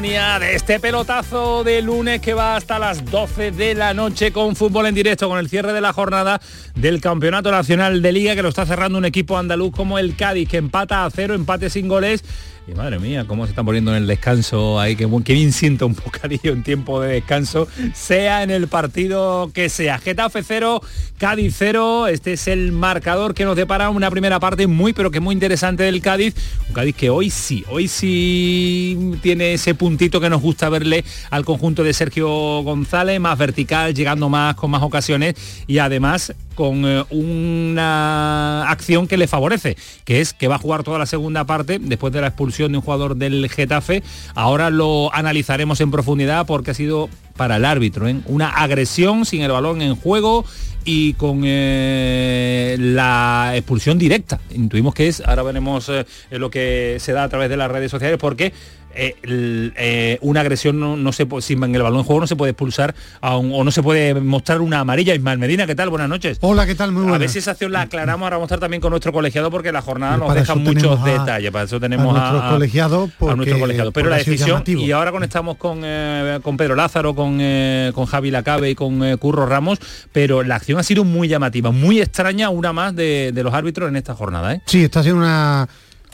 De este pelotazo de lunes que va hasta las 12 de la noche con fútbol en directo, con el cierre de la jornada del Campeonato Nacional de Liga que lo está cerrando un equipo andaluz como el Cádiz, que empata a cero, empate sin goles y madre mía, cómo se están poniendo en el descanso ahí, que, bien siento un bocadillo en tiempo de descanso, sea en el partido que sea. Getafe 0, Cádiz 0, este es el marcador que nos depara una primera parte muy, pero que muy interesante del Cádiz. Un Cádiz que hoy sí, hoy sí tiene ese puntito que nos gusta verle al conjunto de Sergio González, más vertical, llegando más con más ocasiones y además con eh, una acción que le favorece, que es que va a jugar toda la segunda parte después de la expulsión de un jugador del Getafe. Ahora lo analizaremos en profundidad porque ha sido para el árbitro, ¿eh? una agresión sin el balón en juego y con eh, la expulsión directa. Intuimos que es, ahora veremos lo que se da a través de las redes sociales, porque eh, eh, una agresión no, se puede, sin el balón en juego no se puede expulsar o no se puede mostrar una amarilla. Ismael Medina, ¿qué tal? Buenas noches. Hola, ¿qué tal? Muy buenas. A ver si esa acción la aclaramos, ahora vamos a estar también con nuestro colegiado porque la jornada nos deja muchos detalles. Para eso tenemos a, nuestro colegiado. a nuestro colegiado. Pero la decisión, y ahora conectamos con, eh, con Pedro Lázaro, con, con Javi Lacabe y con Curro Ramos, pero la acción ha sido muy llamativa, muy extraña, una más de, de los árbitros en esta jornada. Sí, está siendo una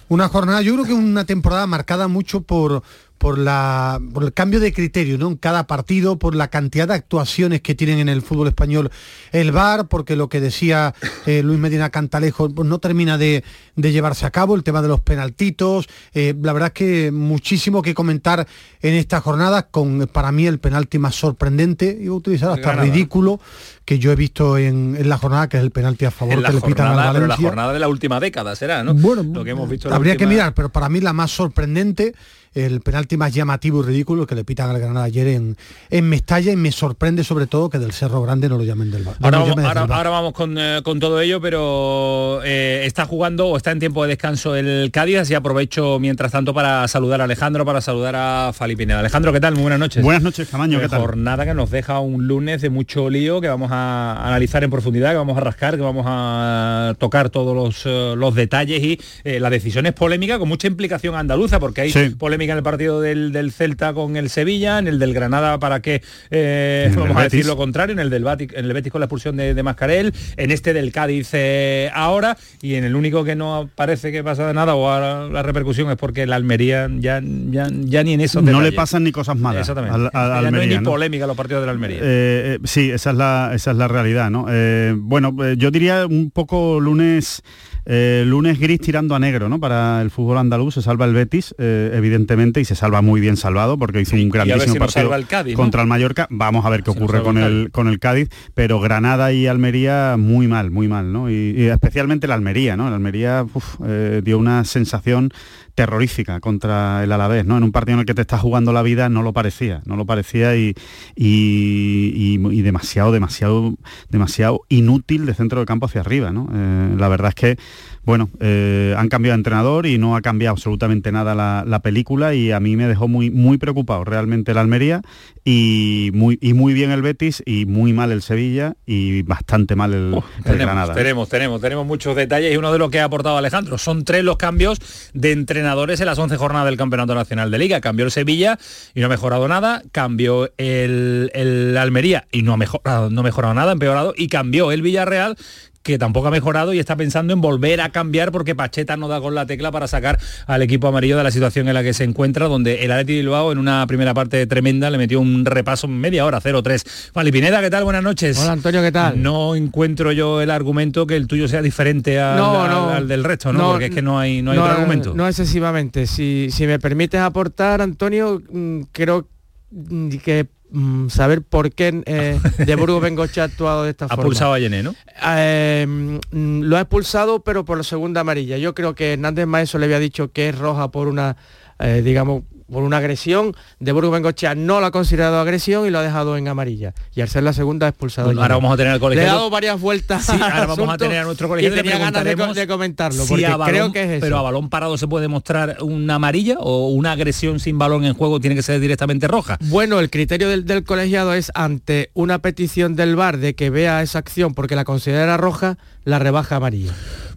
una jornada, yo creo que una temporada marcada mucho por, por, la, por el cambio de criterio ¿no? en cada partido, por la cantidad de actuaciones que tienen en el fútbol español el VAR, porque lo que decía eh, Luis Medina Cantalejo pues no termina de, llevarse a cabo, el tema de los penaltitos. Eh, la verdad es que muchísimo que comentar en esta jornada, con para mí el penalti más sorprendente, y utilizar hasta ridículo, que yo he visto en, la jornada, que es el penalti a favor que le pitan Valencia. la jornada de la última década será, ¿no? Bueno, lo que hemos visto habría que mirar, pero para mí la más sorprendente el penalti más llamativo y ridículo que le pitan al Granada ayer en, en Mestalla y me sorprende sobre todo que del Cerro Grande no lo llamen del bar. Ahora, vamos, eh, con, todo ello, pero eh, está jugando o está en tiempo de descanso el Cádiz y aprovecho mientras tanto para saludar a Alejandro, para saludar a Falipineda. Alejandro, ¿qué tal? Muy buenas noches. Buenas noches, Camaño, ¿qué tal? Jornada que nos deja un lunes de mucho lío que vamos a analizar en profundidad, que vamos a rascar, que vamos a tocar todos los, eh, los detalles y la decisión es polémica con mucha implicación andaluza, porque hay polémica en el partido del, Celta con el Sevilla, en el del Granada para que eh, vamos a decir lo contrario, en el del Betis, en el Betis con la expulsión de, Mascarel, en este del Cádiz eh, ahora y en el único que no parece que pasa de nada o ahora la repercusión es porque la Almería ya, ya, ni en eso no le pasan ni cosas malas exactamente. al, no hay ni polémica los partidos de la Almería. Eh, sí esa es la esa es la realidad no bueno yo diría un poco lunes eh, lunes gris tirando a negro, ¿no? Para el fútbol andaluz se salva el Betis, eh, evidentemente, y se salva muy bien salvado porque hizo un grandísimo partido contra el Mallorca. Vamos a ver qué ocurre con el, con el Cádiz, pero Granada y Almería muy mal, muy mal, ¿no? Y, especialmente la Almería, ¿no? La Almería eh, dio una sensación terrorífica contra el Alavés, ¿no? En un partido en el que te estás jugando la vida no lo parecía, no lo parecía y, y, demasiado, demasiado, demasiado inútil de centro de campo hacia arriba, ¿no? la verdad es que bueno, eh, han cambiado de entrenador y no ha cambiado absolutamente nada la, película y a mí me dejó muy, muy preocupado realmente la Almería y muy, y muy bien el Betis y muy mal el Sevilla y bastante mal el, Granada. Tenemos, tenemos, tenemos muchos detalles y uno de los que ha aportado Alejandro. Son tres los cambios de entrenadores en las 11 jornadas del Campeonato Nacional de Liga. Cambió el Sevilla y no ha mejorado nada, cambió el, el Almería y no ha mejorado, no ha mejorado nada, ha empeorado y cambió el Villarreal que tampoco ha mejorado y está pensando en volver a cambiar porque Pacheta no da con la tecla para sacar al equipo amarillo de la situación en la que se encuentra, donde el Atleti Bilbao en una primera parte tremenda le metió un repaso media hora, 0-3. Pineda, ¿qué tal? Buenas noches. Hola Antonio, ¿qué tal? No encuentro yo el argumento que el tuyo sea diferente al, del resto, ¿no? Porque es que no hay, no hay otro argumento. No excesivamente. Si, si me permites aportar, Antonio, mm, creo que Mm, saber por qué eh, de Burgos Bengoche ha actuado de esta forma. Ha pulsado a Yené, ¿no? Eh, mm, lo ha expulsado, pero por la segunda amarilla. Yo creo que Hernández Maeso le había dicho que es roja por una, eh, digamos, por una agresión, de Burgos Bengochea no lo ha considerado agresión y lo ha dejado en amarilla. Y al ser la segunda expulsado. ahora vamos a tener al colegio. Le he dado varias vueltas. Sí, ahora vamos a tener a nuestro colegio. Y tenía ganas de, comentarlo, porque creo que es eso. Pero a balón parado se puede mostrar una amarilla o una agresión sin balón en juego tiene que ser directamente roja. Bueno, el criterio del, del colegiado es ante una petición del VAR de que vea esa acción porque la considera roja, la rebaja amarilla.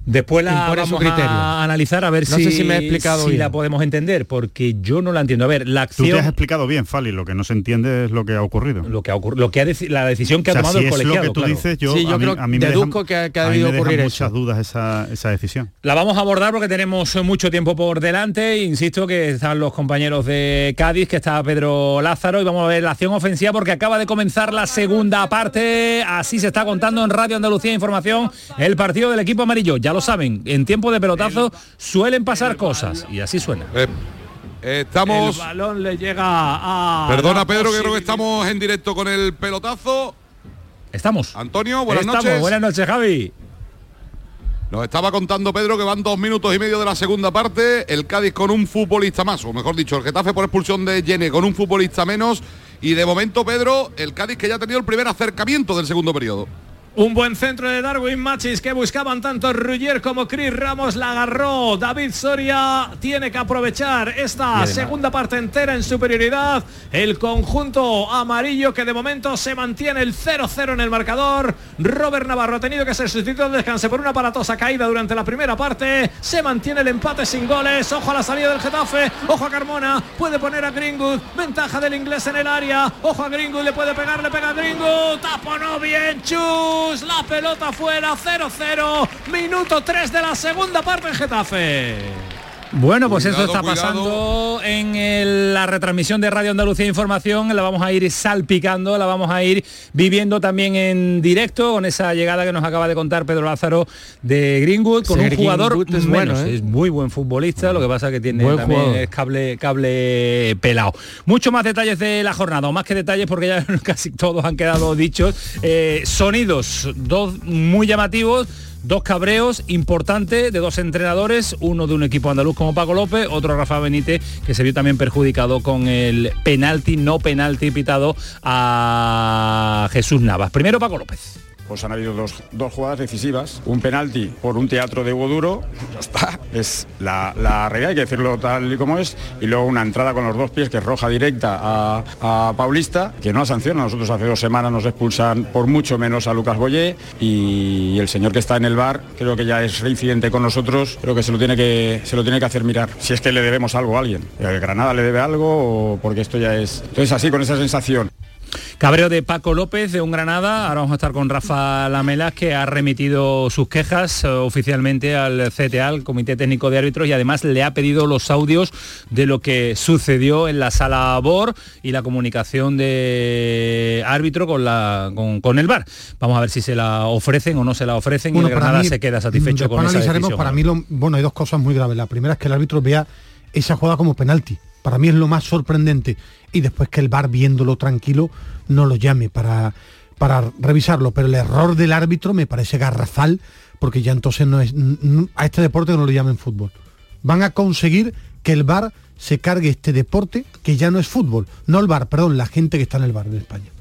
Después la vamos a analizar a ver si, me he explicado si la podemos entender, porque yo no la entiendo. A ver, la acción... Tú te has explicado bien, Fali, lo que no se entiende es lo que ha ocurrido. Lo que ha ocurrido, lo que ha la decisión que ha tomado el colegiado. lo que tú dices, yo, yo creo, me deduzco que, ha, debido ocurrir muchas dudas esa, esa, decisión. La vamos a abordar porque tenemos mucho tiempo por delante. Insisto que están los compañeros de Cádiz, que está Pedro Lázaro, y vamos a ver la acción ofensiva porque acaba de comenzar la segunda parte. Así se está contando en Radio Andalucía Información el partido del equipo amarillo. Ya lo saben, en tiempo de pelotazo suelen pasar cosas y así suena. Eh, estamos. El balón le llega a. Perdona, Pedro, que creo que estamos en directo con el pelotazo. Estamos. Antonio, buenas estamos. noches. Buenas noches, Javi. Nos estaba contando Pedro que van dos minutos y medio de la segunda parte. El Cádiz con un futbolista más, o mejor dicho, el Getafe por expulsión de Yene con un futbolista menos. Y de momento, Pedro, el Cádiz que ya ha tenido el primer acercamiento del segundo periodo. Un buen centro de Darwin Machis que buscaban tanto Ruggier como Chris Ramos la agarró. David Soria tiene que aprovechar esta segunda parte entera en superioridad. El conjunto amarillo que de momento se mantiene el 0-0 en el marcador. Robert Navarro ha tenido que ser sustituido de descanse por una aparatosa caída durante la primera parte. Se mantiene el empate sin goles. Ojo a la salida del Getafe. Ojo a Carmona. Puede poner a Greenwood. Ventaja del inglés en el área. Ojo a Greenwood. Le puede pegar. Le pega a Greenwood. Taponó bien. La pelota fuera 0-0, minuto 3 de la segunda parte en Getafe. Bueno, pues eso está pasando en la retransmisión de Radio Andalucía Información. La vamos a ir salpicando, la vamos a ir viviendo también en directo con esa llegada que nos acaba de contar Pedro Lázaro de Greenwood, con un jugador es, bueno, ¿eh? es muy buen futbolista, lo que pasa que tiene también cable, cable pelado. Mucho más detalles de la jornada, o más que detalles porque ya casi todos han quedado dichos. Eh, sonidos, dos muy llamativos Dos cabreos importantes de dos entrenadores, uno de un equipo andaluz como Paco López, otro Rafa Benítez, que se vio también perjudicado con el penalti, no penalti pitado a Jesús Navas. Primero Paco López pues han habido dos, jugadas decisivas, un penalti por un teatro de Hugo Duro, ya está, es la, la realidad, hay que decirlo tal y como es, y luego una entrada con los dos pies que es roja directa a, Paulista, que no la sanciona, nosotros hace dos semanas nos expulsan por mucho menos a Lucas Boyé. Y el señor que está en el bar creo que ya es reincidente con nosotros, creo que se lo tiene que, se lo tiene que hacer mirar, si es que le debemos algo a alguien, el Granada le debe algo o porque esto ya es, entonces así con esa sensación. Cabreo de Paco López de un Granada. Ahora vamos a estar con Rafa Lamelas, que ha remitido sus quejas eh, oficialmente al CTA, al Comité Técnico de Árbitros, y además le ha pedido los audios de lo que sucedió en la sala BOR y la comunicación de árbitro con, la, con, el VAR. Vamos a ver si se la ofrecen o no se la ofrecen y el Granada se queda satisfecho con esa decisión. Para mí, bueno, hay dos cosas muy graves. La primera es que el árbitro vea esa jugada como penalti. Para mí es lo más sorprendente. Y después que el VAR, viéndolo tranquilo, no lo llame para, para revisarlo. Pero el error del árbitro me parece garrafal, porque ya entonces no es. A este deporte no lo llamen fútbol. Van a conseguir que el VAR se cargue este deporte que ya no es fútbol. No el VAR, perdón, la gente que está en el VAR en España.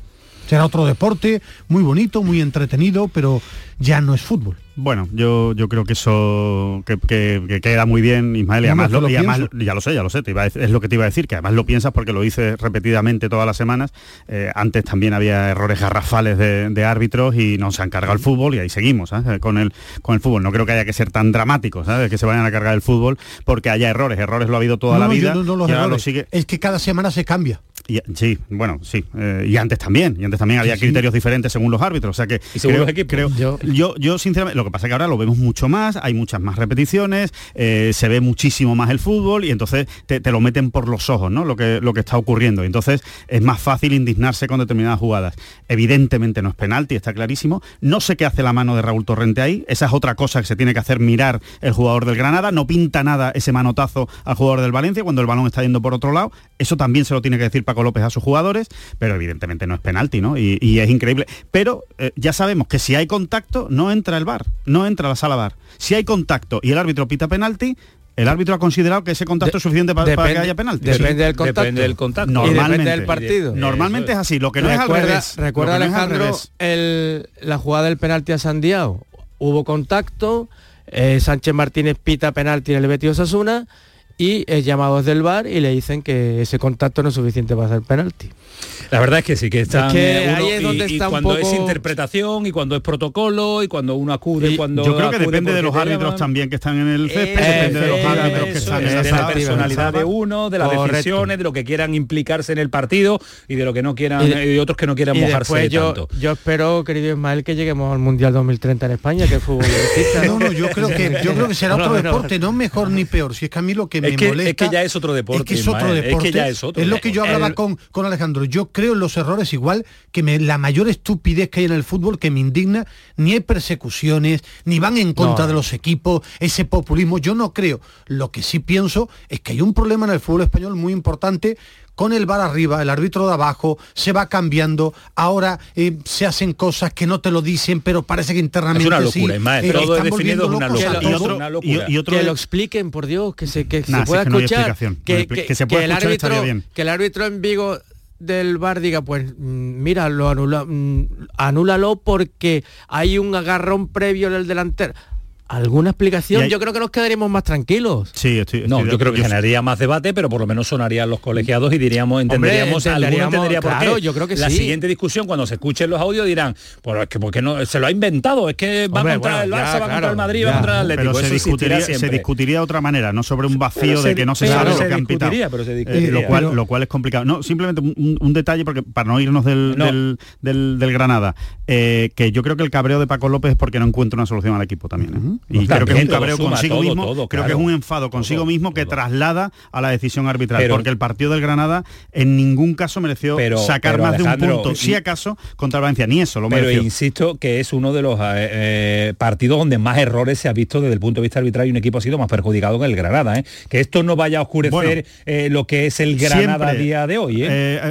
Será otro deporte muy bonito, muy entretenido, pero ya no es fútbol. Bueno, yo, yo creo que eso que, que- que queda muy bien, Ismael, y además, no, lo, lo y además- pienso. ya lo sé, ya lo sé, te iba a es lo que te iba a decir, que además lo piensas porque lo dices repetidamente todas las semanas. Eh, antes también había errores garrafales de, de árbitros y nos han cargado el fútbol y ahí seguimos ¿sabes? con el con el fútbol. No creo que haya que ser tan dramáticos, ¿sabes? que se vayan a cargar el fútbol porque haya errores. Errores lo ha habido toda No, la vida. no- no los y ahora lo sigue, Es que cada semana se cambia. Y- sí, bueno, sí. eh, y antes también. Y antes también había sí. criterios diferentes según los árbitros. O sea que Y según creo, los equipos. creo- Yo- yo, yo sinceramente, lo que pasa es que ahora lo vemos mucho más, hay muchas más repeticiones, eh, se ve muchísimo más el fútbol y entonces te, te lo meten por los ojos, ¿no? Lo que, lo que está ocurriendo. Y entonces es más fácil indignarse con determinadas jugadas. Evidentemente no es penalti, está clarísimo. No sé qué hace la mano de Raúl Torrente ahí. Esa es otra cosa que se tiene que hacer mirar el jugador del Granada. No pinta nada ese manotazo al jugador del Valencia cuando el balón está yendo por otro lado. Eso también se lo tiene que decir Paco López a sus jugadores, pero evidentemente no es penalti, ¿no? Y, y es increíble. Pero eh, ya sabemos que si hay contacto, no entra el bar, no entra la sala bar. Si hay contacto y el árbitro pita penalti, el árbitro ha considerado que ese contacto De- es suficiente pa- para, depende- que haya penalti. Depende del contacto. Depende del contacto. Y Normalmente. depende del partido. Normalmente es así, lo que no es al recuerda, revés. recuerda no es al Alejandro revés. el- la jugada del penalti a Sandiao. Hubo contacto, eh, Sánchez Martínez pita penalti en el Betis Osasuna y es llamado desde el bar y le dicen que ese contacto no es suficiente para hacer penalti. La verdad es que sí, que están Es que eh, ahí es y- donde y, está un cuando es poco- interpretación y cuando es protocolo y cuando uno acude, Y cuando Yo creo que depende de los árbitros llaman. también que están en el césped, Eh, depende de los árbitros que Eso están es, en de la personalidad de uno, de las Correcto. decisiones, de lo que quieran implicarse en el partido y de lo que no quieran Y y, de- otros que no quieran Y mojarse después yo, tanto. yo espero, querido Ismael, que lleguemos al Mundial 2030 en España, que el fútbol. No, no, yo creo que yo creo que será otro deporte, no mejor ni peor. Si es que a mí lo que me Es que- molesta es que ya es otro deporte, Es que es otro Ismael, es que deporte. ya es otro lo que yo deporte. hablaba El- con, con Alejandro. Yo creo en los errores igual que me- la mayor estupidez que hay en el fútbol que me indigna. Ni hay persecuciones, ni van en contra No. de los equipos, ese populismo. Yo no creo. Lo que sí pienso es que hay un problema en el fútbol español muy importante con el bar arriba, el árbitro de abajo, se va cambiando, ahora eh, se hacen cosas que no te lo dicen, pero parece que internamente Es una sí, locura, Ismael, eh, todo es definido una locura. Y otro- una locura. Y, y otro que de- lo expliquen, por Dios, que se, que Nah, se si pueda es que escuchar. No que, expli- que- que se pueda que el escuchar árbitro, bien. que el árbitro en Vigo del bar diga, pues mm, mira, lo anula, mm, anúlalo porque hay un agarrón previo en el delantero. ¿Alguna explicación? Hay- Yo creo que nos quedaríamos más tranquilos. Sí, estoy, No, estoy de- yo creo que generaría más debate, pero por lo menos sonarían los colegiados y diríamos, entenderíamos, alguno entenderíamos, entendería por claro, qué. yo creo que La sí. siguiente discusión, cuando se escuchen los audios, dirán, pues es que porque no, se lo ha inventado, es que va Hombre, contra bueno, el Barça, ya, va contra claro, el Madrid, va ya. contra el Atlético. pero se discutiría, se discutiría de otra manera, no sobre un vacío Pero de se- que no se sabe se lo que han pitado. pero se Eh, lo, cual, Pero- lo cual es complicado. No, simplemente un, un- un detalle, porque para no irnos del, No. del, del- del Granada, eh, que yo creo que el cabreo de Paco López es porque no encuentra una solución al equipo también. ¿eh? Y creo que es un cabreo suma, consigo todo, mismo, todo, creo claro. que es un enfado consigo Todo, mismo que traslada a la decisión arbitral, Pero- porque el partido del Granada en ningún caso mereció Pero- sacar pero, más de un punto, y- si acaso, contra el Valencia, ni eso lo Pero mereció. insisto que es uno de los eh, eh, partidos donde más errores se ha visto desde el punto de vista arbitral y un equipo ha sido más perjudicado que el Granada. ¿eh? Que esto no vaya a oscurecer Bueno, eh, lo que es el Granada a Siempre, día de hoy.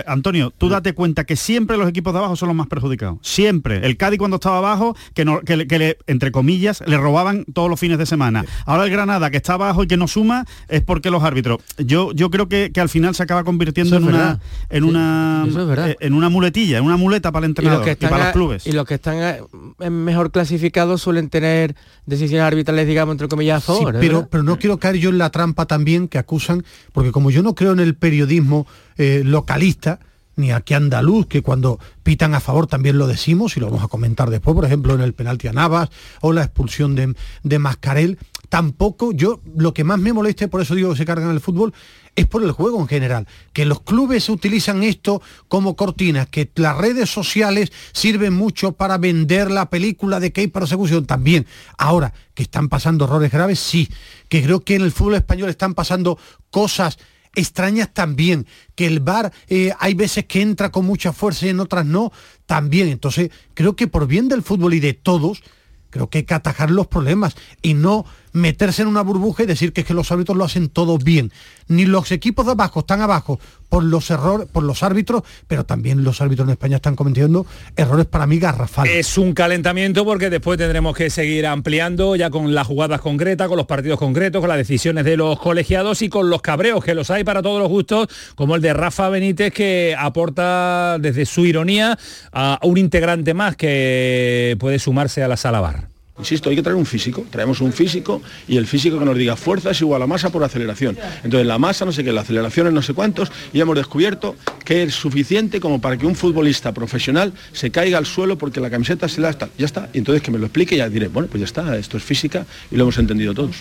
Antonio, tú date cuenta que siempre los equipos de abajo son los más perjudicados. Siempre. El Cádiz cuando estaba abajo, que, no- que, le- que le, entre comillas, le robaban todos los fines de semana. Ahora el Granada, que está abajo y que no suma, es porque los árbitros. Yo, yo creo que, que al final se acaba convirtiendo en una, en, Sí, una es eh, en una muletilla, en una muleta para el Y entrenador los, que y, están para a- los clubes. y los que están a- mejor clasificados suelen tener decisiones arbitrales, digamos, entre comillas, a favor. ¿eh? pero, pero no quiero caer yo en la trampa también que acusan, porque como yo no creo en el periodismo eh, localista, ni aquí andaluz, que cuando pitan a favor también lo decimos y lo vamos a comentar después, por ejemplo, en el penalti a Navas o la expulsión de, de Mascarel, tampoco yo, lo que más me molesta, por eso digo que se cargan el fútbol, es por el juego en general, que los clubes utilizan esto como cortinas, que las redes sociales sirven mucho para vender la película de que hay persecución también. Ahora, que están pasando errores graves, sí, que creo que en el fútbol español están pasando cosas extrañas también, que el VAR eh, hay veces que entra con mucha fuerza y en otras no, también. Entonces, creo que por bien del fútbol y de todos, creo que hay que atajar los problemas y no meterse en una burbuja y decir que es que los árbitros lo hacen todo bien. Ni los equipos de abajo están abajo por los errores, por los árbitros, pero también los árbitros en España están cometiendo errores para mí garrafales. Es un calentamiento porque después tendremos que seguir ampliando ya con las jugadas concretas, con los partidos concretos, con las decisiones de los colegiados y con los cabreos que los hay para todos los gustos, como el de Rafa Benítez que aporta desde su ironía a un integrante más que puede sumarse a la sala bar. Insisto, hay que traer un físico, traemos un físico y el físico que nos diga fuerza es igual a masa por aceleración. Entonces la masa no sé qué, la aceleración es no sé cuántos y hemos descubierto que es suficiente como para que un futbolista profesional se caiga al suelo porque la camiseta se la está, ya está. Y entonces que me lo explique y ya diré, bueno, pues ya está, esto es física y lo hemos entendido todos.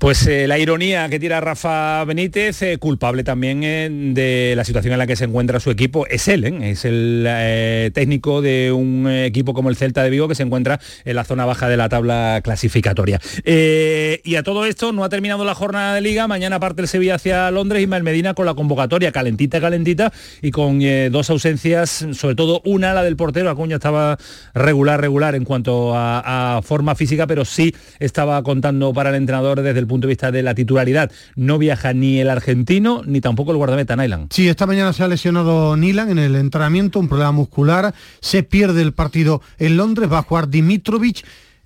Pues eh, la ironía que tira Rafa Benítez, eh, culpable también eh, de la situación en la que se encuentra su equipo, es él, es el técnico de un equipo como el Celta de Vigo que se encuentra en la zona baja de la tabla clasificatoria. Eh, y a todo esto no ha terminado la jornada de liga, mañana parte el Sevilla hacia Londres, Ismael Medina con la convocatoria calentita, calentita y con eh, dos ausencias, sobre todo una, la del portero, Acuña estaba regular, regular en cuanto a, a forma física, pero sí estaba contando para el entrenador desde el punto de vista de la titularidad. No viaja ni el argentino ni tampoco el guardameta Nylan. Sí, esta mañana se ha lesionado Nilan en el entrenamiento, un problema muscular. Se pierde el partido en Londres, va a jugar Dimitrovic.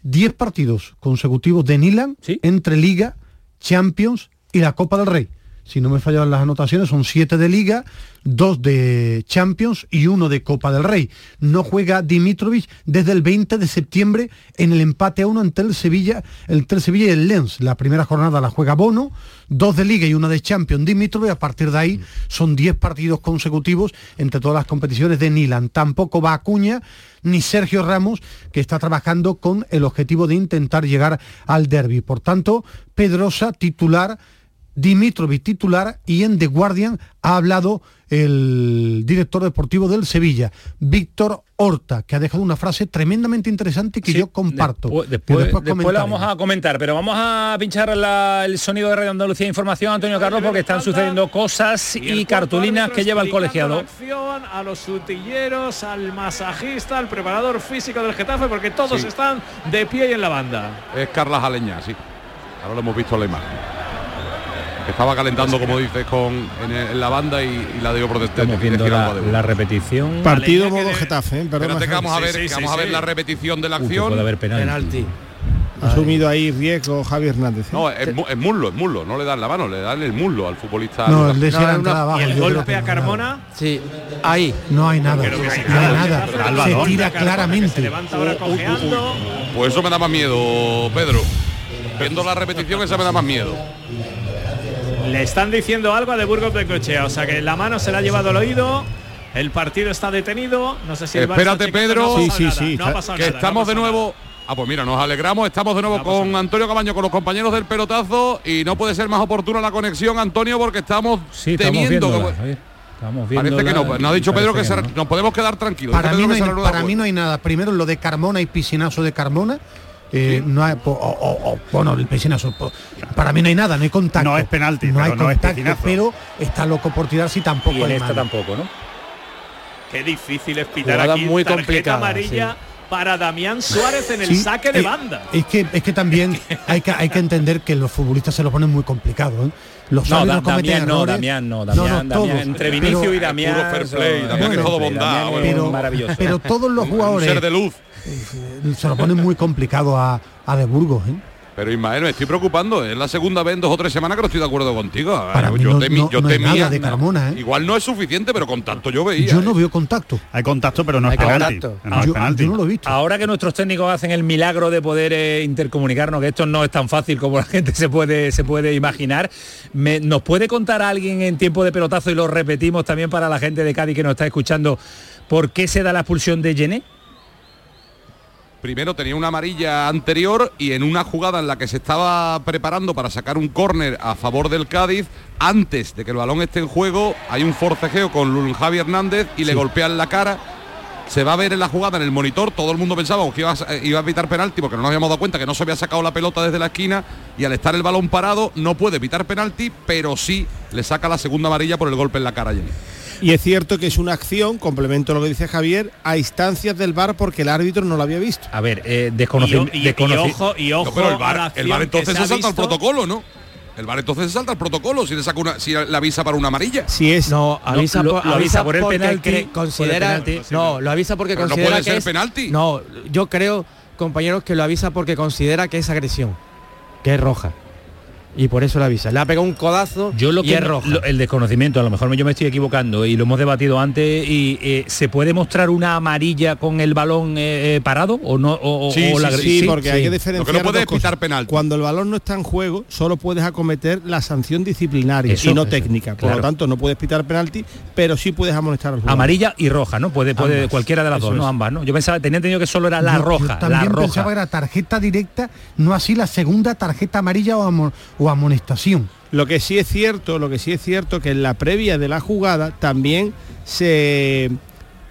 10 partidos consecutivos de Nilan entre Liga, Champions y la Copa del Rey. Si no me fallan las anotaciones, son 7 de Liga, 2 de Champions y 1 de Copa del Rey. No juega Dimitrovic desde el 20 de septiembre en el empate a 1 entre el Sevilla, entre Sevilla y el Lens. La primera jornada la juega Bono, 2 de Liga y 1 de Champions Dimitrovic. A partir de ahí son 10 partidos consecutivos entre todas las competiciones de Nilan. Tampoco va Acuña ni Sergio Ramos, que está trabajando con el objetivo de intentar llegar al derby. Por tanto, Pedrosa titular, Dimitrovic titular y en The Guardian ha hablado el director deportivo del Sevilla, Víctor Horta, que ha dejado una frase tremendamente interesante que yo comparto. Después, después, después la vamos a comentar, pero vamos a pinchar la- el sonido de Radio Andalucía Información, Antonio Carlos, porque están sucediendo cosas y, cartulinas que lleva el colegiado. acción, a los utilleros, al masajista, al preparador físico del Getafe, porque todos Sí. están de pie y en la banda. Es Carla Jaleña, sí. Ahora lo hemos visto en la imagen. Estaba calentando, como dices, con, en, el- en la banda y, y la dio por detrás. Estamos viendo la, la repetición. Partido modo Getafe, ¿eh? Perdón, Espérate que vamos a ver, Sí, sí, que vamos sí, a ver sí. la repetición de la Uh, acción. puede haber penalti. Ha asumido ahí riesgo Javi Hernández. ¿eh? No, es, es muslo, es muslo, no le dan la mano, le dan el muslo al futbolista. No, el No, una- abajo, Y el golpe a hay nada. Carmona. Sí, ahí. No hay nada, Creo que sí, no hay nada. Se tira Carmona, se claramente. levanta ahora cojeando. Pues eso me da más miedo, Pedro. Viendo la repetición, esa me da más miedo. Le están diciendo algo a de Burgos de Cochea, o sea que la mano se la ha llevado al oído. El partido está detenido. No sé si Espérate, Pedro. no ha Sí, sí, nada, sí, no ha está- pasado Que no estamos de nuevo. Ah, pues mira, nos alegramos, estamos de nuevo No con nada. Antonio Camaño, con los compañeros del pelotazo y no puede ser más oportuna la conexión, Antonio, porque estamos Sí, estamos que- Estamos Parece que no, nos ha dicho Pedro que se- nos podemos quedar tranquilos. Para, no, hay, mí no hay nada. Primero lo de Carmona y piscinazo de Carmona. Eh, no hay, o- o- o- bueno, el piscinazo. Para mí no hay nada, no hay contacto. No es penalti, No hay no es contacto, piscinazo. pero está loco por tirarse y tampoco Y en esta mano. tampoco, ¿no? Qué difícil es pitar Jugada aquí muy tarjeta complicada, amarilla para Damián Suárez en el Sí, saque de eh, banda. Es que, es que también hay que, hay que entender que los futbolistas se lo ponen muy complicado. ¿eh? Los No, Damián no. Damián no, Damián, todos. Damián, entre Vinicio Pero- y Damián. puro fair play, son- Damián es todo bondad, pero, maravilloso. pero todos los un jugadores ser de luz. eh, se lo ponen muy complicado a, a De Burgos. ¿eh? Pero Ismael, me estoy preocupando. Es la segunda vez en dos o tres semanas que no estoy de acuerdo contigo. Para yo no- temi- no- yo no es temía- nada de Carmona, ¿eh? Igual no es suficiente, pero con tanto yo veía. Yo ¿eh? no veo contacto. Hay contacto, pero no Hay es penalti. contacto. Yo, penalti. yo no lo he visto. Ahora que nuestros técnicos hacen el milagro de poder eh, intercomunicarnos, que esto no es tan fácil como la gente se puede, se puede imaginar, me- ¿nos puede contar alguien en tiempo de pelotazo y lo repetimos también para la gente de Cádiz que nos está escuchando, por qué se da la expulsión de Yené? Primero tenía una amarilla anterior y en una jugada en la que se estaba preparando para sacar un córner a favor del Cádiz, antes de que el balón esté en juego, hay un forcejeo con Javi Hernández y le golpean la cara. Se va a ver en la jugada en el monitor, todo el mundo pensaba que iba a, iba a evitar penalti porque no nos habíamos dado cuenta que no se había sacado la pelota desde la esquina y al estar el balón parado no puede evitar penalti, pero sí le saca la segunda amarilla por el golpe en la cara a Jenny. Y es cierto que es una acción, complemento lo que dice Javier, a instancias del bar porque el árbitro no lo había visto. A ver, eh, desconocimiento. Y- y- y ojo- y ojo pero el la que entonces se salta el protocolo, ¿no? El bar entonces se salta el protocolo si le saca una, si le avisa para una amarilla. Si es No, avisa, lo- avisa por el penalti, cre- por el considera, penalti. no, lo avisa porque Pero no considera puede que ser es- penalti. No, yo creo, compañeros, que lo avisa porque considera que es agresión, que es roja. Y por eso lo avisa. Le ha pegado un codazo Yo lo y que es roja. lo- el desconocimiento, a lo mejor yo me estoy equivocando y lo hemos debatido antes y eh, se puede mostrar una amarilla con el balón eh, eh, parado o no o, Sí, o sí, la Sí, sí, porque hay que Lo diferenciar. que no puede dos es pitar penalti. Cuando el balón no está en juego, solo puedes acometer la sanción disciplinaria Eso, y no eso, técnica. Por claro. lo tanto, no puedes pitar penalti, pero sí puedes amonestar al jugador. amarilla y roja, ¿no? Puede puede Ambas. cualquiera de las Eso dos, no ambas, ¿no? Yo pensaba tenía entendido que solo era la Yo- yo roja, también la roja. pensaba que era tarjeta directa, no así la segunda tarjeta amarilla o, amo- o amonestación. Lo que sí es cierto, lo que sí es cierto que en la previa de la jugada también se,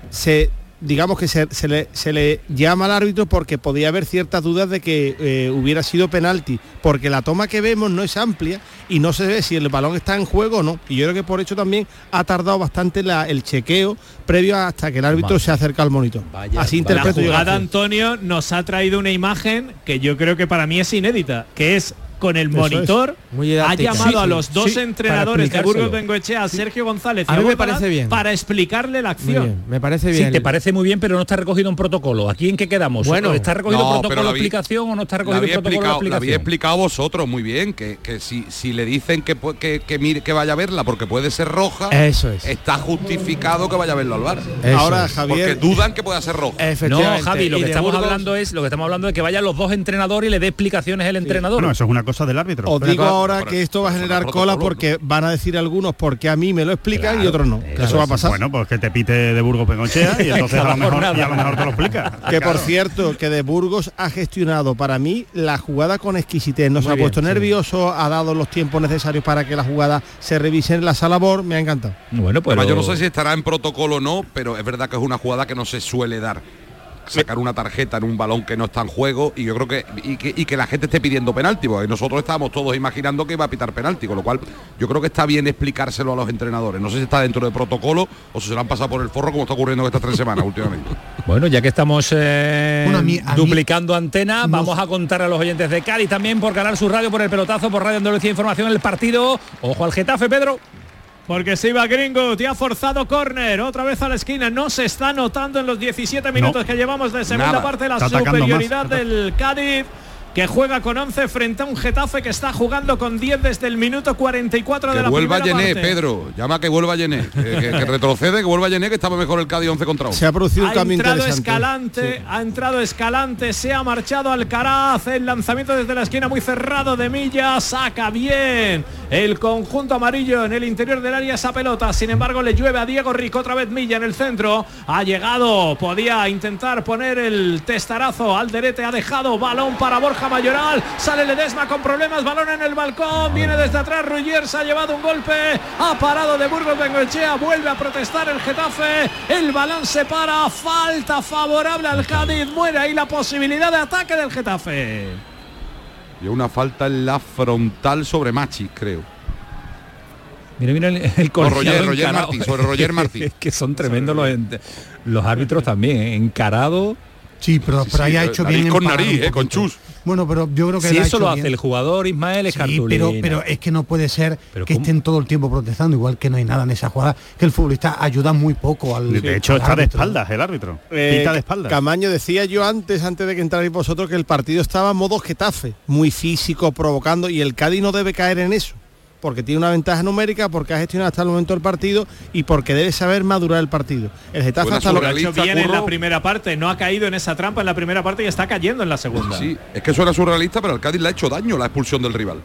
se digamos que se, se le, se le llama al árbitro porque podía haber ciertas dudas de que eh, hubiera sido penalti, porque la toma que vemos no es amplia y no se ve si el balón está en juego o no. Y yo creo que por eso también ha tardado bastante la- el chequeo previo hasta que el árbitro se acerca al monitor. Vaya, Así interpreto la jugada. Antonio, nos ha traído una imagen que yo creo que para mí es inédita, que es con el monitor Muy ha llamado Sí, a sí, los dos sí, entrenadores de Burgos. Bengoechea, a Sergio González y A mí me parece bien. para explicarle la acción. bien, me parece Sí, bien. te parece muy bien, pero no está recogido en protocolo. ¿Aquí en qué quedamos? Bueno, ¿está recogido no, protocolo la de vi- explicación o no está La recogido en había, protocolo de explicado, la había explicación? explicado vosotros muy bien, que, que si, si le dicen que, que, que mire que vaya a verla porque puede ser roja, Eso es. está justificado que vaya a verlo al bar. Eso Ahora, es. Porque Javier, dudan que pueda ser roja. No, Efectivamente. Javi, lo que estamos Burgos- hablando es lo que estamos hablando de que vayan los dos entrenadores y le dé explicaciones el entrenador. Bueno, eso es una cosa del árbitro. os digo ahora que esto va a generar cola porque van a decir algunos porque a mí me lo explican y otros no. claro, eso va a pasar. Bueno, pues que te pite de Burgos Pengochea y entonces a lo mejor, jornada. y a lo mejor te lo explica. Que por cierto, que de Burgos ha gestionado para mí la jugada con exquisitez. No se Muy ha bien, puesto sí. nervioso, ha dado los tiempos necesarios para que la jugada se revise en la sala BOR. Me ha encantado. Bueno, pues Además, yo no sé si estará en protocolo o no, pero es verdad que es una jugada que no se suele dar. Sacar una tarjeta en un balón que no está en juego y yo creo que y, que y que la gente esté pidiendo penalti, porque nosotros estábamos todos imaginando que iba a pitar penalti, con lo cual yo creo que está bien explicárselo a los entrenadores. No sé si está dentro del protocolo o si se lo han pasado por el forro como está ocurriendo estas tres semanas últimamente. Bueno, ya que estamos eh, Bueno, a mí- a mí- duplicando antena, no vamos a contar a los oyentes de Cádiz también por ganar su radio, por el pelotazo, por Radio Andalucía Información el partido. Ojo al Getafe, Pedro. Porque se iba Gringo, te ha forzado córner, otra vez a la esquina, no se está notando en los 17 minutos que llevamos de segunda Nada. parte la Está superioridad más. del Cádiz. Que juega con 11 frente a un Getafe que está jugando con 10 desde el minuto 44 de Que la vuelva primera Yené, parte. Pedro. Llama que vuelva Yené. Que, que- que retrocede, que vuelva Yené, que estaba mejor el Cádiz 11 contra 1. Se ha producido un Ha cambio entrado interesante. Escalante, ha entrado Escalante, se ha marchado Alcaraz, el lanzamiento desde la esquina muy cerrado de Milla, saca bien el conjunto amarillo en el interior del área esa pelota, sin embargo le llueve a Diego Rico, otra vez Milla en el centro, ha llegado, podía intentar poner el testarazo al derete, ha dejado balón para Borja Mayoral, sale Ledesma con problemas, balón en el balcón, viene desde atrás Ruyer, se ha llevado un golpe, ha parado de Burgos Bengoechea, vuelve a protestar el Getafe, el balón se para, falta favorable al Cádiz, muere ahí la posibilidad de ataque del Getafe. Y una falta en la frontal sobre Machi, creo. Mira, mira el, el Roger- Roger. Martí, sobre Roger Martí. Es que son tremendos los, árbitros también, ¿eh? encarado. Sí, pero, Sí, pero ahí ha hecho nariz bien. en con nariz, eh, con chus. Bueno, pero yo creo que Si eso hecho lo hace bien. el jugador Ismael Sí, Escartulina. pero, pero es que no puede ser Pero que ¿cómo? estén todo el tiempo protestando, igual que no hay nada en esa jugada, que el futbolista ayuda muy poco al. De hecho, al está de espaldas el árbitro. Eh, Pita de espaldas. Camaño decía yo antes, antes de que entrarais vosotros, que el partido estaba modo Getafe, muy físico, provocando, y el Cádiz no debe caer en eso, porque tiene una ventaja numérica, porque ha gestionado hasta el momento el partido y porque debe saber madurar el partido. El Getafe hasta lo Lo ha hecho bien en la primera parte, no ha caído en esa trampa en la primera parte y está cayendo en la segunda. Sí, es que eso era surrealista, pero al Cádiz le ha hecho daño la expulsión del rival.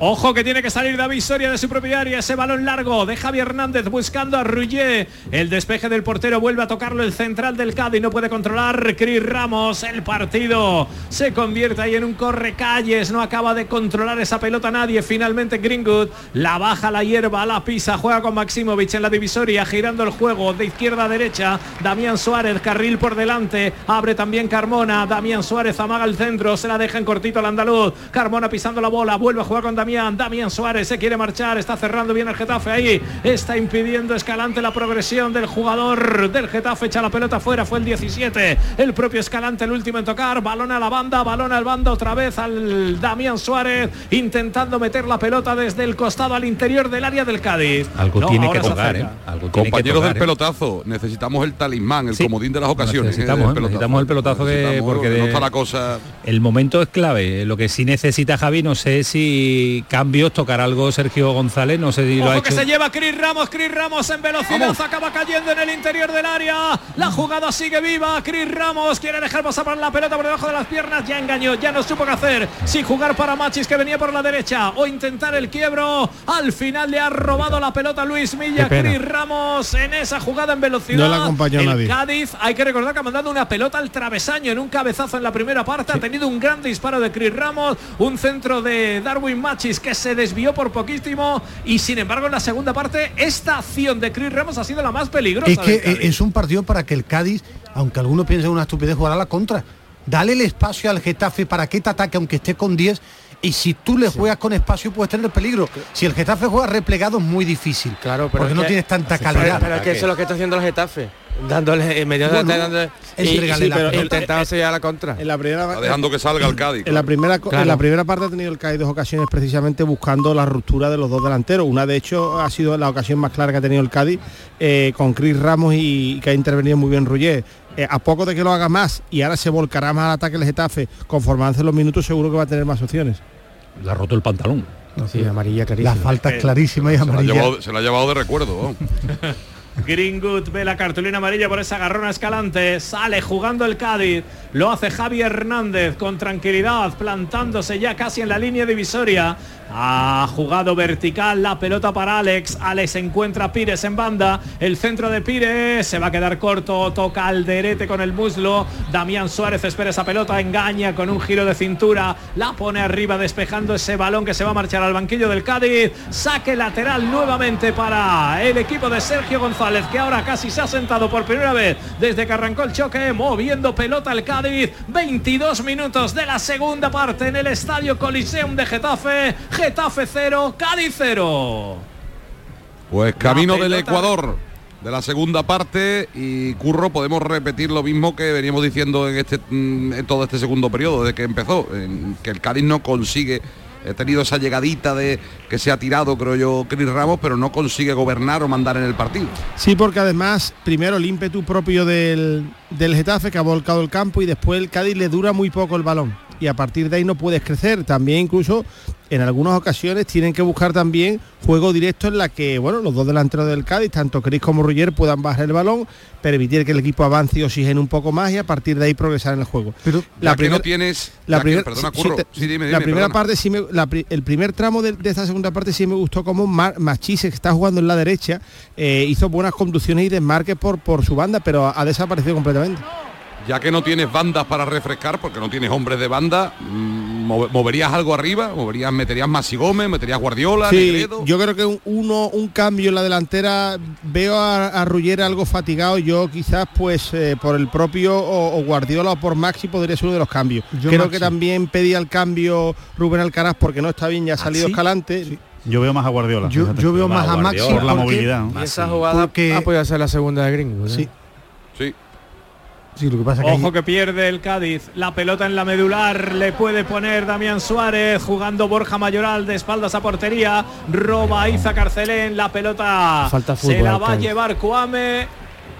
Ojo que tiene que salir David Soria de su propia área. Ese balón largo de Javi Hernández buscando a Ruyé. El despeje del portero vuelve a tocarlo el central del Cádiz. No puede controlar Cris Ramos. El partido se convierte ahí en un correcalles. No acaba de controlar esa pelota nadie. Finalmente Greenwood la baja la hierba, la pisa. Juega con Maximovic en la divisoria. Girando el juego de izquierda a derecha. Damián Suárez, carril por delante. Abre también Carmona. Damián Suárez amaga el centro. Se la deja en cortito al andaluz. Carmona pisando la bola. Vuelve a jugar con David Damián, Damián Suárez se quiere marchar, está cerrando bien el Getafe ahí, está impidiendo Escalante la progresión del jugador del Getafe, echa la pelota fuera, fue el 17, el propio Escalante el último en tocar, balón a la banda, balón al banda otra vez al Damián Suárez, intentando meter la pelota desde el costado al interior del área del Cádiz. Algo No, tiene que tocar. ¿eh? Algo tiene que Compañeros tocar, del ¿eh? pelotazo, necesitamos el talismán, el Sí. comodín de las ocasiones. ¿eh? Necesitamos, ¿eh? necesitamos el pelotazo que Necesitamos, porque no de- está la cosa. el momento es clave. Lo que sí necesita Javi, no sé si cambios tocar algo Sergio González, no sé si lo ha que hecho. se lleva Chris Ramos, Chris Ramos en velocidad, acaba cayendo en el interior del área. La jugada sigue viva. Chris Ramos quiere dejar pasar la pelota por debajo de las piernas. Ya engañó, ya no supo qué hacer. Si jugar para Machis que venía por la derecha o intentar el quiebro. Al final le ha robado la pelota Luis Milla. Chris Ramos en esa jugada en velocidad. No le acompañó el nadie. Cádiz, hay que recordar que ha mandado una pelota al travesaño en un cabezazo en la primera parte. Ha tenido un gran disparo de Chris Ramos, un centro de Darwin Machis que se desvió por poquísimo y sin embargo en la segunda parte esta acción de Chris Ramos ha sido la más peligrosa. Es que es un partido para que el Cádiz, aunque algunos piensen una estupidez, jugará a la contra. Dale el espacio al Getafe para que te ataque aunque esté con 10 y si tú le juegas con espacio puedes tener peligro. Si el Getafe juega replegado es muy difícil. Claro, pero porque es no que- tienes tanta Pero, calidad. pero es que eso es lo que está haciendo el Getafe. Dándole en medio de pero sellar la contra. En la primera dejando que salga el Cádiz. En la primera Claro. en la primera parte ha tenido el Cádiz dos ocasiones precisamente buscando la ruptura de los dos delanteros. Una de hecho ha sido la ocasión más clara que ha tenido el Cádiz eh, con Chris Ramos y, que ha intervenido muy bien Ruggier. Eh, a poco de que lo haga más y ahora se volcará más al ataque el Getafe, conforme avancen los minutos seguro que va a tener más opciones. Le ha roto el pantalón. Sí, amarilla clarísima. La falta es clarísima y Se la, ha amarilla. llevado, se la ha llevado de recuerdo. Greenwood ve la cartulina amarilla por esa garrona escalante. Sale jugando el Cádiz. Lo hace Javi Hernández con tranquilidad, plantándose ya casi en la línea divisoria. Ha jugado vertical la pelota para Alex. Alex encuentra Pires en banda. El centro de Pires se va a quedar corto. Toca al derete con el muslo. Damián Suárez espera esa pelota. Engaña con un giro de cintura. La pone arriba despejando ese balón que se va a marchar al banquillo del Cádiz. Saque lateral nuevamente para el equipo de Sergio González que ahora casi se ha sentado por primera vez desde que arrancó el choque. Moviendo pelota el Cádiz. 22 minutos de la segunda parte en el Estadio Coliseum de Getafe. Getafe 0, Cádiz 0. Pues camino del Ecuador de la segunda parte y Curro podemos repetir lo mismo que veníamos diciendo en este mm, en todo este segundo periodo desde que empezó en que el Cádiz no consigue he tenido esa llegadita de que se ha tirado creo yo Cris Ramos pero no consigue gobernar o mandar en el partido Sí, porque además, primero el ímpetu propio del, del Getafe que ha volcado el campo y después el Cádiz le dura muy poco el balón. Y a partir de ahí no puedes crecer. También incluso en algunas ocasiones tienen que buscar también juego directo en la que, bueno, los dos delanteros del Cádiz, tanto Cris como Roger, puedan bajar el balón, permitir que el equipo avance y oxigene un poco más y a partir de ahí progresar en el juego. Pero la que no tienes la primera la primera parte sí me, la el primer tramo de, de esta segunda parte sí me gustó como Machise que está jugando en la derecha eh, hizo buenas conducciones y desmarques por por su banda pero ha desaparecido completamente ya que no tienes bandas para refrescar porque no tienes hombres de banda mm, move- moverías algo arriba moverías meterías Masi Gómez meterías Guardiola Sí, Negredo yo creo que un, uno, un cambio en la delantera, veo a, a algo fatigado, yo quizás pues eh, por el propio o, o Guardiola o por Maxi podría ser uno de los cambios. Yo creo Maxi. que también pedía el cambio Rubén Alcaraz porque no está bien, ya ha salido ¿sí? Escalante. Yo veo más a Guardiola. Yo, veo más a. Maxi por la movilidad. ¿no? Y esa jugada Porque- ha podido ser la segunda de Greenwood. ¿eh? Sí, sí sí, lo que pasa es que Ojo que pierde el Cádiz. La pelota en la medular le puede poner Damián Suárez jugando Borja Mayoral de espaldas a portería. Roba Iza Carcelén. La pelota Falta se la va a llevar Cuame.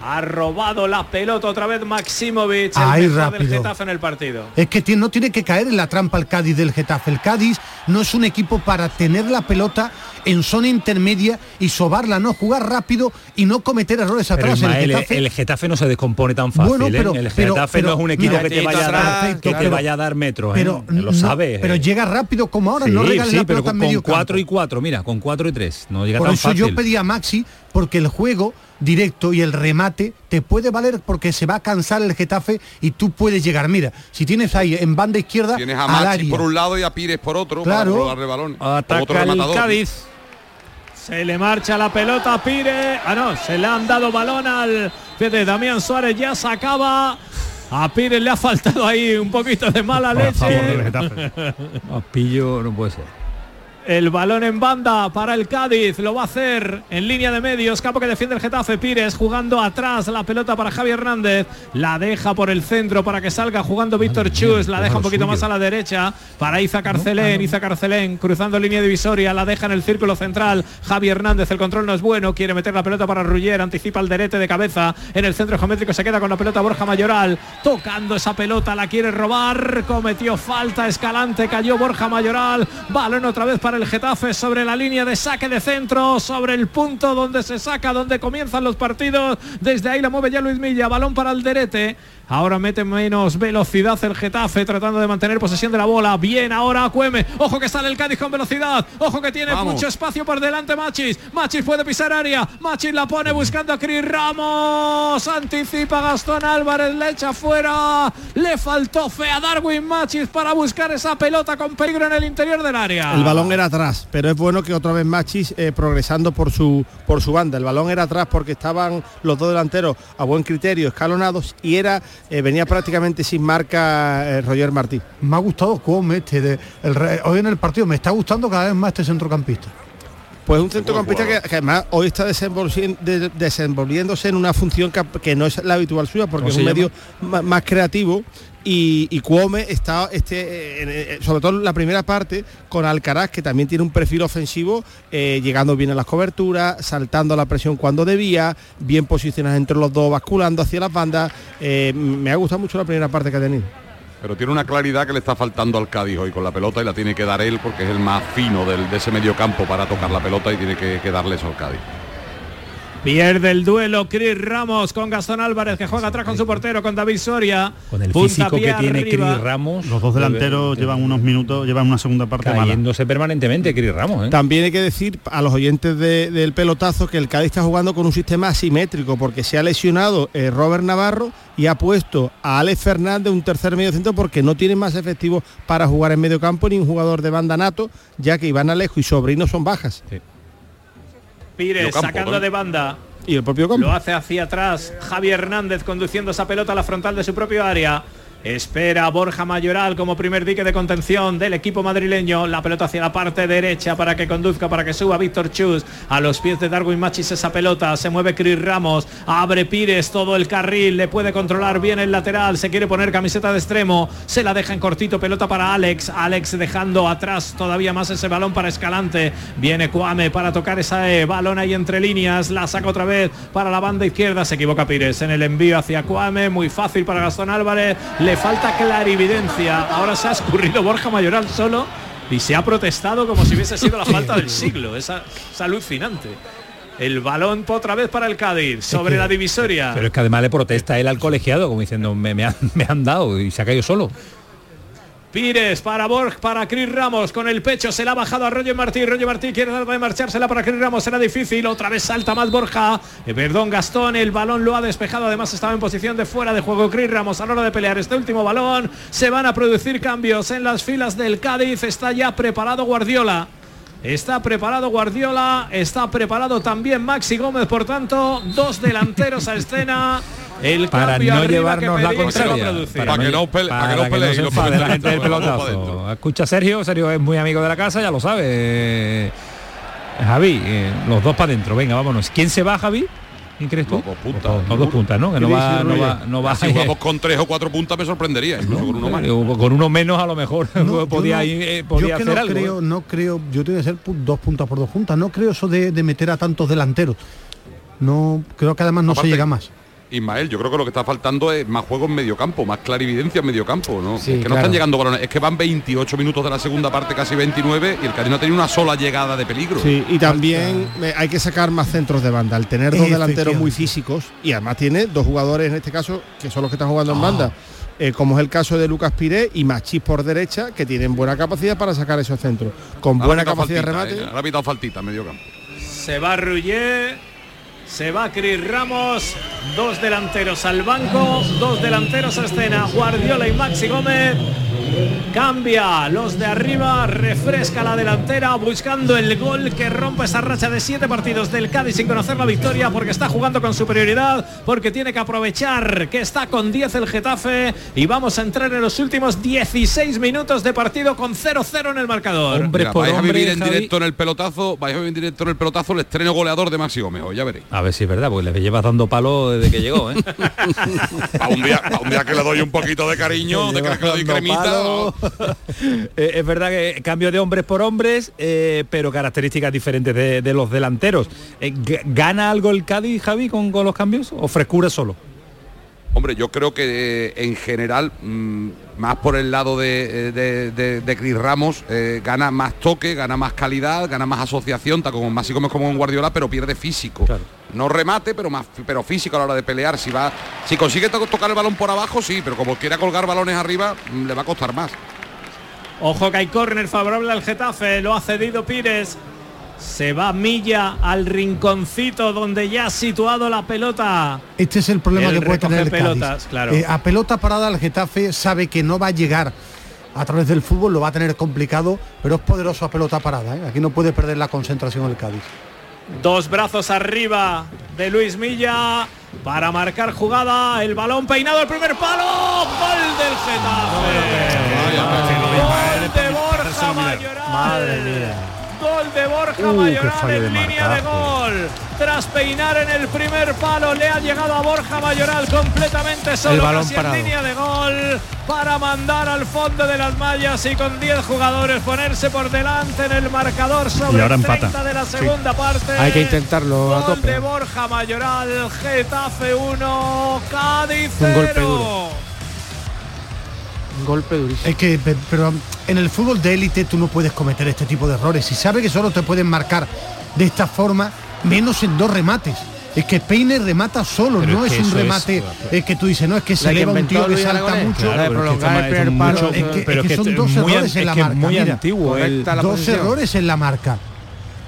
Ha robado la pelota otra vez Maximovic, el mejor del rápido. Getafe en el partido. Es que no tiene que caer en la trampa el Cádiz del Getafe. El Cádiz no es un equipo para tener la pelota en zona intermedia y sobarla, no jugar rápido y no cometer errores Pero atrás. Ismael, el Getafe, el Getafe no se descompone tan fácil. Bueno, ¿eh? pero- el pero- Getafe pero, no es un equipo que te vaya a dar, atrás, que te pero- vaya a dar metros. ¿eh? pero, lo no, sabes. pero ¿eh? llega rápido como ahora, Sí, no regales sí, la pero pelota con, en medio 4 y campo. 4, mira, con 4 y 3. No llega Por tan eso fácil. yo pedí a Maxi, porque el juego directo y el remate te puede valer porque se va a cansar el Getafe y tú puedes llegar. Mira, si tienes ahí en banda izquierda tienes a Maxi por un lado y a Pires por otro Claro. para robarle balón Ataca otro el rematador Cádiz. Se le marcha la pelota a Pire. Ah, no, se le han dado balón al de Damián Suárez. Ya sacaba. A Pires le ha faltado ahí un poquito de mala Por favor, leche. No, pillo no puede ser. El balón en banda para el Cádiz. Lo va a hacer en línea de medios. Campo que defiende el Getafe Pires. Jugando atrás la pelota para Javi Hernández. La deja por el centro para que salga jugando Víctor Chus. La deja un poquito más a la derecha para Iza Carcelén. Iza Carcelén cruzando línea divisoria. La deja en el círculo central. Javi Hernández. El control no es bueno. Quiere meter la pelota para Ruggier. Anticipa el derete de cabeza. En el centro geométrico se queda con la pelota Borja Mayoral. Tocando esa pelota. La quiere robar. Cometió falta. Escalante. Cayó Borja Mayoral. Balón otra vez para el Getafe sobre la línea de saque de centro, sobre el punto donde se saca, donde comienzan los partidos. Desde ahí la mueve ya Luis Milla, balón para el Derete. Ahora mete menos velocidad el Getafe tratando de mantener posesión de la bola. Bien ahora Cueme. Ojo que sale el Cádiz con velocidad. Ojo que tiene Vamos. mucho espacio por delante Machis. Machis puede pisar área. Machis la pone buscando a Cris Ramos. Anticipa Gastón Álvarez. Le echa fuera. Le faltó fe a Darwin Machis para buscar esa pelota con peligro en el interior del área. El balón era atrás, pero es bueno que otra vez Machis eh, progresando por su por su banda. El balón era atrás porque estaban los dos delanteros a buen criterio, escalonados y era eh, venía prácticamente sin marca eh, Roger Martí. Me ha gustado cómo este de, hoy en el partido me está gustando cada vez más este centrocampista. Pues un centrocampista que, que además hoy está desenvolvi- de- desenvolviéndose en una función que, que no es la habitual suya porque ¿Cómo es un llama? medio más creativo y, y Cuome está este eh, eh, sobre todo en la primera parte con Alcaraz que también tiene un perfil ofensivo eh, llegando bien a las coberturas saltando a la presión cuando debía bien posicionados entre los dos basculando hacia las bandas. Eh, me ha gustado mucho la primera parte que ha tenido Pero tiene una claridad que le está faltando al Cádiz hoy con la pelota y la tiene que dar él porque es el más fino del- de ese medio campo para tocar la pelota y tiene que, que darle eso al Cádiz. Pierde el duelo Cris Ramos con Gastón Álvarez que juega atrás con su portero con David Soria. Con el físico que tiene. Cris Ramos. Los dos delanteros llevan unos minutos, llevan una segunda parte mala. Cayéndose permanentemente Cris Ramos. ¿eh? También hay que decir a los oyentes de- del pelotazo que el Cádiz está jugando con un sistema asimétrico porque se ha lesionado eh, Robert Navarro y ha puesto a Alex Fernández un tercer medio centro porque no tiene más efectivos para jugar en medio campo ni un jugador de banda nato, ya que Iván Alejo y Sobrino son bajas. Pires campo, sacando ¿no? de banda. Y el propio campo. Lo hace hacia atrás. Javi Hernández conduciendo esa pelota a la frontal de su propio área. Espera Borja Mayoral como primer dique de contención del equipo madrileño. La pelota hacia la parte derecha para que conduzca, para que suba Víctor Chus. A los pies de Darwin Machis esa pelota. Se mueve Cris Ramos. Abre Pires todo el carril. Le puede controlar bien el lateral. Se quiere poner camiseta de extremo. Se la deja en cortito. Pelota para Alex. Alex dejando atrás todavía más ese balón para Escalante. Viene Cuame para tocar ese balón ahí entre líneas. La saca otra vez para la banda izquierda. Se equivoca Pires en el envío hacia Cuame. Muy fácil para Gastón Álvarez. Le falta clarividencia. Ahora se ha escurrido Borja Mayoral solo. Y se ha protestado como si hubiese sido la falta del siglo. Es, es alucinante. El balón otra vez para el Cádiz sobre la divisoria. Pero es que además le protesta él al colegiado como diciendo me, me han, me han dado y se ha caído solo. Pires para Borg, para Cris Ramos, con el pecho se la ha bajado a Roger Martí, Roger Martí quiere dar de marchársela para Cris Ramos, será difícil, otra vez salta más Borja, Eh, perdón Gastón, el balón lo ha despejado, además estaba en posición de fuera de juego Cris Ramos a la hora de pelear este último balón, se van a producir cambios en las filas del Cádiz, está ya preparado Guardiola. Está preparado Guardiola, está preparado también Maxi Gómez, por tanto, dos delanteros a escena. El Para no llevarnos que la contraria. Para que no pele- para que no la gente del pelotazo. Escucha Sergio, Sergio es muy amigo de la casa, ya lo sabe. Eh, Javi, eh, los dos para adentro, venga, vámonos. ¿Quién se va, Javi? ¿Quién crees tú? Dos puntas. Los dos puntas, ¿no? Que no va, no va, no va Si jugamos con tres o cuatro puntas me sorprendería, incluso con uno más. Eh, Con uno menos a lo mejor No, podía, yo no- ir, eh, yo podía que hacer no algo. creo, no creo, yo tengo que ser dos puntas por dos puntas, no creo eso de, de meter a tantos delanteros. No, creo que además no Aparte- se llega más. Ismael, yo creo que lo que está faltando es más juego en medio campo, más clarividencia en medio campo, ¿no? Sí, es que no están llegando balones, es que van 28 minutos de la segunda parte, casi 29, y el Cádiz no ha tenido una sola llegada de peligro. Sí, y también eh, hay que sacar más centros de banda. Al tener dos delanteros muy físicos y además tiene dos jugadores en este caso que son los que están jugando en banda, eh, como es el caso de Lucas Piré y Machís por derecha, que tienen buena capacidad para sacar esos centros. Con Ahora buena capacidad de remate. eh, ahora ha pitado faltita en medio campo. Se va Rullet. Se va Cris Ramos, dos delanteros al banco, dos delanteros a escena, Guardiola y Maxi Gómez. Cambia los de arriba, refresca la delantera buscando el gol que rompe esa racha de siete partidos del Cádiz sin conocer la victoria porque está jugando con superioridad, porque tiene que aprovechar que está con 10 el Getafe y vamos a entrar en los últimos 16 minutos de partido con 0-0 en el marcador. Mira, vais a vivir en directo en el pelotazo, vais a vivir en directo en el pelotazo el estreno goleador de Maxi Gómez, ya veréis. A ver si es verdad, porque le llevas dando palo desde que llegó, ¿eh? a, un día, a un día que le doy un poquito de cariño, de que le doy cremita. Eh, es verdad que cambio de hombres por hombres, eh, pero características diferentes de, de los delanteros. Eh, ¿Gana algo el Cádiz, Javi, con, con los cambios o frescura solo? Hombre, yo creo que en general, mm, más por el lado de, de, de- de Cris Ramos, eh, gana más toque, gana más calidad, gana más asociación, tanto como Maxi Gómez como en Guardiola, pero pierde físico. No remate, pero más pero físico a la hora de pelear. Si va, si consigue to- tocar el balón por abajo, sí, pero como quiera colgar balones arriba, mm, le va a costar más. Ojo que hay córner favorable al Getafe, lo ha cedido Pires. Se va Milla al rinconcito donde ya ha situado la pelota. Este es el problema El que puede tener el recoge Cádiz. pelotas, claro. Eh, a pelota parada el Getafe sabe que no va a llegar a través del fútbol, lo va a tener complicado, pero es poderoso a pelota parada. ¿eh? Aquí no puede perder la concentración el Cádiz. Dos brazos arriba de Luis Milla para marcar jugada. El balón peinado al primer palo. Gol del Getafe. Gol de Borja Mayoral. Madre mía. Gol de Borja Uh, Mayoral de en línea de gol. Tras peinar en el primer palo, le ha llegado a Borja Mayoral completamente solo balón casi en línea de gol para mandar al fondo de las mallas y con 10 jugadores ponerse por delante en el marcador sobre Y ahora el empata. 30 de la Sí. segunda parte. Hay que intentarlo a Gol tope. de Borja Mayoral, Getafe 1, Cádiz Un golpe 0. duro. Un golpe durísimo. Es que, pe- pero um, en el fútbol de élite tú no puedes cometer este tipo de errores. Si sabes que solo te pueden marcar de esta forma, menos en dos remates. Es que Peine remata solo, Pero no es un es- remate es, que tú dices, no, es que se eleva un tío que salta mucho. Pero es que prolongar esto el primer es palo. mucho- Es que- pero es que esto son dos muy errores an- en la marca, muy mira. antiguo. el- la dos errores en la marca.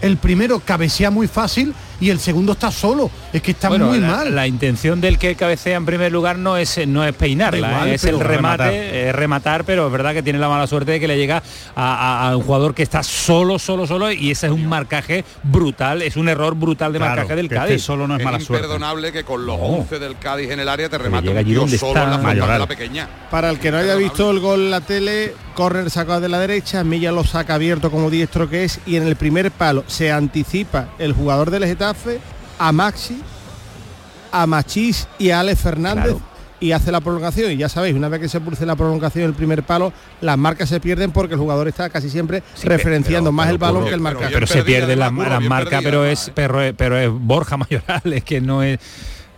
El primero cabecea muy fácil y el segundo está solo. Es que está Bueno, muy la, mal. la intención del que cabecea en primer lugar no es no es peinarla, igual, es el remate, rematar. es rematar, pero es verdad que tiene la mala suerte de que le llega a, a- a un jugador que está solo, solo, solo y ese es un marcaje brutal, es un error brutal de Claro, marcaje del que esté Cádiz. solo no es Es mala suerte. imperdonable que con los No. 11 del Cádiz en el área te remate un tío solo está en la frontal de Mayoral. la pequeña. Para el que no haya visto el gol en la tele, córner sacado de la derecha, Milla lo saca abierto como diestro que es y en el primer palo se anticipa el jugador del Getafe a Maxi, a Machís y a Alex Fernández Claro. y hace la prolongación y ya sabéis, una vez que se produce la prolongación el primer palo, las marcas se pierden porque el jugador está casi siempre referenciando pero- más pero el balón que el pero bien pero se perdida, pierde la, además, Curro, la bien marca, perdida, pero es ¿eh? pero, es- pero es Borja Mayoral, es que no es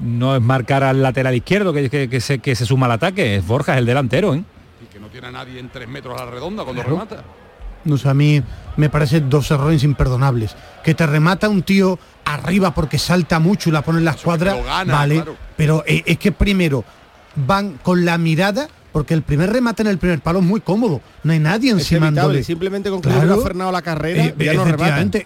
no es marcar al lateral izquierdo que, que- que se, que se suma al ataque, es Borja, es el delantero, ¿eh? Y que no tiene a nadie en 3 metros a la redonda cuando Claro. remata. No sé, a mí me parecen dos errores imperdonables. Que te remata un tío arriba porque salta mucho y la pone en la escuadra, vale. claro. Pero eh, es que primero van con la mirada, porque el primer remate en el primer palo es muy cómodo. No hay nadie encima simplemente con que le hubiera frenado la carrera, Eh, ya no.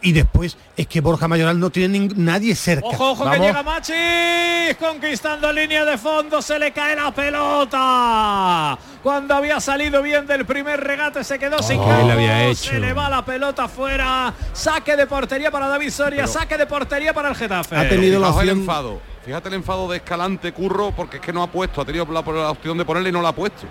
Y después es que Borja Mayoral no tiene nadie cerca. Ojo, ojo que llega Machis conquistando línea de fondo, se le cae la pelota. Cuando había salido bien del primer regate se quedó sin Oh, campo, él había hecho. se le va la pelota fuera. Saque de portería para David Soria, saque de portería para el Getafe. Ha tenido la opción- enfado. Fíjate el enfado de Escalante Curro porque es que no ha puesto, ha tenido la, la opción de ponerle y no la ha puesto.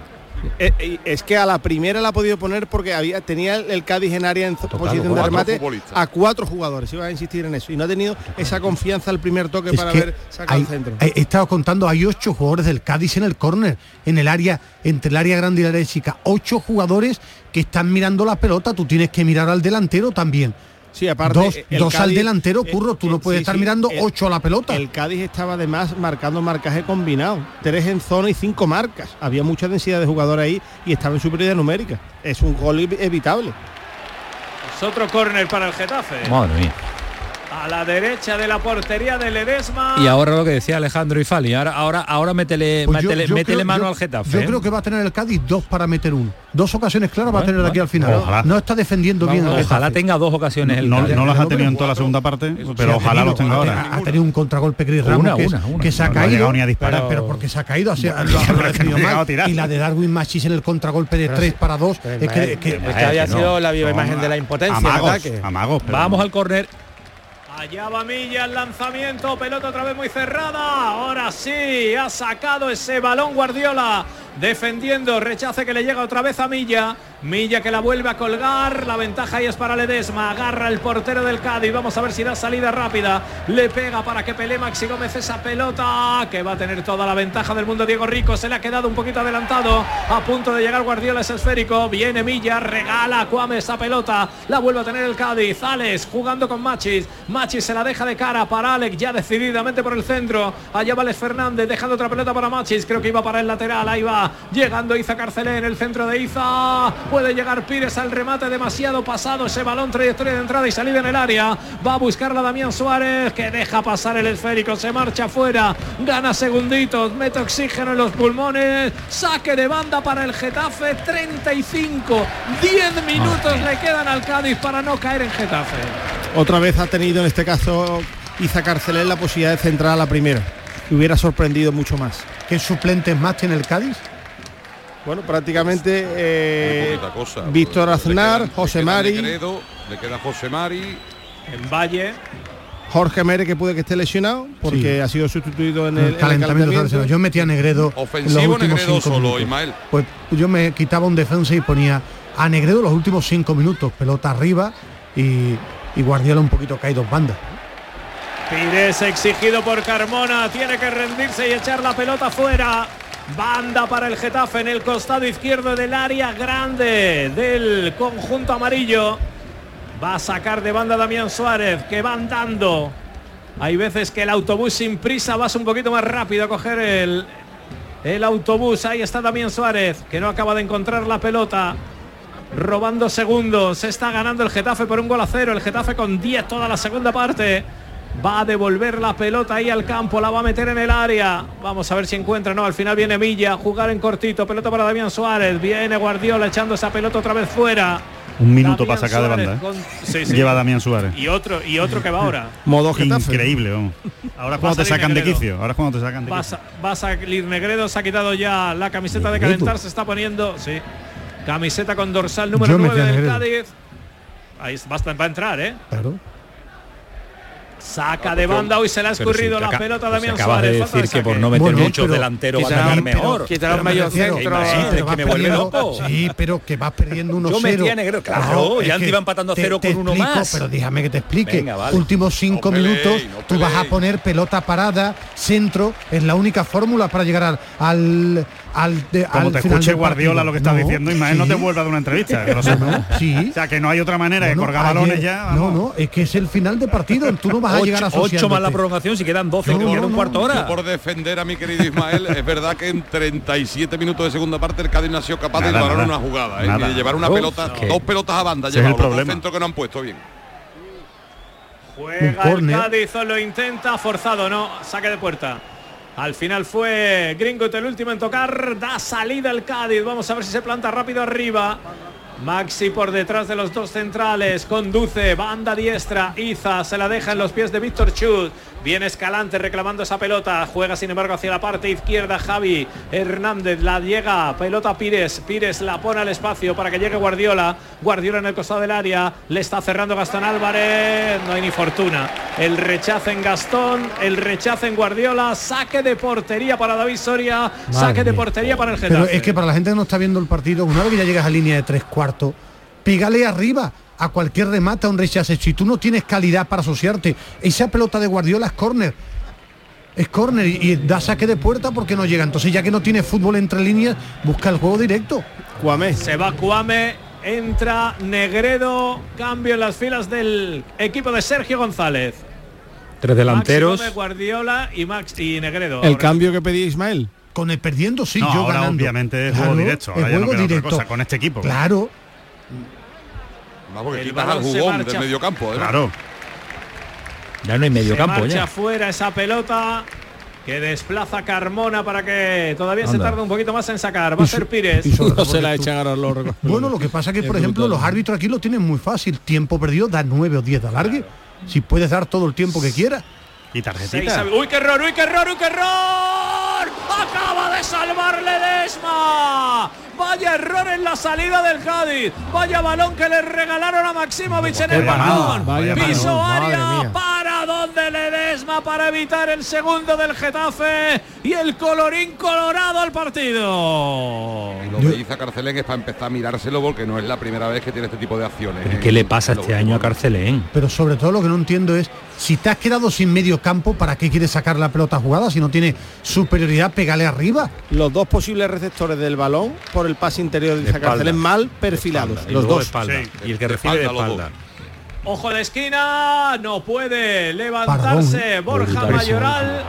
Eh, eh, es que a la primera la ha podido poner porque había tenía el, el Cádiz en área en zo- posición de remate futbolistas. a cuatro jugadores. Iba a insistir en eso y no ha tenido esa confianza al primer toque Es para haber sacado hay- el centro. he, he estado contando, hay ocho jugadores del Cádiz en el córner, en el área, entre el área grande y el área chica. Ocho jugadores que están mirando la pelota, tú tienes que mirar al delantero también. Sí, aparte dos el dos al delantero, eh, curro, tú eh, no puedes sí, estar sí, mirando el- ocho a la pelota. El Cádiz estaba además marcando marcaje combinado, tres en zona y cinco marcas. Había mucha densidad de jugador ahí y estaba en superioridad numérica. Es un gol ev- evitable. Es otro córner para el Getafe. Madre mía. A la derecha de la portería de Ledesma. Y ahora lo que decía Alejandro y Fali, ahora, ahora, ahora métele, Pues métele, yo métele creo- mano yo- al Getafe. Yo ¿eh? creo que va a tener el Cádiz dos para meter uno. Dos ocasiones claras va a tener de aquí al final. ojalá. No está defendiendo bien el Ojalá Getafe. tenga dos ocasiones el No, no las ha tenido en toda la segunda parte, pero ojalá tenido- los tenga ahora. Ha tenido un contragolpe Chris Una, Ramos que, una, una. que se ha caído. llegado ni a disparar. Pero, pero porque se ha caído, así. Y la de Darwin Machis en el contragolpe de 3 para 2. Pero Es que, había sido la viva imagen de la impotencia en Amagos, Vamos al córner. Allá va Milla el lanzamiento, pelota otra vez muy cerrada. Ahora sí, ha sacado ese balón Guardiola. Defendiendo, rechace que le llega otra vez a Milla. Milla que la vuelve a colgar. La ventaja ahí es para Ledesma. Agarra el portero del Cádiz. Vamos a ver si da salida rápida. Le pega para que pelee Maxi Gómez esa pelota. Que va a tener toda la ventaja del mundo Diego Rico. Se le ha quedado un poquito adelantado. A punto de llegar Guardiola ese esférico. Viene Milla, regala Cuame esa pelota. La vuelve a tener el Cádiz. Alex jugando con Machis. Machis se la deja de cara para Alex. Ya decididamente por el centro. Allá va Fernández dejando otra pelota para Machis. Creo que iba para el lateral. Ahí va. Llegando Iza Carcelé en el centro de Iza. Puede llegar Pires al remate demasiado pasado. Ese balón, trayectoria de entrada y salida en el área. Va a buscarla Damián Suárez que deja pasar el esférico. Se marcha fuera. Gana segunditos. Mete oxígeno en los pulmones. Saque de banda para el Getafe. 35. 10 minutos le quedan al Cádiz para no caer en Getafe. Otra vez ha tenido en este caso Iza Carcelén la posibilidad de centrar a la primera. Y hubiera sorprendido mucho más. ¿Qué suplentes más tiene el Cádiz? Bueno, prácticamente eh, cosa. Víctor Aznar, queda- le José Mari, Negredo, le queda José Mari. En Valle. Jorge Mere que puede que esté lesionado porque Sí. ha sido sustituido en el, El en el calentamiento tradicional. Yo metía a Negredo en los Ofensivo últimos Negredo cinco solo, minutos. Ismael. Pues yo me quitaba un defensa y ponía a Negredo los últimos cinco minutos, pelota arriba y, y Guardiola un poquito caído bandas. Pires exigido por Carmona, tiene que rendirse y echar la pelota fuera. Banda para el Getafe en el costado izquierdo del área grande del conjunto amarillo. Va a sacar de banda Damián Suárez, que va andando. Hay veces que el autobús sin prisa vas un poquito más rápido a coger el, autobús. Ahí está Damián Suárez, que no acaba de encontrar la pelota. Robando segundos. Está ganando el Getafe por un gol a cero. El Getafe con 10 toda la segunda parte. Va a devolver la pelota ahí al campo, la va a meter en el área. Vamos a ver si encuentra. No, al final viene Milla, jugar en cortito. Pelota para Damián Suárez. Viene Guardiola echando esa pelota otra vez fuera. Un minuto Damián para sacar de Suárez banda. ¿eh? con- Sí, sí. Lleva Damián Suárez. Y otro, y otro que va ahora. Modo Getafe. Increíble, vamos. Ahora es cuando te sacan de quicio. Ahora es cuando te sacan de Va a, quicio. va a salir Negredo, se ha quitado ya la camiseta de calentar, se está poniendo, sí. Camiseta con dorsal número Yo 9 metí a del. Cádiz. Ahí va a entrar, ¿eh? Claro. Saca de banda, hoy se le ha escurrido si la pelota a Damián Suárez. de decir que por no meter Bueno, muchos delanteros va a ganar mejor. un medio refiero- centro. Que vas me vuelve perdiendo- loco. Sí, pero que vas perdiendo 1-0. Yo metí a Negredo, claro, y antes iba empatando a te- cero te con uno explico, más. Pero déjame que te explique. Venga, vale. Últimos cinco minutos, no tú vas a poner pelota parada, centro, es la única fórmula para llegar al al, de- Como al te final escuche Guardiola partido. lo que estás No, diciendo, Ismael, no te vuelva de una entrevista. que lo sepas. No, sí. O sea, que no hay otra manera que Bueno, colgar balones ayer- ya. No, vamos. no, es que es el final de partido. Tú no vas a llegar a Ocho, ocho más la prolongación si quedan 12, No, que no, queda un no, cuarto hora. por defender a mi querido Ismael, es verdad que en 37 minutos de segunda parte el Cádiz no ha sido capaz de Nada, llevar una jugada, ¿eh? De llevar una Uf, pelota, dos pelotas a banda, Ese es llevado, el los dos problema. centros que no han puesto bien. Juega el. Cádiz, o lo intenta, forzado, no, saque de puerta. Al final fue Gringot el último en tocar, da salida el Cádiz, vamos a ver si se planta rápido arriba. Maxi por detrás de los dos centrales, conduce, banda diestra, Iza se la deja en los pies de Víctor Chut. Viene Escalante reclamando esa pelota, juega sin embargo hacia la parte izquierda Javi Hernández, la llega, pelota Pires, Pires la pone al espacio para que llegue Guardiola, Guardiola en el costado del área, le está cerrando Gastón Álvarez, no hay ni fortuna. El rechazo en Gastón, el rechazo en Guardiola, saque de portería para David Soria, saque de portería para el Pero Getafe. es que para la gente que no está viendo el partido, una vez que ya llegas a línea de tres cuartos, pígale arriba a cualquier remate, a un rechace. Si tú no tienes calidad para asociarte, esa pelota de Guardiola es córner. Es córner y, y da saque de puerta porque no llega. Entonces ya que no tiene fútbol entre líneas, busca el juego directo. Cuamé. Se va Cuame, entra Negredo, cambio en las filas del equipo de Sergio González. Tres delanteros. Guardiola y Max y Negredo. El Ahora. cambio que pedía Ismael. Con el perdiendo, sí, No, yo ahora ganando. obviamente es juego directo, ahora ya no cosa, con este equipo. Claro, Vamos, que El quitas al balón se jugón marcha. del medio campo. ¿eh? Claro. Ya no hay medio Se campo marcha ya. fuera esa pelota que desplaza Carmona para que todavía se tarde un poquito más en sacar. Va a ser Pires. y sobre todo se la porque echan a los. Bueno, lo que pasa es que, Es por ejemplo, brutal. los árbitros aquí lo tienen muy fácil. Tiempo perdido, da 9 o 10 de alargue. Si puedes dar todo el tiempo que quieras. Y Seis a- Uy, qué error, uy, qué error, uy, qué error. Acaba de salvar Ledesma. Vaya error en la salida del Cádiz. Vaya balón que le regalaron a Maximovic en el vaya Piso área donde Ledesma para evitar el segundo del Getafe y el colorín colorado al partido. Y lo que hizo a Carcelén es para empezar a mirárselo porque no es la primera vez que tiene este tipo de acciones. ¿Pero en- ¿Qué le pasa este año a Carcelén? Pero sobre todo lo que no entiendo es, si te has quedado sin medio campo, ¿para qué quieres sacar la pelota jugada? Si no tiene superioridad, pégale arriba. Los dos posibles receptores del balón por el pase interior de espalda. Carcelén mal perfilados. Los de dos. espalda. Sí. Y el que De recibe de espalda. Ojo de esquina, no puede levantarse. Borja. Mayoral.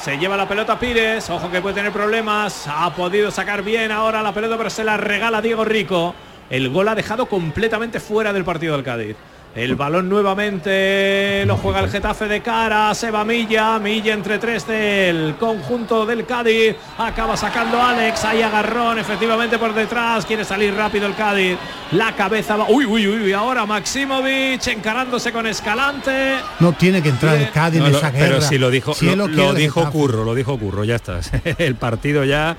Se lleva la pelota Pires, ojo que puede tener problemas. Ha podido sacar bien ahora la pelota, pero se la regala Diego Rico. El gol ha dejado completamente fuera del partido del Cádiz. El balón nuevamente lo juega el Getafe de cara, se va Milla, Milla entre tres del conjunto del Cádiz, acaba sacando Alex, ahí agarrón efectivamente por detrás, quiere salir rápido el Cádiz, la cabeza va, uy, uy, uy, ahora Maximovic encarándose con Escalante, No tiene que entrar el Cádiz No, en lo- esa guerra. pero si lo dijo, Si lo, dijo Getafe. Curro, lo dijo Curro, ya está. el partido ya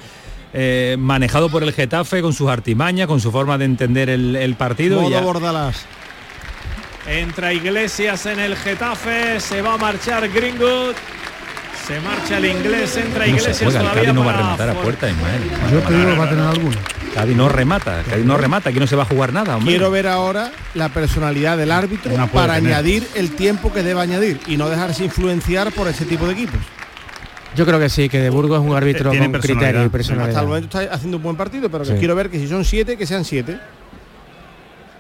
eh, manejado por el Getafe con sus artimañas, con su forma de entender el, el partido. y Modo ya- Bordalás. Entra Iglesias en el Getafe, se va a marchar Greenwood, se marcha el inglés, entra no Iglesias se juega, el todavía Cádiz no va a rematar a puerta, Ismael. Yo creo que va a tener alguna. Cádiz no remata, Cádiz no remata, aquí no se va a jugar nada, hombre. Quiero ver ahora la personalidad del árbitro para tener. añadir el tiempo que debe añadir y no dejarse influenciar por ese tipo de equipos. Yo creo que sí, que de Burgos es un árbitro Tiene con personalidad. criterio y Hasta el personalidad. momento está haciendo un buen partido, pero que quiero ver que si son siete, que sean siete.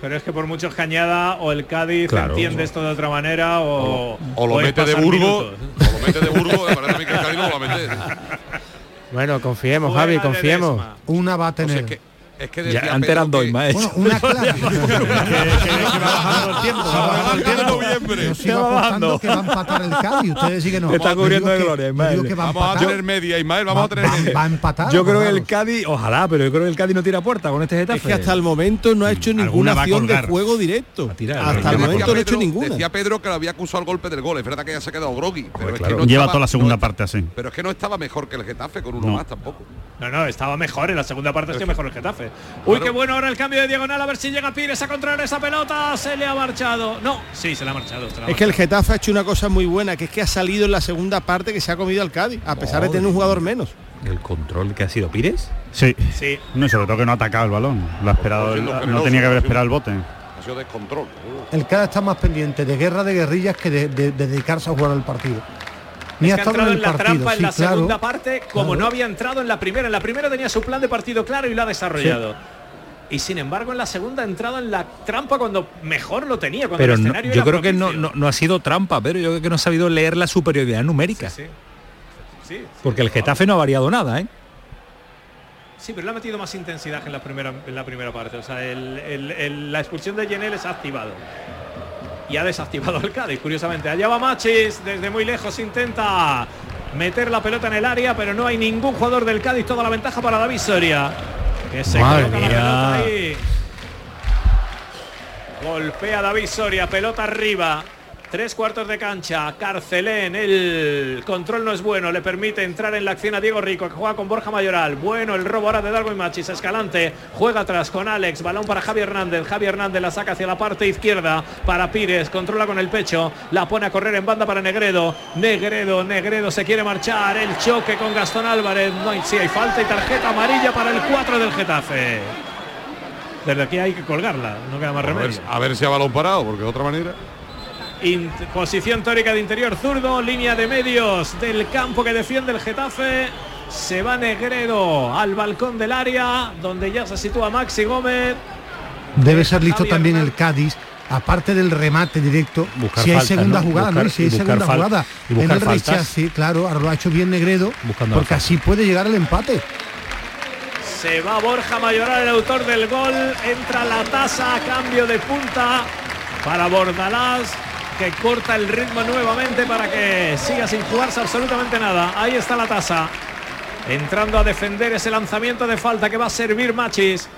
Pero es que por muchos que añada, o el Cádiz Claro. entiende esto de otra manera, o, O lo es mete de pasar Burgos, minutos. o lo mete de Burgos, me parece a mí que el Cádiz no lo va a meter. Bueno, confiemos, Fuera Javi, confiemos. Una va a O sea, tener. que, es que Ya, decía antes eran dos, que-. Bueno, una clara. de noviembre. Pero si va apostando que va a empatar el Cádiz. Ustedes sí que no. Está cubriendo de que- gloria, Ismael. que va Vamos a tener media, Ismael, vamos Va, a tener va- media. va a empatar. Yo creo que el. Cádiz, ojalá, pero yo creo que el Cádiz no tira puerta con este Getafe. Es que hasta el momento no ha hecho ninguna va acción de juego directo. Tirar, hasta el Decía momento no ha hecho Pedro- ninguna. Decía Pedro que lo había acusado al golpe del gol. Es verdad que ya se ha quedado groggy. Que Lleva toda la segunda parte así. Pero es que no estaba mejor que el Getafe con uno No. más tampoco. No, no, estaba mejor en la segunda parte, estoy mejor el Getafe. Uy, qué bueno ahora el cambio de diagonal, a ver si llega Pires a controlar esa pelota, se le ha marchado. No, sí, se le ha marchado. se le ha Es que el. Getafe ha hecho una cosa muy buena, que es que ha salido en la segunda parte que se ha comido al Cádiz, a pesar de tener un jugador menos. El control que ha sido Pires. Sí. Sí, No, sobre todo que no ha atacado el balón. Lo ha esperado, no tenía que haber esperado el bote. Ha sido descontrol. El Cádiz está más pendiente de guerra de guerrillas que de, de- de dedicarse a jugar el partido. Ni Es ha que ha estado entrado en la partido. trampa en la claro. segunda parte, como Claro. no había entrado en la primera. En la primera tenía su plan de partido claro y lo ha desarrollado. Y sin embargo, en la segunda ha entrado en la trampa cuando mejor lo tenía. Cuando Pero el no- escenario yo era creo que no, no, no ha sido trampa, pero yo creo que no ha sabido leer la superioridad numérica. Sí, Porque el Getafe no ha variado nada, ¿eh? Sí, pero le ha metido más intensidad que en la primera, en la primera parte. O sea, el- el- el- la expulsión de Yenel se ha activado. Y ha desactivado el Cádiz, curiosamente. Allá va Machis, desde muy lejos intenta meter la pelota en el área, pero no hay ningún jugador del Cádiz. Toda la ventaja para David Soria. Que se Madre coloca la pelota ahí. Golpea David Soria, pelota arriba. Tres cuartos de cancha, Carcelén, el control no es bueno, le permite entrar en la acción a Diego Rico, que juega con Borja Mayoral. Bueno, el robo ahora de Darwin Machis, Escalante, juega atrás con Alex, balón para Javi Hernández, Javi Hernández la saca hacia la parte izquierda para Pires, controla con el pecho, la pone a correr en banda para Negredo, Negredo, Negredo se quiere marchar, el choque con Gastón Álvarez, no hay, sí hay falta y tarjeta amarilla para el 4 del Getafe. Desde aquí hay que colgarla, no queda más A ver, remedio. a ver si ha balón parado, porque de otra manera. Posición tórica de interior zurdo, línea de medios del campo que defiende el Getafe. Se va Negredo al balcón del área, donde ya se sitúa Maxi Gómez. Debe ser listo también el Cádiz. Aparte del remate directo, Buscar si hay segunda ¿no? jugada, Buscar- ¿no? Y si hay segunda fal- jugada y en el sí, claro, ahora lo ha hecho bien Negredo, Buscando porque así puede llegar el empate. Se va Borja Mayoral, el autor del gol. Entra la tasa a cambio de punta para Bordalás. Que corta el ritmo nuevamente para que siga sin jugarse absolutamente nada. Ahí está la tasa. Entrando a defender ese lanzamiento de falta que va a servir Machis.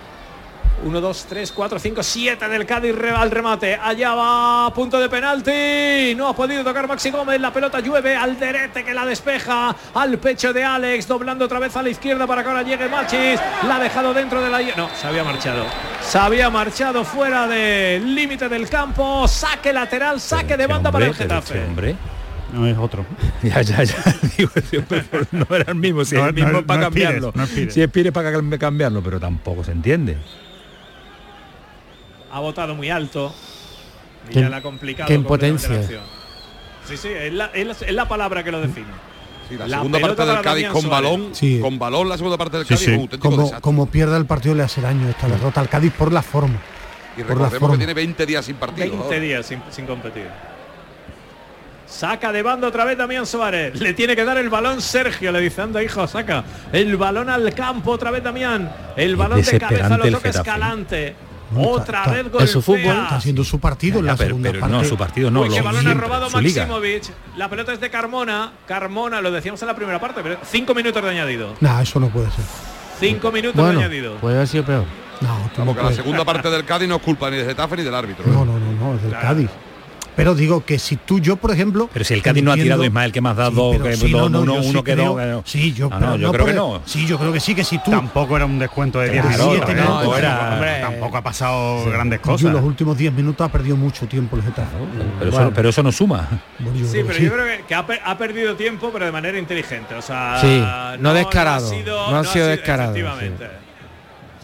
1, 2, 3, 4, 5, 7 del Cádiz al remate. Allá va, punto de penalti. No ha podido tocar Maxi Gómez. La pelota llueve al derete que la despeja al pecho de Alex. Doblando otra vez a la izquierda para que ahora llegue Machis. La ha dejado dentro de la... No, se había marchado. Se había marchado fuera del límite del campo. Saque lateral, saque de banda para el Getafe. este hombre. No es otro. Ya, ya, ya. Digo, no era el mismo, si No, es el mismo no, para no es Pires, cambiarlo. no es Pires. si es Pires para cam- cambiarlo, pero tampoco se entiende. Ha votado muy alto. Y ya le ha complicado qué impotencia. la. Sí, sí, es la, es la- es la palabra que lo define. Sí, la, La segunda parte del Cádiz Damián con Suárez. balón, Sí. con balón la segunda parte del Cádiz sí. fue un auténtico Como, desastre. como pierda el partido le hace daño esta derrota al Cádiz por la forma. y por la recordemos que forma. tiene 20 días sin partido. 20 ahora. días sin, sin competir. Saca de banda otra vez Damián Suárez. Le tiene que dar el balón Sergio. Le dice, anda hijo, saca. El balón al campo otra vez Damián. El balón de cabeza desesperante lo toca Getafe. Escalante. No, otra está- vez es golpea. su fútbol, Está haciendo su partido en Ya, la pero, segunda pero parte. no, su partido no. Uy, lo- balón ha robado. Maximovic. La pelota es de Carmona. Carmona, lo decíamos en la primera parte, pero cinco minutos de añadido. Nah, eso no puede ser. Cinco minutos de añadido. puede haber sido peor. No, tú no Porque la segunda parte del Cádiz no es culpa ni de Getafe ni del árbitro. ¿eh? No, no, no, no, es del Cádiz. Pero digo que si tú, yo, por ejemplo. Pero si el Cádiz no ha tirado Ismael, que más dado Sí, que sí, dos, no, no, uno, yo sí uno quedó. creo- no. Sí, yo, Ah, no, yo no creo que no. Sí, yo creo que sí, que si tú. Tampoco era un descuento de Claro, 17, tampoco era- ha pasado grandes Yo en cosas. los últimos 10 minutos ha perdido mucho tiempo el Getafe. Pero, Bueno. eso, pero eso no suma. Bueno, yo Sí, pero sí. yo creo que, que ha, per- ha perdido tiempo, pero de manera inteligente. O sea, Sí, no descarado, ha sido, no ha sido descarado, Efectivamente.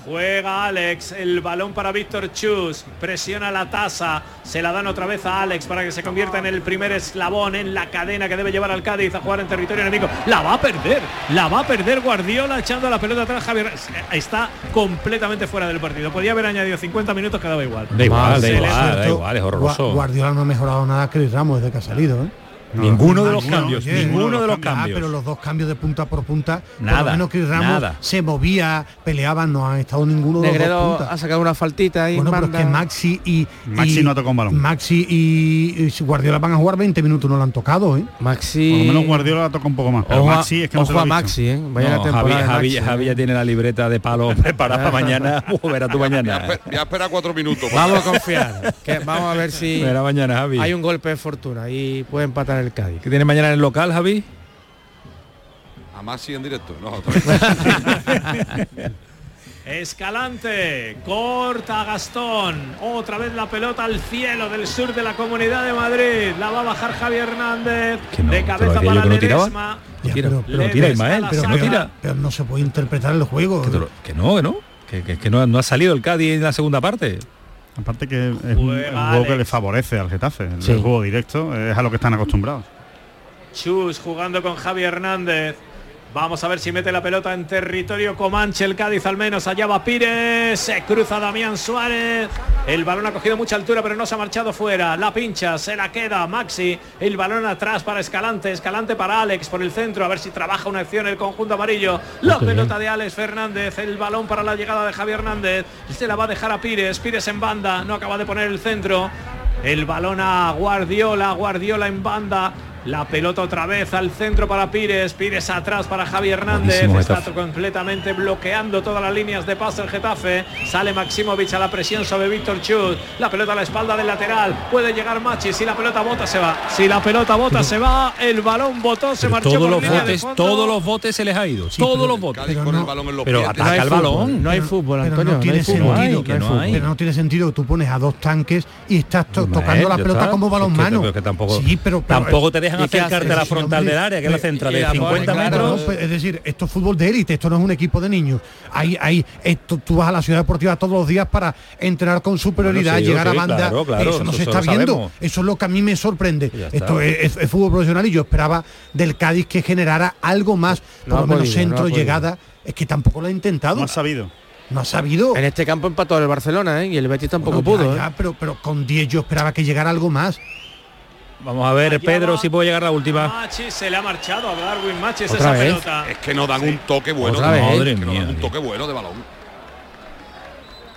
Juega Alex, el balón para Víctor Chus, presiona la tasa, se la dan otra vez a Alex para que se convierta en el primer eslabón en la cadena que debe llevar al Cádiz a jugar en territorio enemigo. La va a perder, la va a perder Guardiola echando la pelota atrás. Javier está completamente fuera del partido. Podía haber añadido 50 minutos, quedaba igual. Da igual, da igual, da igual, es horroroso. Guardiola no ha mejorado nada Chris Ramos desde que ha salido, ¿eh? Ninguno de los cambios, oye, ninguno de los Ah, cambios. pero los dos cambios de punta por punta, por Nada, lo menos Chris Ramos nada. se movía, peleaban, no han estado ninguno de los dos puntas. ha sacado una faltita ahí. Bueno, pero es que Maxi y Maxi y- no ha tocado un balón. Maxi y, y Guardiola van a jugar 20 minutos, no lo han tocado, ¿eh? Maxi. Por lo menos Guardiola la toca un poco más. Pero Ojo, Maxi es que no se lo a. Maxi, ¿eh? Vaya No, la temporada Javi, Maxi, ¿eh? Javi ya tiene la libreta de palos preparada para mañana. Uh, verá tú mañana. esper- voy a esperar cuatro minutos. Vamos a confiar. que vamos a ver si mañana, Javi. hay un golpe de fortuna y puede empatar el Cádiz. ¿Qué tiene mañana en el local, Javi? A Maxi en directo. No, Escalante, corta a Gastón, otra vez la pelota al cielo del sur de la Comunidad de Madrid, la va a bajar Javi Hernández, Que no, de ¿te lo cabeza para que no tiraba? Ledesma. Ya, Tira, pero- tira Ismael, pero no saca. tira. Pero no se puede interpretar el juego. Que, lo- que no, que no. Que, que- que no, no ha salido el Cádiz en la segunda parte. Aparte que es un, Juega es un juego que le favorece al Getafe. El, Sí. el juego directo es a lo que están acostumbrados. Chus jugando con Javi Hernández. Vamos a ver si mete la pelota en territorio Comanche, el Cádiz al menos. Allá va Pires, se cruza Damián Suárez. El balón ha cogido mucha altura, pero no se ha marchado fuera. La pincha, se la queda Maxi. El balón atrás para Escalante, Escalante para Alex por el centro. A ver si trabaja una acción el conjunto amarillo. La pelota de Alex Fernández, el balón para la llegada de Javi Hernández. Se la va a dejar a Pires, Pires en banda, no acaba de poner el centro. El balón a Guardiola, Guardiola en banda. La pelota otra vez al centro para Pires, Pires atrás para Javi Hernández, Buenísimo está Getafe. completamente bloqueando todas las líneas de pase el Getafe, sale Maximovic a la presión sobre Víctor Chut, la pelota a la espalda del lateral, puede llegar Machi, si la pelota bota se va, si la pelota bota se va, el balón botó, se marchó todos por los línea botes, todos los botes se les ha ido. todos pero los botes. Pero no- el balón en los pero pies. ataca tiene- el fútbol, balón. No hay fútbol, Antonio. no tiene sentido. No hay, que no hay. Pero no tiene sentido que tú pones a dos tanques y estás to- tocando la pelota está. como balón Es que- mano. pero que tampoco, sí, pero, pero- tampoco te dejan ¿y qué acercarte a la frontal Hombre, del área, que es la central de la pone, 50 claro. metros. No, pues, es decir, esto es fútbol de élite, esto no es un equipo de niños. Hay, hay, esto, tú vas a la ciudad deportiva todos los días para entrenar con superioridad, Bueno, sí, llegar a banda. claro, claro, eso no eso se está viendo. sabemos. Eso es lo que a mí me sorprende. Esto es, es- es fútbol profesional y yo esperaba del Cádiz que generara algo más, No por lo menos podido, no ha centro, podido. llegada. Es que tampoco lo ha intentado. No ha sabido. No ha sabido. En este campo empató el Barcelona, ¿eh? Y el Betis tampoco Bueno, ya, pudo, ¿eh? pero, pero con 10 yo esperaba que llegara algo más. Vamos a ver, Allá Pedro, va. si puede llegar la última. Machi se le ha marchado a Darwin Machis ¿Otra esa vez? pelota. Es que no dan un toque bueno. Madre que no mía, dan un toque bueno de balón.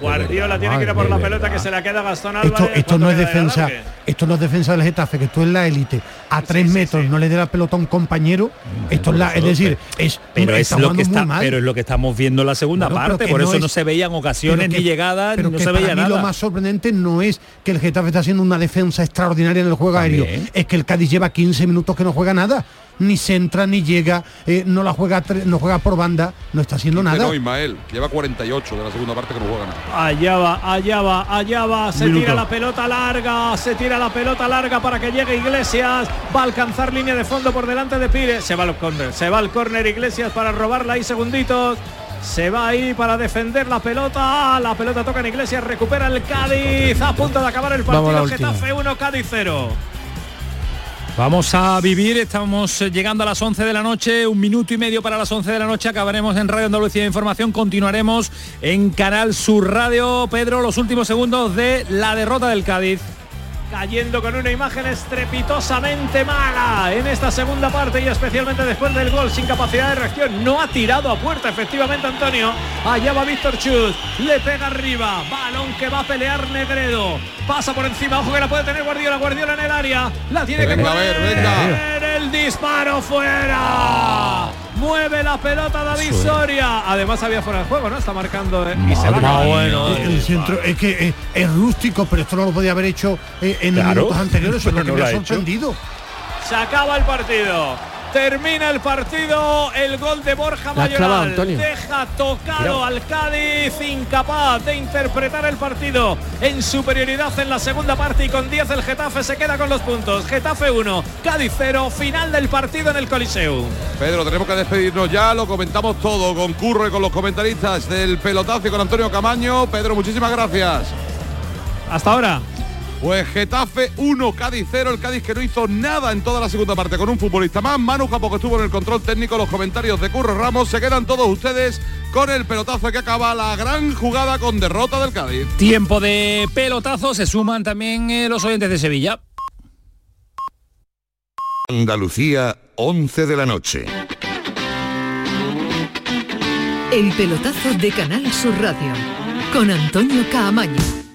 Guardiola tiene que ir a por la pelota que se la queda Gastón Esto, Álvarez. esto no es ¿Cuánto queda de defensa, esto no es defensa del Getafe, que tú en la élite a tres metros no le dé la pelota a un compañero. Esto es la, es decir, es pero es está lo jugando que muy está mal. pero es lo que estamos viendo en la segunda parte por no eso es- no se veían ocasiones ni llegadas pero no que se para veía mí nada lo más sorprendente no es que el Getafe está haciendo una defensa extraordinaria en el juego aéreo, es que el Cádiz lleva 15 minutos que no juega nada. Ni se entra, ni llega, eh, no la juega no juega por banda, no está haciendo nada. No, Ismael, lleva 48 de la segunda parte que no juega nada. Allá va, allá va, allá va, se Minuto. tira la pelota larga, se tira la pelota larga para que llegue Iglesias, va a alcanzar línea de fondo por delante de Pires, se va al córner, se va al córner Iglesias para robarla ahí segunditos. Se va ahí para defender la pelota. La pelota toca en Iglesias, recupera el Cádiz. A punto de acabar el partido. Getafe 1, Cádiz 0. Vamos a vivir, estamos llegando a las 11 de la noche, un minuto y medio para las 11 de la noche, acabaremos en Radio Andalucía de Información, continuaremos en Canal Sur Radio. Pedro, los últimos segundos de la derrota del Cádiz. Cayendo con una imagen estrepitosamente mala en esta segunda parte y especialmente después del gol sin capacidad de reacción. No ha tirado a puerta efectivamente Antonio. Allá va Víctor Chus, le pega arriba, balón que va a pelear Negredo. Pasa por encima, ojo que la puede tener Guardiola, Guardiola en el área. La tiene que Venga, a ver, poner. venga. El disparo fuera. Mueve la pelota David Suena. Soria. Además había fuera de juego, ¿no? Está marcando eh, y se va. bueno. El- el centro es que es, es rústico, pero esto no lo podía haber hecho eh, en Claro, minutos anteriores, eso es lo pero que no me lo ha hecho. sorprendido. Se acaba el partido. Termina el partido. El gol de Borja La Mayoral. Antonio. Deja tocado Mira. al Cádiz, incapaz de interpretar el partido en superioridad en la segunda parte y con 10 el Getafe se queda con los puntos. Getafe 1, Cádiz 0, final del partido en el Coliseo. Pedro, tenemos que despedirnos ya, lo comentamos todo con Curro y con los comentaristas del pelotazo y con Antonio Camaño. Pedro, muchísimas gracias. Hasta ahora. Pues Getafe 1, Cádiz 0, el Cádiz que no hizo nada en toda la segunda parte con un futbolista más. Manu Capo que estuvo en el control técnico, los comentarios de Curro Ramos. Se quedan todos ustedes con el pelotazo que acaba la gran jugada con derrota del Cádiz. Tiempo de pelotazo, se suman también eh, los oyentes de Sevilla. Andalucía, 11 de la noche. El pelotazo de Canal Sur Radio con Antonio Caamaño.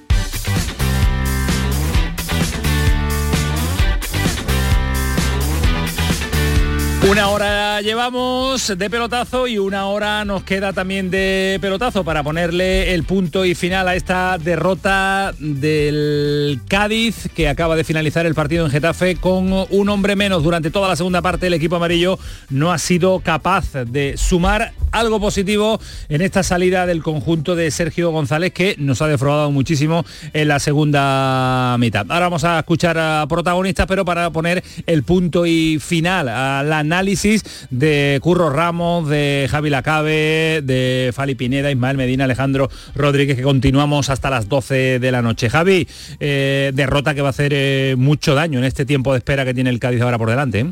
Una hora llevamos de pelotazo y una hora nos queda también de pelotazo para ponerle el punto y final a esta derrota del Cádiz que acaba de finalizar el partido en Getafe con un hombre menos durante toda la segunda parte el equipo amarillo no ha sido capaz de sumar algo positivo en esta salida del conjunto de Sergio González que nos ha defraudado muchísimo en la segunda mitad. Ahora vamos a escuchar a protagonistas pero para poner el punto y final al análisis de Curro Ramos, de Javi Lacabe, de Fali Pineda, Ismael Medina, Alejandro Rodríguez que continuamos hasta las 12 de la noche. Javi, eh, derrota que va a hacer eh, mucho daño en este tiempo de espera que tiene el Cádiz ahora por delante.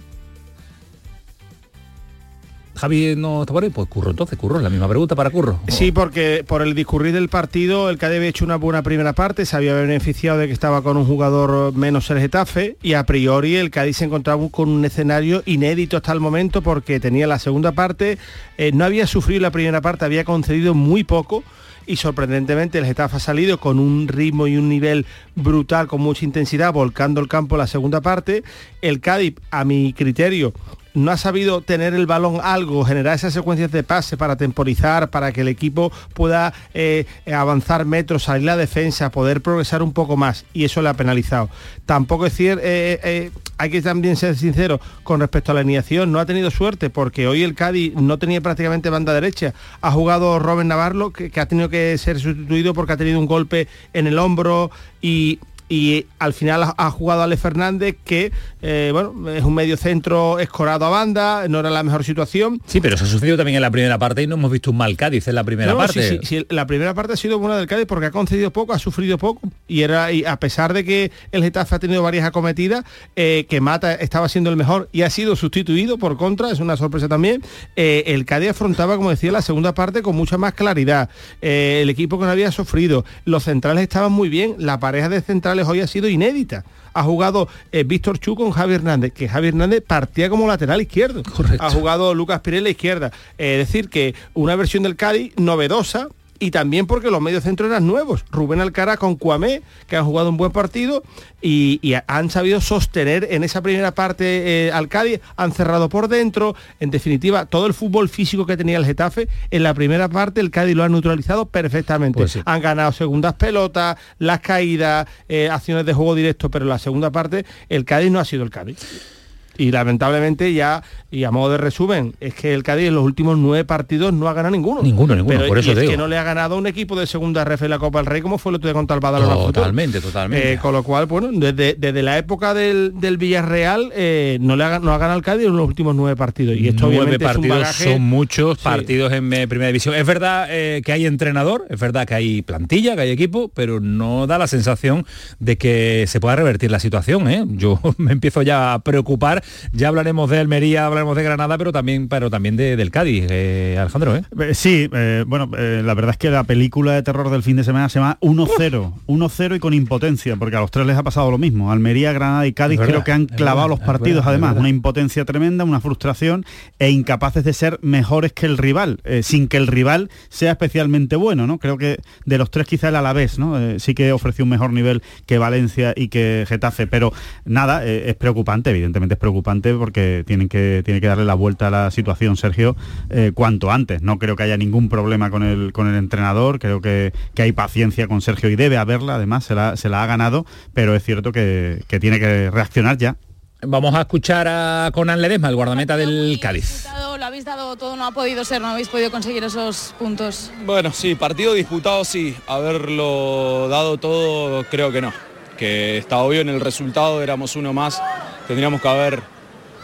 Javi no está por ahí, pues Curro entonces, Curro, la misma pregunta para Curro. Sí, porque por el discurrir del partido, el Cádiz había hecho una buena primera parte, se había beneficiado de que estaba con un jugador menos el Getafe y a priori el Cádiz se encontraba con un escenario inédito hasta el momento porque tenía la segunda parte, eh, no había sufrido la primera parte, había concedido muy poco y sorprendentemente el Getafe ha salido con un ritmo y un nivel brutal, con mucha intensidad, volcando el campo en la segunda parte. El Cádiz, a mi criterio, no ha sabido tener el balón algo, generar esas secuencias de pase para temporizar, para que el equipo pueda eh, avanzar metros, salir la defensa, poder progresar un poco más. Y eso le ha penalizado. Tampoco es cierto, eh, eh, hay que también ser sincero con respecto a la alineación, no ha tenido suerte porque hoy el Cádiz no tenía prácticamente banda derecha, ha jugado Robert Navarro que, que ha tenido que ser sustituido porque ha tenido un golpe en el hombro y y al final ha- jugado Ale Fernández que eh, bueno es un medio centro escorado a banda no era la mejor situación Sí, pero eso ha sucedido también en la primera parte y no hemos visto un mal Cádiz en la primera no, parte. sí, sí, sí, la primera parte ha sido buena del Cádiz porque ha concedido poco, ha sufrido poco y era y a pesar de que el Getafe ha tenido varias acometidas, eh, que Mata estaba siendo el mejor y ha sido sustituido por contra, es una sorpresa también. eh, el Cádiz afrontaba, como decía, la segunda parte con mucha más claridad. El equipo que no había sufrido, los centrales estaban muy bien, la pareja de centrales hoy ha sido inédita. Ha jugado eh, Víctor Chu con Javi Hernández, que Javi Hernández partía como lateral izquierdo. Ha jugado Lucas Pirela izquierda. Eh, es decir, que una versión del Cádiz novedosa y también porque los medios centros eran nuevos. Rubén Alcaraz con Cuamé, que han jugado un buen partido y, y han sabido sostener en esa primera parte eh, al Cádiz, han cerrado por dentro. En definitiva, todo el fútbol físico que tenía el Getafe, en la primera parte el Cádiz lo ha neutralizado perfectamente. Pues sí. Han ganado segundas pelotas, las caídas, eh, acciones de juego directo, pero en la segunda parte el Cádiz no ha sido el Cádiz. Y lamentablemente ya, y a modo de resumen, es que el Cádiz en los últimos nueve partidos no ha ganado ninguno. Ninguno, ninguno, Pero- por eso es te digo. que no le ha ganado un equipo de segunda ref en la Copa del Rey como fue el otro día contra el Badalona. Totalmente, totalmente. Eh, con lo cual, bueno, desde, desde la época del, del Villarreal eh, no, le ha, no ha ganado el Cádiz en los últimos nueve partidos. Y esto Nueve obviamente es un partidos bagaje- son muchos Sí. partidos en eh, primera división. Es verdad que hay entrenador, es verdad que hay plantilla, que hay equipo, pero no da la sensación de que se pueda revertir la situación. Yo me empiezo ya a preocupar. Ya hablaremos de Almería, hablaremos de Granada, pero también, pero también de- del Cádiz, eh, Alejandro. ¿eh? Eh, Sí, eh, bueno, la verdad es que la película de terror del fin de semana se llama 1-0, 1-0 y con impotencia, porque a los tres les ha pasado lo mismo. Almería, Granada y Cádiz verdad, creo que han clavado verdad, los partidos, verdad, además, una impotencia tremenda, una frustración e incapaces de ser mejores que el rival, sin que el rival sea especialmente bueno, ¿no? Creo que de los tres quizá el Alavés, ¿no? Sí que ofreció un mejor nivel que Valencia y que Getafe, pero nada, es preocupante, evidentemente es preocupante porque tienen que, tiene que darle la vuelta a la situación, Sergio, eh, cuanto antes. No creo que haya ningún problema con el, con el entrenador, creo que, que hay paciencia con Sergio y debe haberla, además se la, se la ha ganado, pero es cierto que, que tiene que reaccionar ya. Vamos a escuchar a Conan Ledesma, el guardameta del Cádiz. Lo habéis dado todo, no ha podido ser, no habéis podido conseguir esos puntos. Bueno, sí, partido disputado sí, haberlo dado todo creo que no, que está obvio en el resultado, éramos uno más, tendríamos que haber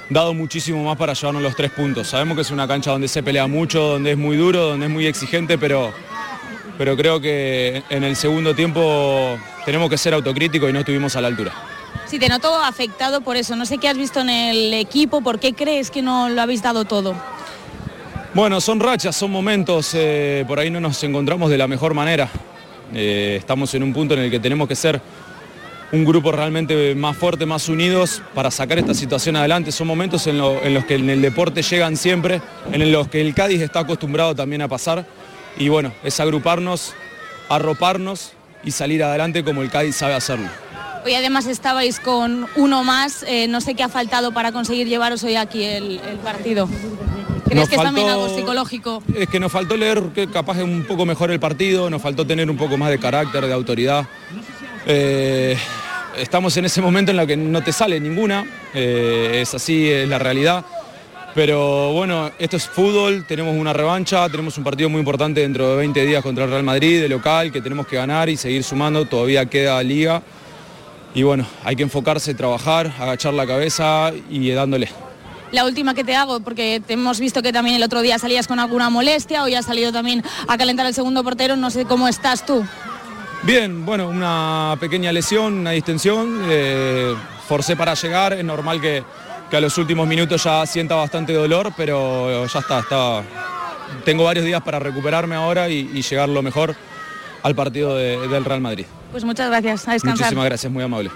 dado muchísimo más para llevarnos los tres puntos. Sabemos que es una cancha donde se pelea mucho, donde es muy duro, donde es muy exigente, pero, pero creo que en el segundo tiempo tenemos que ser autocríticos y no estuvimos a la altura. Sí, te noto afectado por eso. No sé qué has visto en el equipo, ¿por qué crees que no lo habéis dado todo? Bueno, son rachas, son momentos, eh, por ahí no nos encontramos de la mejor manera. Eh, estamos en un punto en el que tenemos que ser un grupo realmente más fuerte, más unidos para sacar esta situación adelante. Son momentos en, lo- en los que en el deporte llegan siempre, en los que el Cádiz está acostumbrado también a pasar. Y bueno, es agruparnos, arroparnos y salir adelante como el Cádiz sabe hacerlo. Hoy además estabais con uno más, eh, no sé qué ha faltado para conseguir llevaros hoy aquí el, el partido. ¿Crees Nos que es también algo psicológico? Es que nos faltó leer que capaz es un poco mejor el partido, nos faltó tener un poco más de carácter, de autoridad. Eh, estamos en ese momento en el que no te sale ninguna, eh, es así, es la realidad. Pero bueno, esto es fútbol, tenemos una revancha, tenemos un partido muy importante dentro de 20 días contra el Real Madrid, de local, que tenemos que ganar y seguir sumando, todavía queda liga. Y bueno, hay que enfocarse, trabajar, agachar la cabeza y dándole. La última que te hago, porque te hemos visto que también el otro día salías con alguna molestia, hoy has salido también a calentar el segundo portero, no sé cómo estás tú. Bien, bueno, una pequeña lesión, una distensión, eh, forcé para llegar, es normal que, que a los últimos minutos ya sienta bastante dolor, pero ya está, está. tengo varios días para recuperarme ahora y, y llegar lo mejor al partido de- del Real Madrid. Pues muchas gracias, a descansar. Muchísimas gracias, muy amable.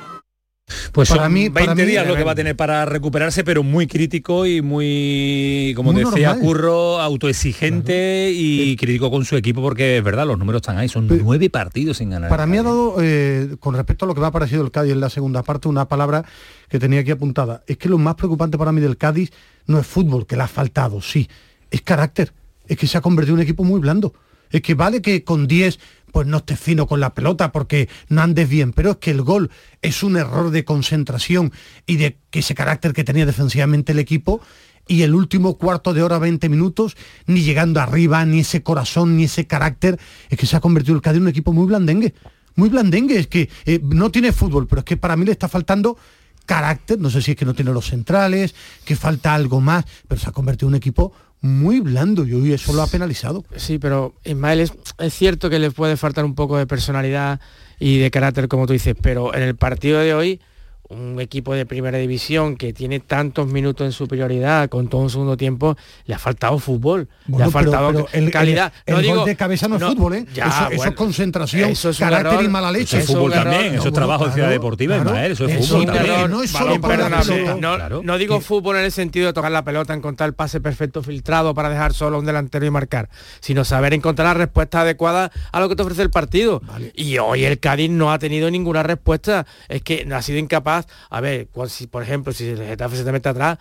Pues Para son mí- 20 para mí- días lo que va a tener para recuperarse, pero muy crítico y muy, como Muy decía normal. Curro, autoexigente y crítico con su equipo porque es verdad, los números están ahí, son nueve partidos sin ganar. Para mí ha dado, eh, con respecto a lo que me ha parecido el Cádiz en la segunda parte, una palabra que tenía aquí apuntada. Es que lo más preocupante para mí del Cádiz no es fútbol, que le ha faltado, sí, es carácter. Es que se ha convertido en un equipo muy blando. Es que vale que con 10 pues no estés fino con la pelota porque no andes bien, pero es que el gol es un error de concentración y de ese carácter que tenía defensivamente el equipo y el último cuarto de hora, 20 minutos, ni llegando arriba, ni ese corazón, ni ese carácter, es que se ha convertido el Cádiz en un equipo muy blandengue. Muy blandengue, es que eh, no tiene fútbol, pero es que para mí le está faltando carácter, no sé si es que no tiene los centrales, que falta algo más, pero se ha convertido en un equipo muy blando y hoy eso lo ha penalizado. Sí, pero Ismael es cierto que le puede faltar un poco de personalidad y de carácter, como tú dices, pero en el partido de hoy un equipo de primera división que tiene tantos minutos en superioridad con todo un segundo tiempo, le ha faltado fútbol, Bueno, le ha faltado pero el- calidad. el- no el gol digo, de cabeza no es fútbol, ¿eh? ya, Eso- eso es concentración, eso es un carácter error. y mala leche. Eso es fútbol error. también, eso es trabajo de Ciudad Deportiva, Ismael, eso es fútbol un también. error No es solo para la imperdonable. pelota. No, no digo fútbol en el sentido de tocar la pelota, encontrar el pase perfecto filtrado para dejar solo a un delantero y marcar, sino saber encontrar la respuesta adecuada a lo que te ofrece el partido. Y hoy el Cádiz no ha tenido ninguna respuesta. Es que no ha sido incapaz. A ver, si, por ejemplo, si el Getafe se te mete atrás,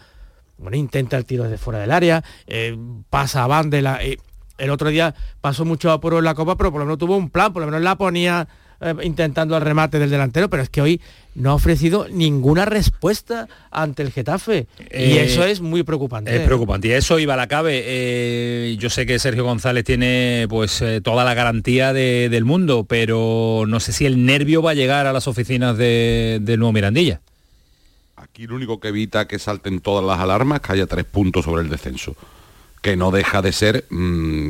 bueno, intenta el tiro desde fuera del área, eh, pasa a banda. y la- eh, el otro día pasó mucho apuro en la Copa, pero por lo menos tuvo un plan, por lo menos la ponía eh, intentando el remate del delantero, pero es que hoy no ha ofrecido ninguna respuesta ante el Getafe. y Eh, eso es muy preocupante. Es preocupante. Y eso iba a la cabe. Eh, yo sé que Sergio González tiene pues eh, toda la garantía de- del mundo, pero no sé si el nervio va a llegar a las oficinas de- del nuevo Mirandilla. Aquí lo único que evita que salten todas las alarmas es que haya tres puntos sobre el descenso. Que no deja de ser mm,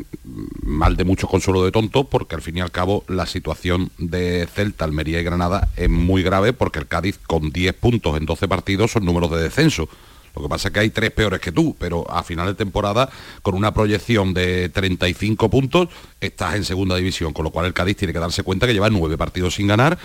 mal de mucho consuelo de tonto, porque al fin y al cabo la situación de Celta, Almería y Granada es muy grave, porque el Cádiz con 10 puntos en 12 partidos son números de descenso. Lo que pasa es que hay tres peores que tú, pero a final de temporada, con una proyección de 35 puntos, estás en segunda división, con lo cual el Cádiz tiene que darse cuenta que lleva nueve partidos sin ganar.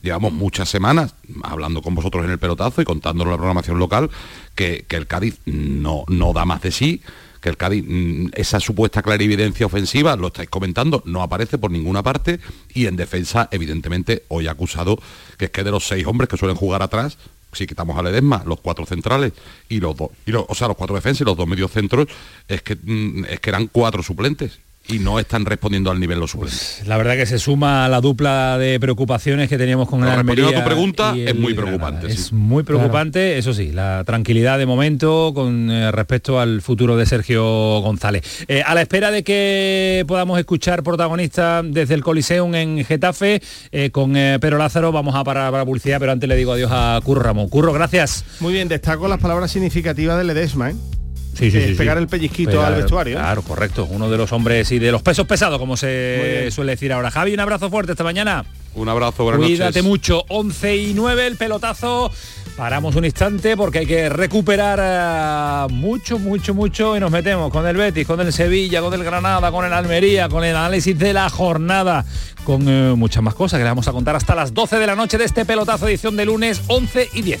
Llevamos muchas semanas hablando con vosotros en el pelotazo y contándonos la programación local que, que el Cádiz no, no da más de sí, que el Cádiz, mm, esa supuesta clarividencia ofensiva, lo estáis comentando, no aparece por ninguna parte y en defensa, evidentemente, hoy ha acusado que es que de los seis hombres que suelen jugar atrás, si quitamos a Ledesma, los cuatro centrales y los dos, o sea, los cuatro defensas y los dos medios centros, es que, mm, es que eran cuatro suplentes y no están respondiendo al nivel los suplentes. La verdad que se suma a la dupla de preocupaciones que teníamos con el Pero respondiendo Almería a tu pregunta, es el muy Granada. preocupante, Es sí. muy preocupante, eso sí, la tranquilidad de momento con eh, respecto al futuro de Sergio González. Eh, a la espera de que podamos escuchar protagonistas desde el Coliseum en Getafe eh, con eh, Pedro Lázaro, vamos a parar para publicidad, pero antes le digo adiós a Curro Ramón. Curro, gracias. Muy bien, destaco las palabras significativas de Ledesma, ¿eh? Sí, sí, Eh, sí, sí. pegar el pellizquito Pegar- al vestuario. Claro, correcto. Uno de los hombres y de los pesos pesados, como se suele decir ahora. Javi, un abrazo fuerte esta mañana. Un abrazo, buenas Cuídate noches. mucho. 11 y 9 el pelotazo. Paramos un instante porque hay que recuperar eh, mucho, mucho, mucho y nos metemos con el Betis, con el Sevilla, con el Granada, con el Almería, con el análisis de la jornada, con eh, muchas más cosas que le vamos a contar hasta las 12 de la noche de este pelotazo edición de lunes 11 y 10.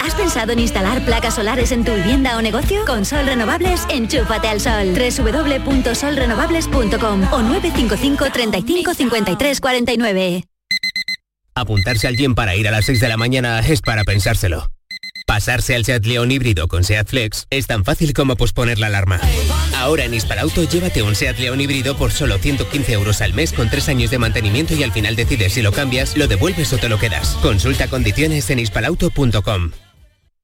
¿Has pensado en instalar placas solares en tu vivienda o negocio? Con Sol Renovables, enchúfate al sol. www.solrenovables.com o 955 35 53 49. Apuntarse al gym para ir a las 6 de la mañana es para pensárselo. Pasarse al Seat León híbrido con Seat Flex es tan fácil como posponer la alarma. Ahora en Hispalauto llévate un Seat León híbrido por solo 115 euros al mes con 3 años de mantenimiento y al final decides si lo cambias, lo devuelves o te lo quedas. Consulta condiciones en hispalauto.com.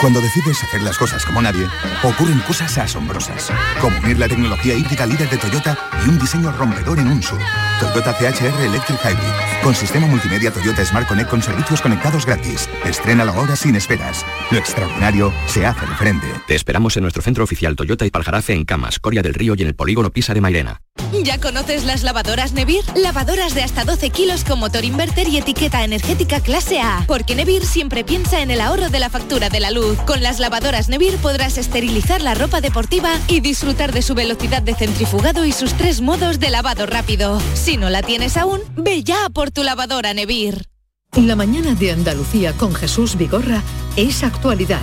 Cuando decides hacer las cosas como nadie, ocurren cosas asombrosas. Como unir la tecnología híbrida líder de Toyota y un diseño rompedor en un SUV. Toyota CHR Electric Hybrid. Con sistema multimedia Toyota Smart Connect con servicios conectados gratis. Estrena la hora sin esperas. Lo extraordinario se hace diferente. Te esperamos en nuestro centro oficial Toyota y Paljarafe en Camas, Coria del Río y en el polígono Pisa de Mairena. ¿Ya conoces las lavadoras Nevir? Lavadoras de hasta 12 kilos con motor inverter y etiqueta energética clase A. Porque Nevir siempre piensa en el ahorro de la factura de la luz. Con las lavadoras Nevir podrás esterilizar la ropa deportiva y disfrutar de su velocidad de centrifugado y sus tres modos de lavado rápido. Si no la tienes aún, ve ya por tu lavadora Nevir. La mañana de Andalucía con Jesús Vigorra es actualidad,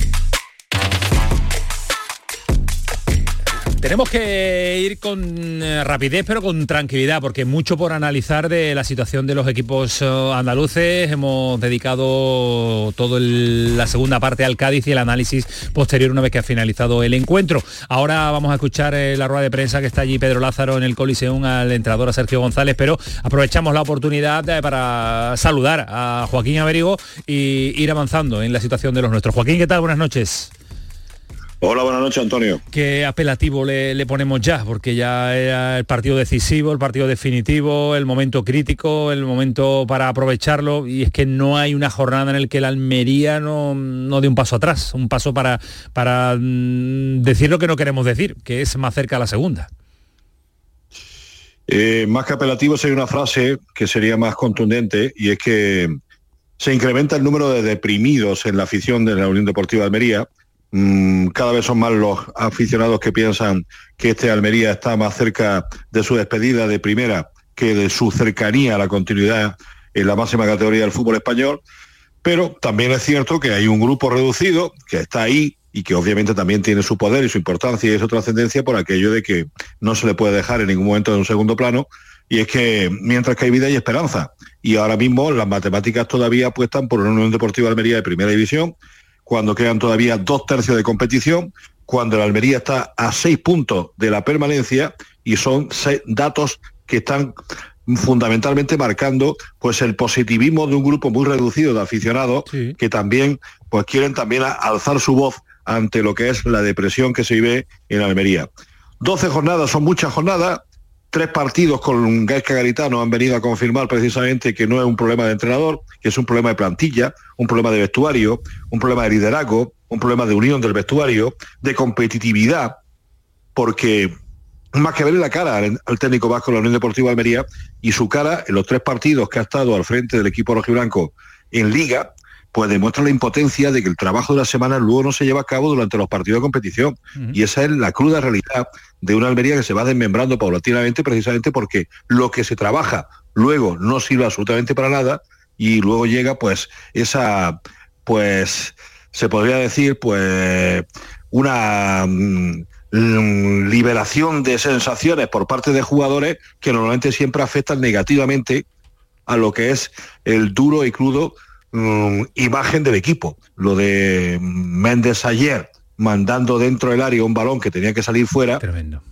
Tenemos que ir con eh, rapidez pero con tranquilidad porque mucho por analizar de la situación de los equipos eh, andaluces. Hemos dedicado toda la segunda parte al Cádiz y el análisis posterior una vez que ha finalizado el encuentro. Ahora vamos a escuchar eh, la rueda de prensa que está allí Pedro Lázaro en el Coliseum al entrenador a Sergio González, pero aprovechamos la oportunidad para saludar a Joaquín Averigo y ir avanzando en la situación de los nuestros. Joaquín, ¿qué tal? Buenas noches. Hola, buenas noches, Antonio. ¿Qué apelativo le, le ponemos ya? Porque ya era el partido decisivo, el partido definitivo, el momento crítico, el momento para aprovecharlo y es que no hay una jornada en el que el Almería no, no dé un paso atrás, un paso para, para mm, decir lo que no queremos decir, que es más cerca a la segunda. Eh, más que apelativo sería una frase que sería más contundente y es que se incrementa el número de deprimidos en la afición de la Unión Deportiva de Almería. Mm, cada vez son más los aficionados que piensan que este Almería está más cerca de su despedida de primera que de su cercanía a la continuidad en la máxima categoría del fútbol español. Pero también es cierto que hay un grupo reducido que está ahí y que obviamente también tiene su poder y su importancia y su trascendencia por aquello de que no se le puede dejar en ningún momento en un segundo plano y es que mientras que hay vida hay esperanza y ahora mismo las matemáticas todavía apuestan por una Unión Deportiva de Almería de primera división cuando quedan todavía dos tercios de competición, cuando el Almería está a seis puntos de la permanencia y son seis datos que están fundamentalmente marcando pues el positivismo de un grupo muy reducido de aficionados que también pues quieren también alzar su voz ante lo que es la depresión que se vive en Almería. 12 jornadas son muchas jornadas, tres partidos con Gaisca Garitano han venido a confirmar precisamente que no es un problema de entrenador, que es un problema de plantilla, un problema de vestuario, un problema de liderazgo, un problema de unión del vestuario, de competitividad, porque más que verle la cara al, técnico vasco de la Unión Deportiva de Almería y su cara en los tres partidos que ha estado al frente del equipo rojiblanco en liga, pues demuestra la impotencia de que el trabajo de la semana luego no se lleva a cabo durante los partidos de competición. Y esa es la cruda realidad de una Almería que se va desmembrando paulatinamente precisamente porque lo que se trabaja luego no sirve absolutamente para nada y luego llega pues esa, pues se podría decir pues una mm, mm, liberación de sensaciones por parte de jugadores que normalmente siempre afectan negativamente a lo que es el duro y crudo mm, imagen del equipo. Lo de Méndez ayer mandando dentro del área un balón que tenía que salir fuera,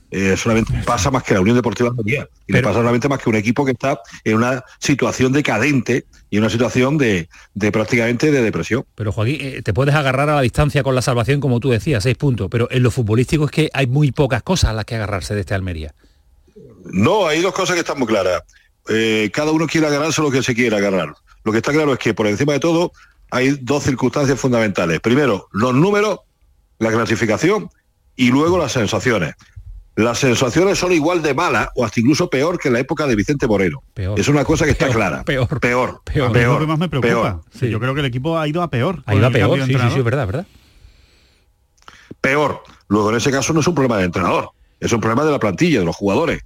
eh, solamente pasa más que la Unión Deportiva de Almería. Y le pasa solamente más que un equipo que está en una situación decadente y una situación de, de prácticamente de depresión. Pero Joaquín, eh, te puedes agarrar a la distancia con la salvación, como tú decías, seis puntos, pero en lo futbolístico es que hay muy pocas cosas a las que agarrarse de este Almería. No, hay dos cosas que están muy claras. Eh, cada uno quiere agarrarse lo que se quiera agarrar. Lo que está claro es que por encima de todo hay dos circunstancias fundamentales. Primero, los números, la clasificación y luego las sensaciones. Las sensaciones son igual de malas o hasta incluso peor que en la época de Vicente Moreno. Es una cosa que está clara. Peor. Peor. Peor. Peor. Es lo que más me preocupa. peor. Yo creo que el equipo ha ido a peor. Ha ido a peor, sí, sí, sí, es verdad, verdad. Peor. Luego en ese caso no es un problema del entrenador, es un problema de la plantilla, de los jugadores.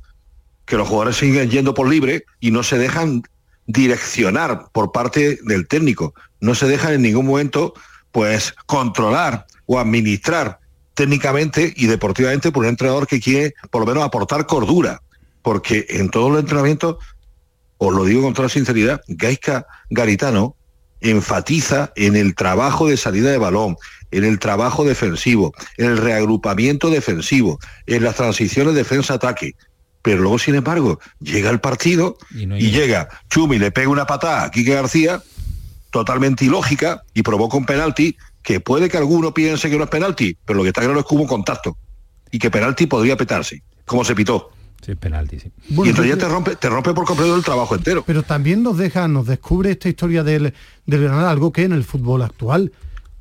Que los jugadores siguen yendo por libre y no se dejan direccionar por parte del técnico. No se dejan en ningún momento pues controlar o administrar técnicamente y deportivamente por un entrenador que quiere por lo menos aportar cordura. Porque en todos los entrenamientos, os lo digo con toda sinceridad, Gaisca Garitano enfatiza en el trabajo de salida de balón, en el trabajo defensivo, en el reagrupamiento defensivo, en las transiciones defensa-ataque. Pero luego, sin embargo, llega el partido y, llega Chumi, le pega una patada a Quique García, totalmente ilógica, y provoca un penalti que puede que alguno piense que no es penalti, pero lo que está claro es que hubo un contacto y que penalti podría petarse, como se pitó. Sí, penalti, sí. y entonces ya te rompe, te rompe por completo el trabajo entero. Pero también nos deja, nos descubre esta historia del, del Granada algo que en el fútbol actual,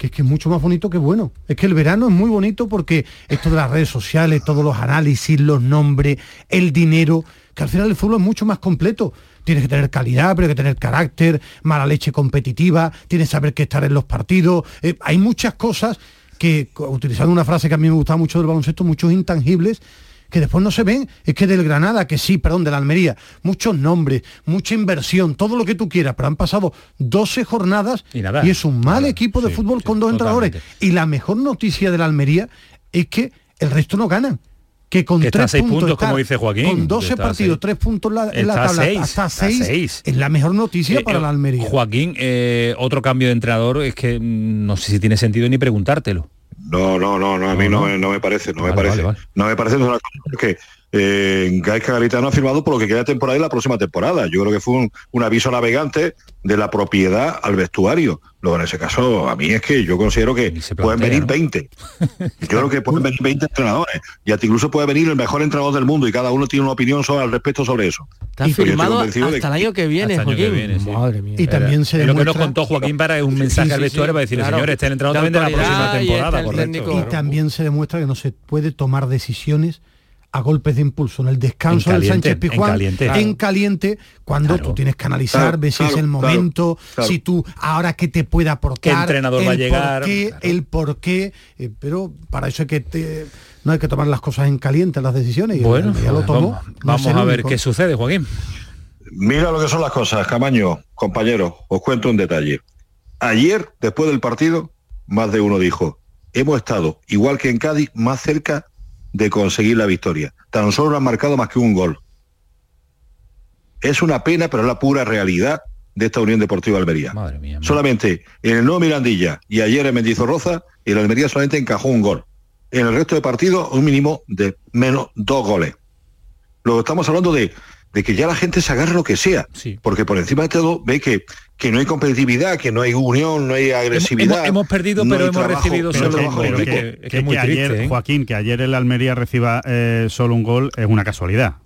que es que es mucho más bonito que bueno. Es que el verano es muy bonito porque esto de las redes sociales, todos los análisis, los nombres, el dinero, que al final el fútbol es mucho más completo. Tienes que tener calidad, pero hay que tener carácter, mala leche competitiva, tienes que saber qué estar en los partidos. Eh, hay muchas cosas que, utilizando una frase que a mí me gusta mucho del baloncesto, muchos intangibles que después no se ven, es que del Granada, que sí, perdón, de la Almería, muchos nombres, mucha inversión, todo lo que tú quieras, pero han pasado 12 jornadas y, es un mal equipo de fútbol con dos entrenadores. Y la mejor noticia de la Almería es que el resto no ganan que con tres seis puntos, como dice Joaquín. Con 12 partidos, tres puntos en la, en la tabla, hasta seis, es la mejor noticia Eh, para eh, la Almería. Joaquín, eh, otro cambio de entrenador es que mm, no sé si tiene sentido ni preguntártelo. No, no, no, no, a mí no, no me parece, no me parece. No me parece una cosa que eh, Gaisca Garitano ha firmado por lo que queda de temporada y la próxima temporada. Yo creo que fue un, un aviso navegante de la propiedad al vestuario. Luego en ese caso, a mí es que yo considero que pueden plantea, venir ¿no? 20. Yo creo que pueden venir 20 entrenadores. Y hasta incluso puede venir el mejor entrenador del mundo y cada uno tiene una opinión sobre, al respecto sobre eso. Está firmado de hasta el año que viene, Hasta el año que Joaquín. viene, sí. Madre mía. Y también se Es lo que nos demuestra- contó Joaquín para es un mensaje Sí, al sí, vestuario sí, para decirle, claro. señores, este entrenador también de la próxima temporada, correcto. Y también se demuestra que no se puede tomar decisiones a golpes de impulso. En el descanso En del caliente, Sánchez Pizjuán, en caliente. en caliente, cuando tú tienes que analizar, Claro, ver si es el momento, claro. si tú ahora qué te puede aportar, ¿Qué entrenador el va a llegar? por qué, el por qué, eh, pero para eso hay que te- no hay que tomar las cosas en caliente las decisiones. y Bueno, ya lo tomó. vamos, no vamos a ver único. qué sucede, Joaquín. Mira lo que son las cosas, Camaño, compañeros, os cuento un detalle. Ayer, después del partido, más de uno dijo, hemos estado, igual que en Cádiz, más cerca de conseguir la victoria. Tan solo no han marcado más que un gol. Es una pena, pero es la pura realidad de esta Unión Deportiva Almería. solamente en el nuevo Mirandilla y ayer en Mendizorroza, el Almería solamente encajó un gol. En el resto de partidos, un mínimo de menos dos goles. Luego estamos hablando de, de que ya la gente se agarra lo que sea, porque por encima de todo ve que, que no hay competitividad, que no hay unión, no hay agresividad. hemos- hemos perdido, no pero hemos trabajo- recibido solo equipo. que- que que, es muy que triste, ayer, ¿eh? Joaquín, que ayer el Almería reciba eh, solo un gol es una casualidad.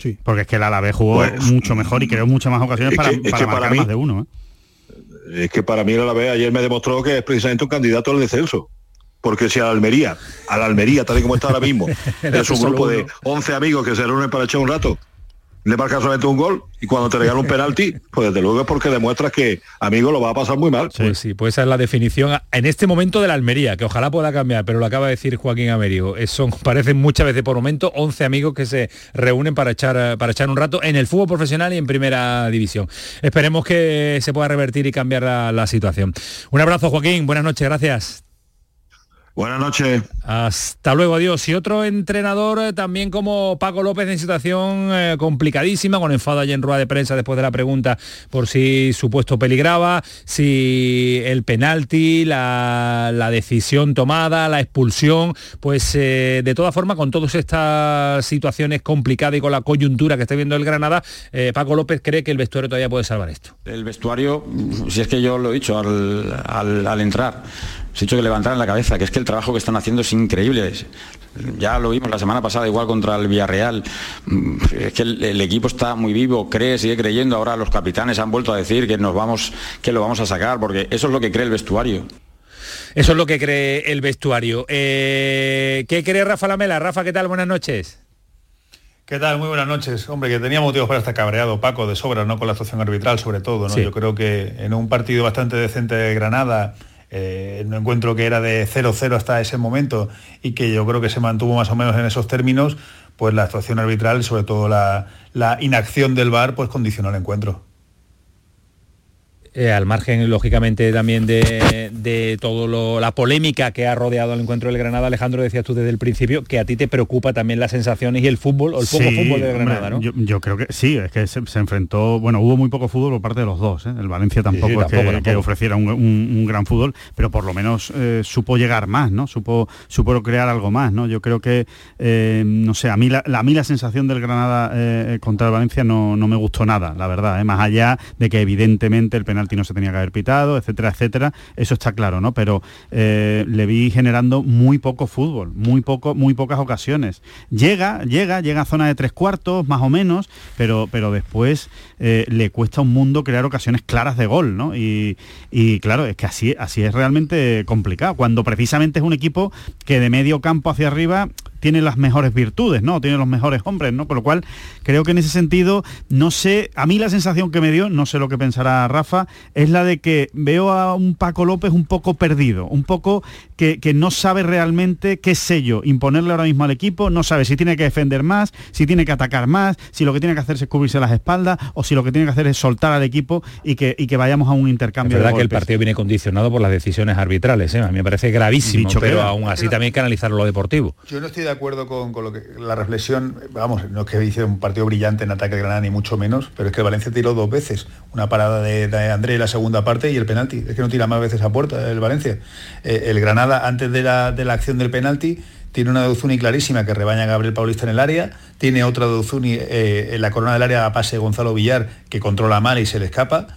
Sí. Porque es que el Alavés jugó Pues, mucho mejor y creó muchas más ocasiones es para, para marcar para mí- más de uno. ¿eh? Es que para mí la vez ayer me demostró que es precisamente un candidato al descenso. Porque si a la Almería, a la Almería, tal y como está ahora mismo, es un grupo de uno. 11 amigos que se reúnen para echar un rato, le marca solamente un gol y cuando te regalan un penalti, pues desde luego es porque demuestras que, amigo, lo va a pasar muy mal. Pues sí, pues esa es la definición en este momento de la Almería, que ojalá pueda cambiar, pero lo acaba de decir Joaquín Amerigo. Son, parecen muchas veces por momento 11 amigos que se reúnen para echar, eh, para echar un rato en el fútbol profesional y en primera división. Esperemos que se pueda revertir y cambiar la, la situación. Un abrazo, Joaquín. Buenas noches, gracias. Buenas noches. Hasta luego, adiós. Y otro entrenador eh, también como Paco López en situación eh, complicadísima, con enfado allí en rueda de prensa después de la pregunta por si su puesto peligraba, si el penalti, la, la decisión tomada, la expulsión, pues eh, de todas formas con todas estas situaciones complicadas y con la coyuntura que está viendo el Granada, eh, Paco López cree que el vestuario todavía puede salvar esto. El vestuario, si es que yo lo he dicho al, al- al entrar, os he dicho que levantaran la cabeza, que es que el trabajo que están haciendo es increíble. Ya lo vimos la semana pasada igual contra el Villarreal. Mm, Es que el, el equipo está muy vivo, cree, sigue creyendo. Ahora los capitanes han vuelto a decir que nos vamos, que lo vamos a sacar, porque eso es lo que cree el vestuario. Eso es lo que cree el vestuario. Eh, ¿Qué cree Rafa Lamela? Rafa, ¿qué tal? Buenas noches. ¿Qué tal? Muy buenas noches. Hombre, que tenía motivos para estar cabreado, Paco, de sobra, ¿no? Con la actuación arbitral, sobre todo, ¿no? Sí. Yo creo que en un partido bastante decente de Granada, eh, un encuentro que era de 0-0 hasta ese momento y que yo creo que se mantuvo más o menos en esos términos, pues la actuación arbitral, sobre todo la, la inacción del VAR, pues condicionó el encuentro. Eh, al margen, lógicamente, también de, de todo la polémica que ha rodeado el encuentro del Granada, Alejandro, decías tú desde el principio, que a ti te preocupa también las sensaciones y el fútbol, o el poco fútbol del Granada, ¿no? Yo, creo que sí, es que se, enfrentó, bueno, hubo muy poco fútbol por parte de los dos, ¿eh? el Valencia tampoco, es que, ofreciera un, gran fútbol, pero por lo menos eh, supo llegar más, ¿no? Supo, supo crear algo más, ¿no? Yo creo que, no sé, a mí la, a mí la sensación del Granada contra el Valencia no, no, me gustó nada, la verdad, más allá de que evidentemente el penal no se tenía que haber pitado, etcétera, etcétera. Eso está claro, ¿no? Pero eh, le vi generando muy poco fútbol, muy poco, muy pocas ocasiones. Llega, llega, llega a zona de tres cuartos, más o menos, pero, pero después eh, le cuesta un mundo crear ocasiones claras de gol, ¿no? Y, claro, es que así, así es realmente complicado. Cuando precisamente es un equipo que de medio campo hacia arriba tiene las mejores virtudes, ¿no? Tiene los mejores hombres, ¿no? Con lo cual, creo que en ese sentido, no sé, a mí la sensación que me dio, no sé lo que pensará Rafa, es la de que veo a un Paco López un poco perdido, un poco que, no sabe realmente qué sello imponerle ahora mismo al equipo, no sabe si tiene que defender más, si tiene que atacar más, si lo que tiene que hacer es cubrirse las espaldas o si lo que tiene que hacer es soltar al equipo y que, y que vayamos a un intercambio. Es verdad que el partido viene condicionado por las decisiones arbitrales, ¿eh? a mí me parece gravísimo, pero aún así también hay que analizar lo deportivo. Yo no estoy de acuerdo con, lo que la reflexión, vamos, no es que hice un partido brillante en ataque de Granada ni mucho menos, pero es que Valencia tiró dos veces, una parada de, de la segunda parte y el penalti, es que no tira más veces a puerta el Valencia. Eh, el Granada antes de la, de la acción del penalti tiene una Duzuni clarísima que rebaña a Gabriel Paulista en el área, tiene otra Duzuni eh, en la corona del área a pase Gonzalo Villar que controla mal y se le escapa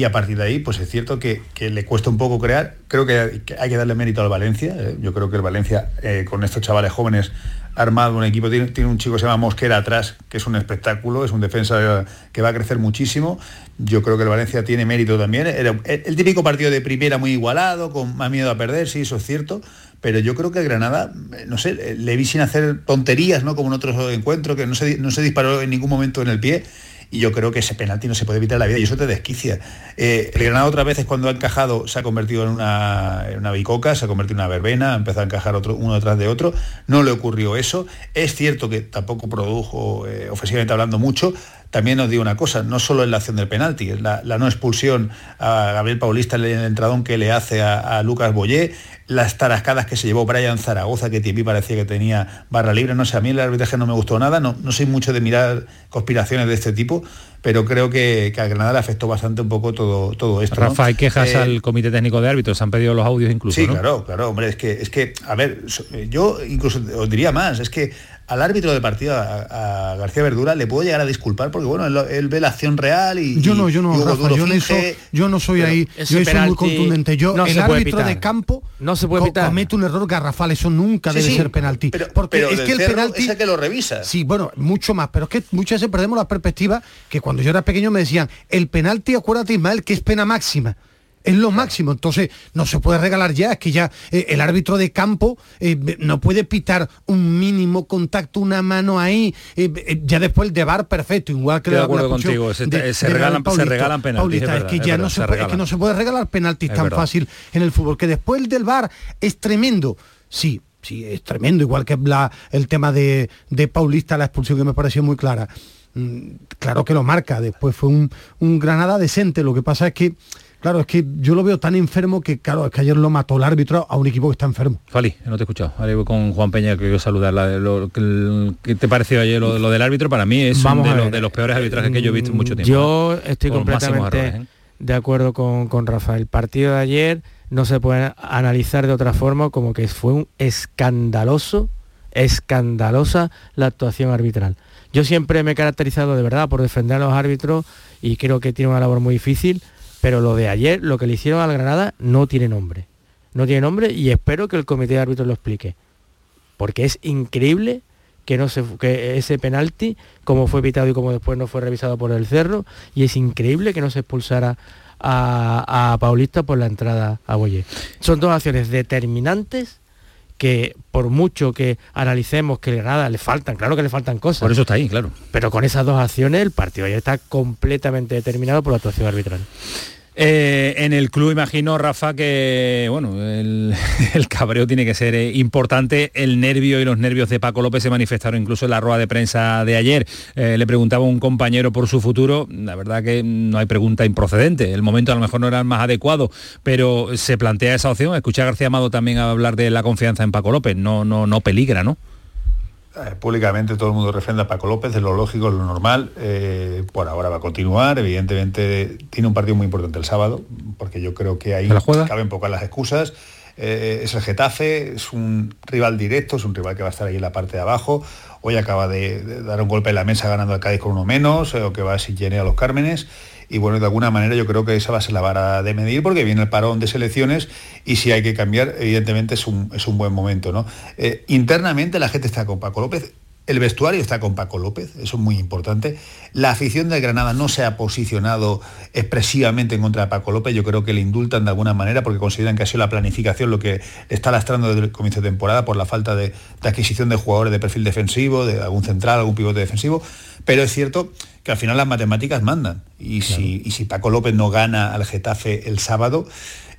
y a partir de ahí, pues es cierto que, le cuesta un poco crear. Creo que hay que darle mérito al Valencia. Eh, yo creo que el Valencia, con estos chavales jóvenes, armado un equipo, tiene, un chico que se llama Mosquera atrás, que es un espectáculo, es un defensa que va a crecer muchísimo. Yo creo que el Valencia tiene mérito también. Era el, típico partido de primera muy igualado, con más miedo a perder, sí, eso es cierto. Pero yo creo que Granada, no sé, le vi sin hacer tonterías, ¿no? Como en otros encuentros, que no se, no se disparó en ningún momento en el pie y yo creo que ese penalti no se puede evitar en la vida y eso te desquicia. Eh, el Granada otra vez cuando ha encajado se ha convertido en una, una bicoca, se ha convertido en una verbena, ha empezado a encajar otro, uno detrás de otro, no le ocurrió eso. Es cierto que tampoco produjo, eh, ofensivamente hablando, mucho, también os digo una cosa, no solo en la acción del penalti, la, la no expulsión a Gabriel Paulista en el entradón que le hace a, Lucas Boyé, las tarascadas que se llevó Brian Zaragoza, que mí parecía que tenía barra libre, no sé, a mí el arbitraje no me gustó nada, no, no soy mucho de mirar conspiraciones de este tipo, pero creo que, a Granada le afectó bastante un poco todo, todo esto. Rafa, hay quejas eh, al Comité Técnico de Árbitros, han pedido los audios incluso. Sí, claro, claro, hombre, es que, es que, a ver, yo incluso os diría más, es que al árbitro de partido, a, García Verdura, le puedo llegar a disculpar porque bueno, él, ve la acción real y. Yo no, yo no, yo, eso, yo no soy ahí. Yo soy muy contundente. Yo, el árbitro de campo no se puede comete un error garrafal, eso nunca debe ser penalti. porque es que el penalti. Es que lo revisa. Sí, bueno, mucho más. Pero es que muchas veces perdemos la perspectiva que cuando yo era pequeño me decían, el penalti, acuérdate, Ismael, que es pena máxima es lo máximo. Entonces, no se puede regalar ya, es que ya eh, el árbitro de campo eh, no puede pitar un mínimo contacto, una mano ahí, eh, ya después el de bar perfecto, igual que de acuerdo contigo, se, regalan, se regalan penaltis. es, que ya no, se, puede, que no se puede regalar penaltis tan fácil en el fútbol, que después el del bar es tremendo. Sí, sí, es tremendo, igual que la, el tema de, de Paulista, la expulsión que me pareció muy clara. Mm, claro que lo marca, después fue un, un Granada decente, lo que pasa es que Claro, es que yo lo veo tan enfermo que, claro, es que ayer lo mató el árbitro a un equipo que está enfermo. Fali, no te he escuchado. Ahora voy con Juan Peña, que quiero saludar. ¿Qué te pareció ayer lo, del árbitro? Para mí es uno de, los peores arbitrajes que yo he visto en mucho tiempo. Yo estoy completamente ¿eh? de acuerdo con, con Rafael. El partido de ayer no se puede analizar de otra forma como que fue un escandaloso, escandalosa la actuación arbitral. Yo siempre me he caracterizado de verdad por defender a los árbitros y creo que tiene una labor muy difícil pero lo de ayer, lo que le hicieron al Granada, no tiene nombre. No tiene nombre y espero que el comité de árbitros lo explique. Porque es increíble que, no se, que ese penalti, como fue pitado y como después no fue revisado por el Cerro, y es increíble que no se expulsara a, Paulista por la entrada a Boyer. Son dos acciones determinantes que por mucho que analicemos que Granada le faltan, claro que le faltan cosas. Por eso está ahí, claro. Pero con esas dos acciones el partido ya está completamente determinado por la actuación arbitral. Eh, en el club imagino, Rafa, que bueno, el, cabreo tiene que ser eh, importante. El nervio y los nervios de Paco López se manifestaron incluso en la rueda de prensa de ayer. Eh, le preguntaba un compañero por su futuro. La verdad que no hay pregunta improcedente. El momento a lo mejor no era el más adecuado, pero se plantea esa opción. Escuché a García Amado también hablar de la confianza en Paco López. No, no, no peligra, ¿no? Eh, públicamente todo el mundo refrenda a Paco López, es lo lógico, es lo normal. eh, por ahora va a continuar. Evidentemente tiene un partido muy importante el sábado, porque yo creo que ahí ¿Se la caben pocas las excusas. Eh, es el Getafe, es un rival directo, es un rival que va a estar ahí en la parte de abajo. Hoy acaba de, de dar un golpe en la mesa ganando al Cádiz con uno menos, eh, o que va a llene a los Cármenes. Y bueno, de alguna manera yo creo que esa va a ser la vara de medir porque viene el parón de selecciones y si hay que cambiar, evidentemente es un, es un buen momento. ¿no? Eh, internamente la gente está con Paco López, el vestuario está con Paco López, eso es muy importante. La afición de Granada no se ha posicionado expresivamente en contra de Paco López, yo creo que le indultan de alguna manera porque consideran que ha sido la planificación lo que está lastrando desde el comienzo de temporada por la falta de, de adquisición de jugadores de perfil defensivo, de algún central, algún pivote defensivo, pero es cierto que al final las matemáticas mandan. Y, si, y si Paco López no gana al Getafe el sábado,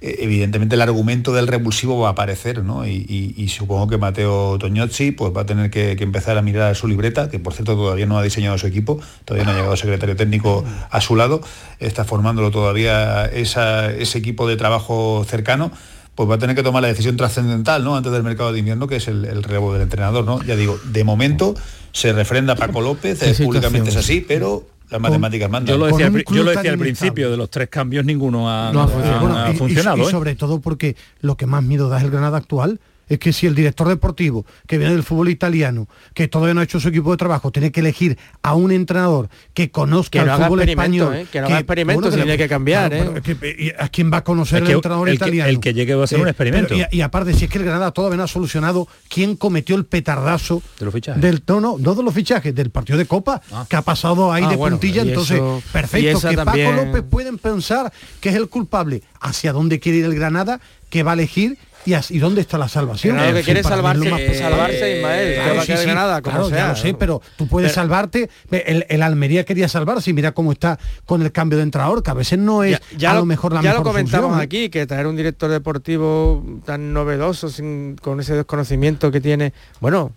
evidentemente el argumento del revulsivo va a aparecer, ¿no? Y, y- y supongo que Mateo Toñozzi pues, va a tener que, que empezar a mirar su libreta, que por cierto todavía no ha diseñado su equipo, todavía no ha llegado secretario técnico a su lado, está formándolo todavía esa- ese equipo de trabajo cercano. Pues va a tener que tomar la decisión trascendental, ¿no? Antes del mercado de invierno, que es el, el relevo del entrenador, ¿no? Ya digo, de momento se refrenda Paco López, eh, públicamente es así, pero las matemáticas mandan. Yo lo decía, yo lo decía al principio, de los tres cambios ninguno ha, No ha ha- funcionado. ha Bueno, y- y- funcionado. y ¿eh? sobre todo porque lo que más miedo da es el Granada actual es que si el director deportivo que viene del fútbol italiano, que todavía no ha hecho su equipo de trabajo, tiene que elegir a un entrenador que conozca Que el haga fútbol español, ¿eh? Que no haga experimentos, si le- tiene que cambiar, claro, ¿eh? que, ¿y ¿A quién va a conocer Es el entrenador el italiano? el que llegue va a ser un experimento. pero y, y aparte, si es que el Granada todavía no ha solucionado quién cometió el petardazo De los fichajes. del no, no, no de los fichajes, del partido de Copa, que ha pasado ahí Ah, de bueno, puntilla, entonces, eso- perfecto, que también- Paco López pueden pensar que es el culpable, hacia dónde quiere ir el Granada, que va a elegir y, dónde está la salvación. Lo que quiere salvarse- más- salvarse, Ismael, Claro, sí, quedar sí, Granada, como claro, ya sea, lo sé, pero tú puedes Pero- salvarte. El, el Almería quería salvarse y mira cómo está con el cambio de entrenador, que a veces no es a lo, mejor la ya mejor lo comentamos solución, ¿eh? aquí, que traer un director deportivo tan novedoso, sin- con ese desconocimiento que tiene, bueno,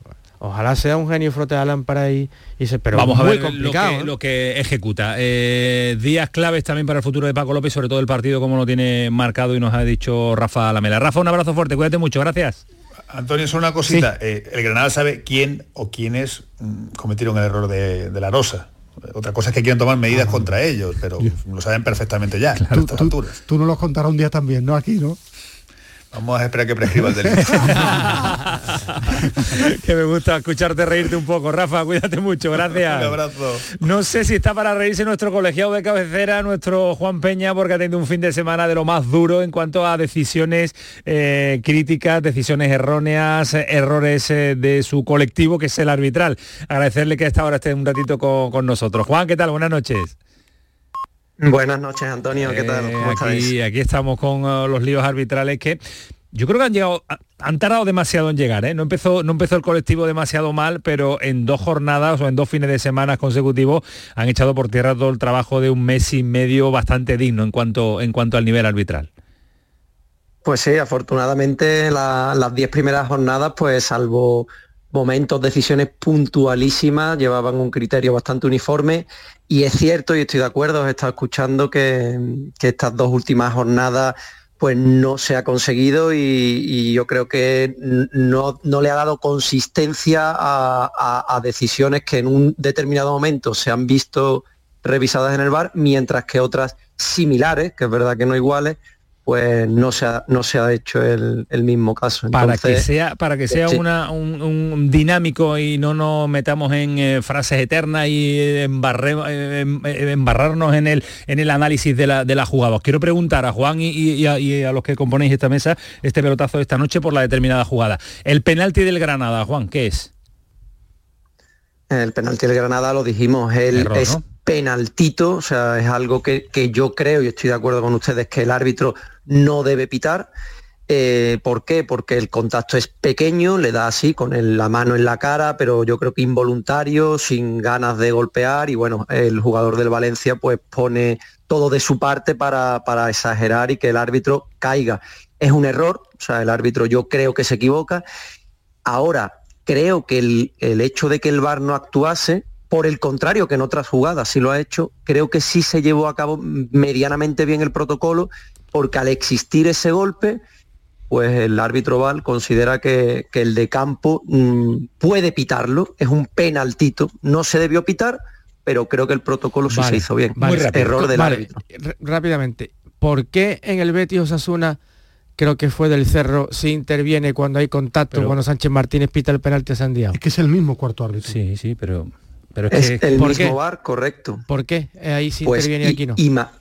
ojalá sea un genio frote de lámpara y, y se, pero Vamos a muy ver lo complicado. que, ¿eh? lo que ejecuta. Eh, días claves también para el futuro de Paco López, sobre todo el partido como lo tiene marcado y nos ha dicho Rafa Lamela. Rafa, un abrazo fuerte, cuídate mucho, gracias. Antonio, solo una cosita. Eh, el Granada sabe quién o quiénes mm, cometieron el error de, de la Rosa. Otra cosa es que quieren tomar medidas contra ellos, pero lo saben perfectamente ya. a estas alturas. Tú no los contarás un día también, ¿no? Aquí, ¿no? Vamos a esperar que prescriba el delito. que me gusta escucharte reírte un poco. Rafa, cuídate mucho, gracias. Un abrazo. No sé si está para reírse nuestro colegiado de cabecera, nuestro Juan Peña, porque ha tenido un fin de semana de lo más duro en cuanto a decisiones eh, críticas, decisiones erróneas, errores eh, de su colectivo, que es el arbitral. Agradecerle que a esta hora esté un ratito con, con nosotros. Juan, ¿qué tal? Buenas noches. Buenas noches, Antonio, ¿qué tal? Eh, ¿Cómo estáis? aquí, aquí estamos con eh, los líos arbitrales que yo creo que han llegado, han tardado demasiado en llegar, ¿eh? No empezó, no empezó el colectivo demasiado mal, pero en dos jornadas o en dos fines de semana consecutivos han echado por tierra todo el trabajo de un mes y medio bastante digno en cuanto, en cuanto al nivel arbitral. Pues sí, afortunadamente la- las diez primeras jornadas, pues salvo momentos, decisiones puntualísimas, llevaban un criterio bastante uniforme y es cierto y estoy de acuerdo, os he estado escuchando que, estas dos últimas jornadas pues no se ha conseguido y, yo creo que no, le ha dado consistencia a- a decisiones que en un determinado momento se han visto revisadas en el bar, mientras que otras similares, que es verdad que no iguales, pues no se ha, no se ha hecho el, el mismo caso. para que sea para que sea sí. una- un, un dinámico y no nos metamos en eh, frases eternas y eh, embarre- eh, em- eh, embarrarnos en el en el análisis de la de la jugada. Os quiero preguntar a Juan y, y- y a, y a los que componéis esta mesa este pelotazo de esta noche por la determinada jugada. El penalti del Granada, Juan, ¿qué es? El penalti del Granada lo dijimos, él Error, es ¿no? Penaltito, o sea, es algo que, que yo creo y estoy de acuerdo con ustedes que el árbitro no debe pitar. Eh, ¿Por qué? Porque el contacto es pequeño, le da así con la mano en la cara, pero yo creo que involuntario, sin ganas de golpear y bueno, el jugador del Valencia pues pone todo de su parte para, para exagerar y que el árbitro caiga. Es un error, o sea, el árbitro yo creo que se equivoca. Ahora, creo que el, el hecho de que el VAR no actuase, por el contrario que en otras jugadas sí lo ha hecho, creo que sí se llevó a cabo medianamente bien el protocolo, porque al existir ese golpe, pues el árbitro Val considera que, que el de campo mm, puede pitarlo, es un penaltito, no se debió pitar, pero creo que el protocolo sí se hizo bien. vale. Es error del Vale, árbitro. rápidamente, ¿por qué en el Betis Osasuna, creo que fue del Cerro, si interviene cuando hay contacto, Pero- cuando Sánchez Martínez pita el penalti a Sandiao? Es que es el mismo cuarto árbitro. Sí, sí, pero, pero Es es que... el ¿por mismo qué? VAR, correcto. ¿Por qué? Eh, Ahí sí Pues, interviene y aquí no. y ma-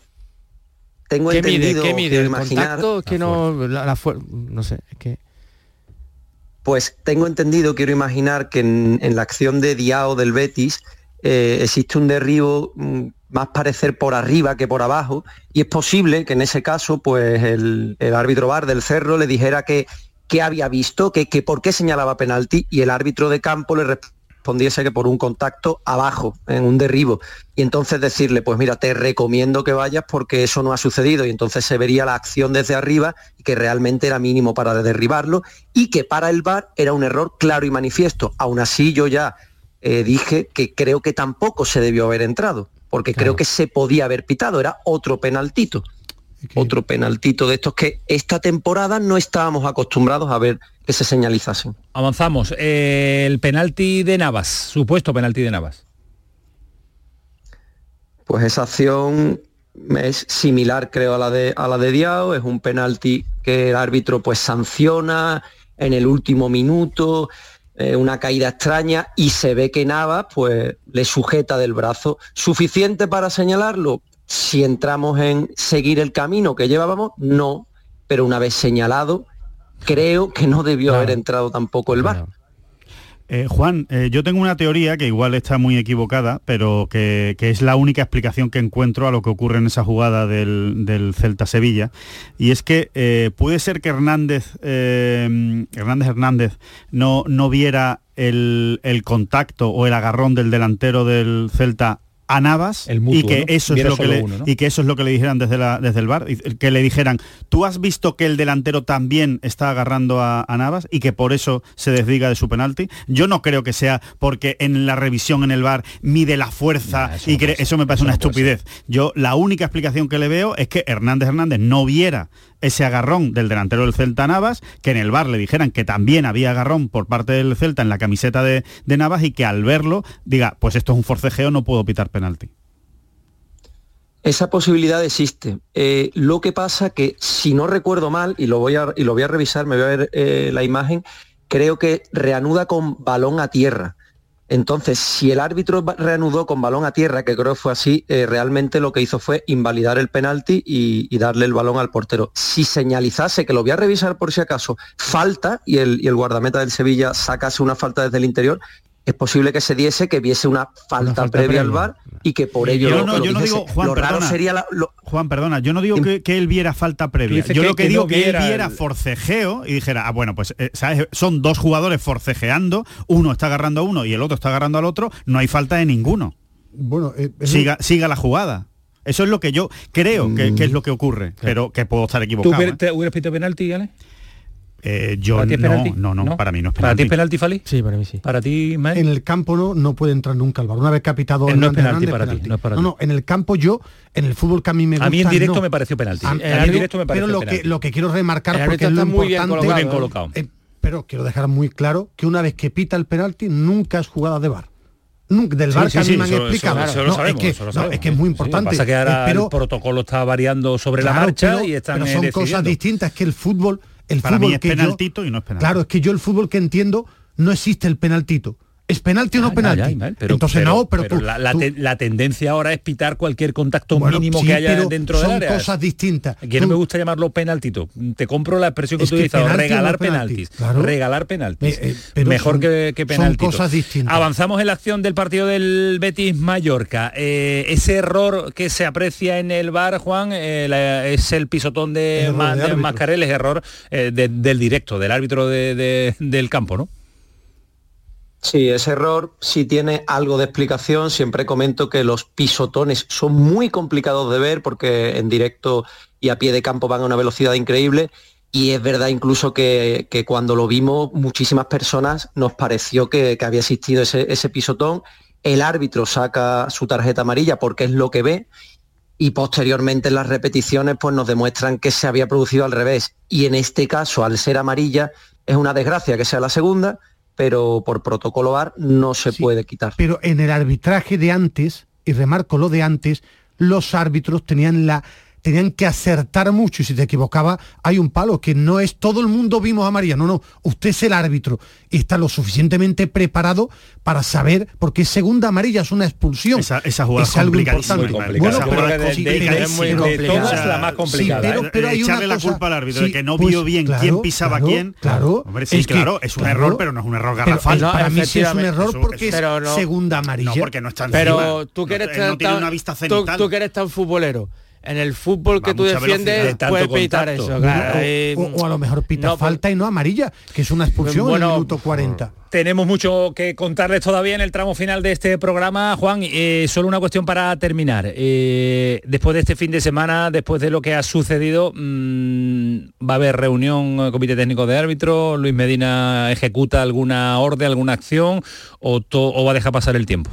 tengo ¿Qué mide? entendido, ¿Qué mide? ¿El imaginar- contacto? Que no... La, la no sé, es que... Pues tengo entendido, quiero imaginar que en, en la acción de Diao del Betis eh, existe un derribo mm, más parecer por arriba que por abajo y es posible que en ese caso pues el, el árbitro bar del Cerro le dijera que, que había visto, que, que por qué señalaba penalti y el árbitro de campo le respondiese que por un contacto abajo, en un derribo. Y entonces decirle, pues mira, te recomiendo que vayas porque eso no ha sucedido. Y entonces se vería la acción desde arriba y que realmente era mínimo para derribarlo y que para el VAR era un error claro y manifiesto. Aún así yo ya eh, dije que creo que tampoco se debió haber entrado, porque creo que se podía haber pitado, era otro penaltito. Otro penaltito de estos que esta temporada no estábamos acostumbrados a ver que se señalizasen. Avanzamos. Eh, el penalti de Navas, supuesto penalti de Navas. Pues esa acción es similar, creo, a la de a la de Diao. Es un penalti que el árbitro pues sanciona en el último minuto, eh, una caída extraña y se ve que Navas pues le sujeta del brazo. ¿Suficiente para señalarlo? Si entramos en seguir el camino que llevábamos, no. Pero una vez señalado, creo que no debió haber entrado tampoco el VAR. Eh, Juan, eh, yo tengo una teoría que igual está muy equivocada, pero que, que es la única explicación que encuentro a lo que ocurre en esa jugada del, del Celta-Sevilla. Y es que eh, puede ser que Hernández, Hernández Hernández no, no viera el, el contacto o el agarrón del delantero del Celta a Navas mutuo, y que ¿no? eso es lo que le, uno, ¿no? y que eso es lo que le dijeran desde la desde el bar que le dijeran tú has visto que el delantero también está agarrando a, a Navas y que por eso se desdiga de su penalti yo no creo que sea porque en la revisión en el bar mide la fuerza y cree- eso me parece una estupidez yo la única explicación que le veo es que Hernández Hernández no viera ese agarrón del delantero del Celta Navas, que en el bar le dijeran que también había agarrón por parte del Celta en la camiseta de, de Navas y que al verlo diga, pues esto es un forcejeo, no puedo pitar penalti. Esa posibilidad existe. Eh, lo que pasa que, si no recuerdo mal, y lo voy a, y lo voy a revisar, me voy a ver eh, la imagen, creo que reanuda con balón a tierra. Entonces, si el árbitro reanudó con balón a tierra, que creo que fue así, eh, realmente lo que hizo fue invalidar el penalti y, y darle el balón al portero. Si señalizase, que lo voy a revisar por si acaso, falta y el, y el guardameta del Sevilla sacase una falta desde el interior, es posible que se diese que viese una falta, falta previa, al. VAR y que por ello yo no, lo yo no dijese. digo, Juan, lo raro perdona, sería la- lo- Juan, perdona, yo no digo que, que él viera falta previa. Yo que- lo que, que digo no que él viera el- forcejeo y dijera, ah, bueno, pues eh, ¿sabes? son dos jugadores forcejeando, uno está agarrando a uno y el otro está agarrando al otro, no hay falta de ninguno. Bueno, eh, Siga, siga la jugada. Eso es lo que yo creo que, que es lo que ocurre, pero que puedo estar ¿Tú equivocado. hubiera- ¿eh? hubieras pitado penalti, Ale? Eh, yo ¿Para ti es no, no, no, para mí no es ¿Para ti penalti. es penalti, Fali? Sí, para mí sí. ¿Para ti? En el campo no, no puede entrar nunca al bar. Una vez que ha pitado Eh, no es penalti para ti, no es para no, ti. no, en el campo yo, en el fútbol que a mí me gusta, A mí en directo no. me pareció penalti. A- A mí pero- en directo me pareció pero lo que, penalti. lo que quiero remarcar, El porque es lo está muy bien importante... colocado, Muy bien ¿eh? colocado. Eh, pero quiero dejar muy claro que una vez que pita el penalti, nunca es jugada de bar. Nunca, del Sí, bar sí, que a mí sí, me han eso- explicado. eso lo No, sabemos, es que, no, es que es muy Sí, importante. pasa que ahora Espero- el protocolo está variando sobre la marcha pero- y están pero eh, son cosas distintas es que el fútbol el Para fútbol mí es que yo- penaltito y no es penalti. claro es que yo el fútbol que entiendo no existe el penaltito ¿Es penalti o no Ah, penalti? pero- Entonces pero- no, pero, tú, la, la tú- te- la tendencia ahora es pitar cualquier contacto Bueno, mínimo sí, que haya dentro del son área. cosas distintas. Que no me gusta llamarlo penaltito. Te compro la expresión que Es tú dices, regalar penalti, penaltis. claro. Regalar penaltis. Eh, eh, Mejor son- que, que son cosas distintas. Avanzamos en la acción del partido del Betis Mallorca. Eh, ese error que se aprecia en el bar, Juan, la- es el pisotón de, error Ma- de de error de- del directo, del árbitro de- de- del campo, ¿no? Sí, ese error sí tiene algo de explicación. Siempre comento que los pisotones son muy complicados de ver porque en directo y a pie de campo van a una velocidad increíble. Y es verdad incluso que, que cuando lo vimos, muchísimas personas nos pareció que, había existido ese, ese pisotón. El árbitro saca su tarjeta amarilla porque es lo que ve y posteriormente en las repeticiones pues nos demuestran que se había producido al revés. Y en este caso, al ser amarilla, es una desgracia que sea la segunda, pero por protocolo VAR no se puede quitar. Pero en el arbitraje de antes, y remarco lo de antes, los árbitros tenían la tenían que acertar mucho y si te equivocaba hay un palo que no es todo el mundo vimos a María, no, no, usted es el árbitro y está lo suficientemente preparado para saber porque es segunda amarilla es una expulsión. Esa, esa jugada es algo importante. Bueno, Esa pero es la más complicada. Sí, pero, pero hay una Echarle la cosa- culpa al árbitro sí, de que no pues, vio bien claro, quién pisaba claro, quién. Claro, Hombre, sí, es que- claro, es un claro, error, pero no es un error garrafal. eh, para mí sí es un error Eso- porque es no- segunda amarilla. No, porque no está Pero encima. tú que eres no, no tiene tan- una vista tú, cenital. tú que eres tan futbolero. En el fútbol que tú. De defiendes tanto puedes pitar eso. Bueno, claro, o- eh, o, o a lo mejor pita no, pues- falta y no amarilla, que es una expulsión en el minuto 40. Tenemos mucho que contarles todavía en el tramo final de este programa. Juan, eh, solo una cuestión para terminar. Eh, después de este fin de semana, después de lo que ha sucedido, mm, ¿va a haber reunión comité técnico de árbitro? ¿Luis Medina ejecuta alguna orden, alguna acción o, to- o va a dejar pasar el tiempo?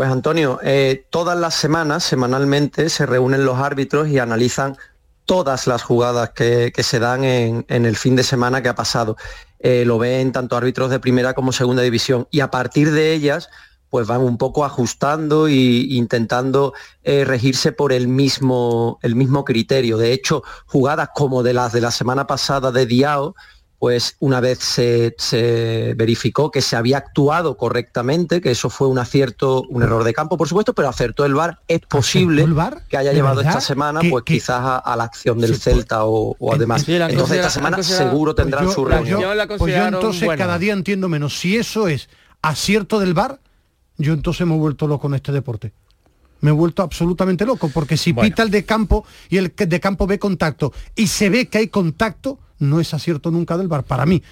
Pues Antonio, eh, todas las semanas, semanalmente, se reúnen los árbitros y analizan todas las jugadas que, se dan en, en el fin de semana que ha pasado. Eh, lo ven tanto árbitros de primera como segunda división y a partir de ellas pues van un poco ajustando e intentando eh, regirse por el mismo, el mismo criterio. De hecho, jugadas como de las de la semana pasada de Diao, pues una vez se, se verificó que se había actuado correctamente, que eso fue un acierto, un error de campo, por supuesto, pero acertó el VAR. Es posible el VAR? que haya ¿De llevado verdad? esta semana, ¿Que- pues quizás a, a la acción del Celta o, o además. Sí, Entonces esta semana seguro tendrán Pues yo- su pues reunión. yo- la pues yo entonces cada día entiendo menos. Si eso es acierto del bar, yo entonces me he vuelto loco en este deporte. Me he vuelto absolutamente loco, porque si Bueno. pita el de campo y el que de campo ve contacto y se ve que hay contacto, no es acierto nunca del bar, para mí.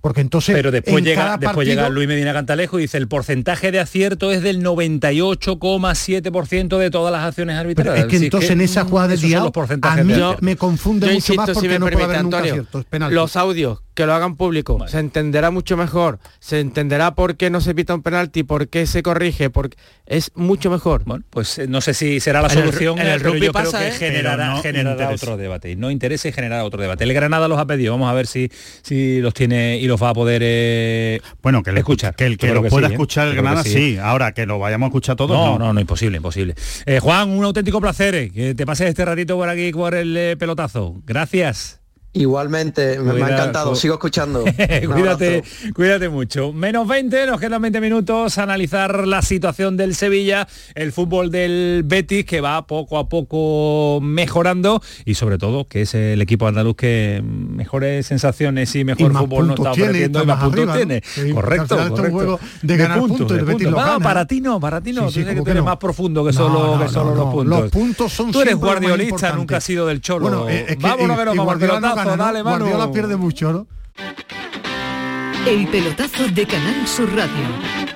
Porque entonces Pero después en llega, cada después partido- llega Luis Medina Cantalejo y dice el porcentaje de acierto es del 98,7% de todas las acciones Pero arbitrales. es que Si entonces en esa jugada de esos son Diao, los a mí de me confunde Yo mucho insisto, más si porque me no puede permite, haber nunca Antonio, acierto. Es penalti. los audios, que lo hagan público, se entenderá mucho mejor, se entenderá por qué no se pita un penalti, por qué se corrige, porque es mucho mejor. Bueno, pues eh, no sé si será la En el- solución, en el eh, pero rugby yo pasa, creo que ¿eh? generará, no generará otro debate. Y no interesa y generará otro debate. El Granada los ha pedido, vamos a ver si, si los tiene y los va a poder eh, Bueno, que, le escuchar. escucha, que el que lo pueda sí, ¿eh? escuchar el Granada, sí. Ahora, que lo vayamos a escuchar todos, No, no. no, no, imposible, imposible. Eh, Juan, un auténtico placer eh, que te pases este ratito por aquí por el eh, pelotazo. Gracias. Igualmente, me, me ha encantado, sigo escuchando. Cuídate, abrazo. cuídate mucho. Menos 20, nos quedan 20 minutos a analizar la situación del Sevilla, el fútbol del Betis que va poco a poco mejorando y sobre todo que es el equipo andaluz que mejores sensaciones y mejor Y más fútbol nos puntos está ofreciendo y más puntos arriba, ¿no? tiene. Sí, correcto, es un correcto. juego de ganar puntos, el de Betis lo No, gana. para ti no, para ti no. Sí, que ¿cómo tú que no? más profundo que No, solo, no, que no, solo no. los puntos. Los puntos son Tú eres guardiolista, nunca has sido del cholo. Bueno, eh, es que Vámonos vamos no gana, ¿no? dale, Manu. Guardiola pierde mucho, ¿no? El pelotazo de Canal Sur Radio.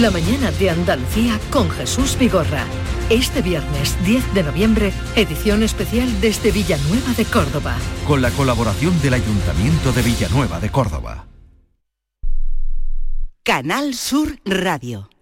La mañana de Andalucía con Jesús Vigorra. Este viernes 10 de noviembre, edición especial desde Villanueva de Córdoba. Con la colaboración del Ayuntamiento de Villanueva de Córdoba. Canal Sur Radio.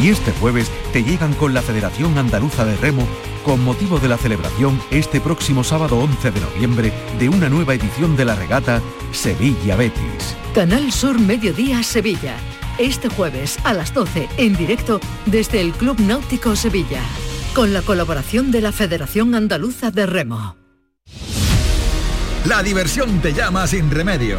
Y este jueves te llegan con la Federación Andaluza de Remo con motivo de la celebración este próximo sábado 11 de noviembre de una nueva edición de la regata Sevilla Betis. Canal Sur Mediodía Sevilla. Este jueves a las 12 en directo desde el Club Náutico Sevilla. Con la colaboración de la Federación Andaluza de Remo. La diversión te llama sin remedio.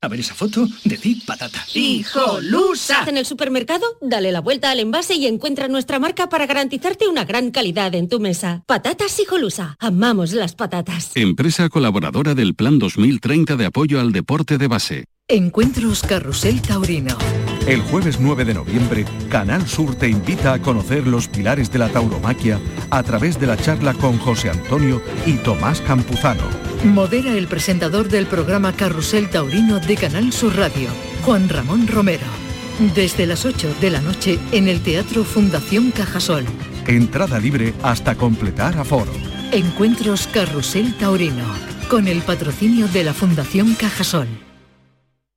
A ver esa foto, decid patata. ¡Hijolusa! En el supermercado, dale la vuelta al envase y encuentra nuestra marca para garantizarte una gran calidad en tu mesa. Patatas Hijolusa. Amamos las patatas. Empresa colaboradora del Plan 2030 de apoyo al deporte de base. Encuentros Carrusel Taurino. El jueves 9 de noviembre, Canal Sur te invita a conocer los pilares de la tauromaquia a través de la charla con José Antonio y Tomás Campuzano. Modera el presentador del programa Carrusel Taurino de Canal Sur Radio, Juan Ramón Romero. Desde las 8 de la noche en el Teatro Fundación Cajasol. Entrada libre hasta completar aforo. Encuentros Carrusel Taurino, con el patrocinio de la Fundación Cajasol.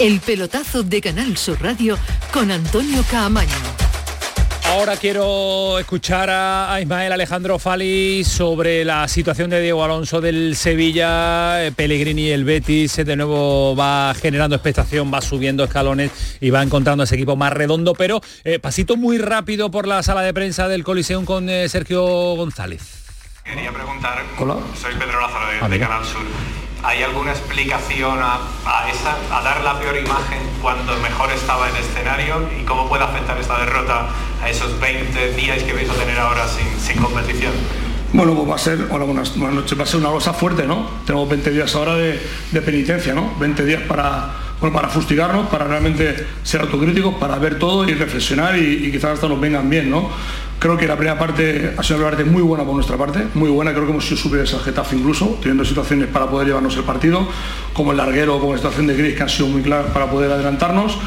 El pelotazo de Canal Sur Radio con Antonio Caamaño. Ahora quiero escuchar a, Ismael Alejandro Fali sobre la situación de Diego Alonso del Sevilla, eh, Pellegrini el Betis, eh, de nuevo va generando expectación, va subiendo escalones y va encontrando ese equipo más redondo, pero eh, pasito muy rápido por la sala de prensa del Coliseum con eh, Sergio González. Quería preguntar, Hola. soy Pedro Lázaro de, Ah. Canal Sur. ¿Hay alguna explicación a, a esa, a dar la peor imagen cuando mejor estaba en escenario y cómo puede afectar esta derrota a esos 20 días que vais a tener ahora sin, sin competición? Bueno, pues va a ser, hola, buenas, buenas noches, va a ser una cosa fuerte, ¿no? Tenemos 20 días ahora de, de penitencia, ¿no? 20 días para, bueno, para fustigarnos, para realmente ser autocríticos, para ver todo y reflexionar y, y quizás hasta nos vengan bien, ¿no? Creo que la primera parte ha sido una parte muy buena por nuestra parte, muy buena, creo que hemos sido superiores al Getafe incluso, teniendo situaciones para poder llevarnos el partido, como el larguero, como la situación de Gris, que han sido muy claras para poder adelantarnos.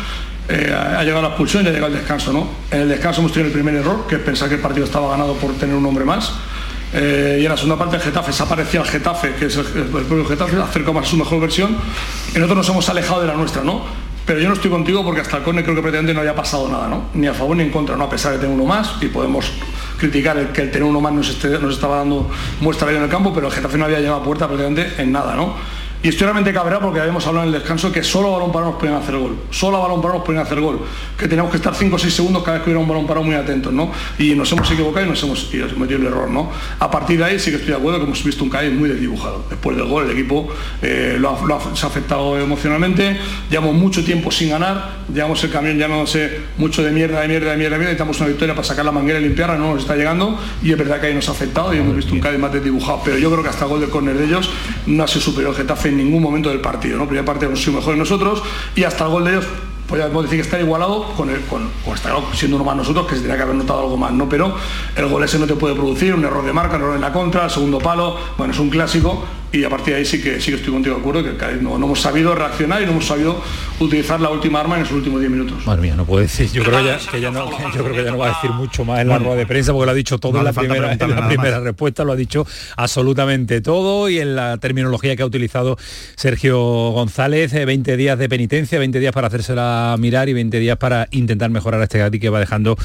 eh, ha llegado la expulsión y ha llegado el descanso, ¿no? En el descanso hemos tenido el primer error, que es pensar que el partido estaba ganado por tener un hombre más. Eh, y en la segunda parte el Getafe se aparecía al Getafe, que es el, el propio Getafe, acerca más a su mejor versión. Y nosotros nos hemos alejado de la nuestra, ¿no? Pero yo no estoy contigo porque hasta el córner creo que prácticamente no haya pasado nada, ¿no? Ni a favor ni en contra, ¿no? A pesar de tener uno más y podemos criticar el que el tener uno más nos, estaba dando muestra ello en el campo, pero el Getafe no había llegado a puerta prácticamente en nada, ¿no? Y estoy realmente cabreado porque habíamos hablado en el descanso que solo balón parado nos podían hacer gol. Solo a balón parado nos podían hacer gol. Que teníamos que estar 5 o 6 segundos cada vez que hubiera un balón parado muy atentos, ¿no? Y nos hemos equivocado y nos hemos y metido el error, ¿no? A partir de ahí sí que estoy de acuerdo que hemos visto un Cádiz muy desdibujado. Después del gol el equipo eh, lo, ha, se ha afectado emocionalmente. Llevamos mucho tiempo sin ganar. Llevamos el camión llamándose mucho de mierda, de mierda, de mierda, de mierda. Necesitamos una victoria para sacar la manguera y limpiarla. No nos está llegando. Y es verdad que ahí nos ha afectado y hemos visto un Cádiz más desdibujado. Pero yo creo que hasta el gol del córner de ellos no ha sido superior el Getafe en ningún momento del partido. ¿no? Primera parte hemos sido mejores nosotros y hasta el gol de ellos podríamos decir que está igualado con el, con, claro, siendo uno más nosotros que se tendría que haber notado algo más, ¿no? Pero el gol ese no te puede producir, un error de marca, un error en la contra, segundo palo, bueno, es un clásico y a partir de ahí sí que sí que estoy contigo de acuerdo que no, no hemos sabido reaccionar y no hemos sabido utilizar la última arma en esos últimos 10 minutos. Madre mía, no puedo decir. Yo creo, ya, que ya no, que yo creo que ya no va a decir mucho más en la rueda de prensa porque lo ha dicho todo no en la primera, en la respuesta, lo ha dicho absolutamente todo y en la terminología que ha utilizado Sergio González, eh, 20 días de penitencia, 20 días para hacérsela mirar y 20 días para intentar mejorar a este Gatti que va dejando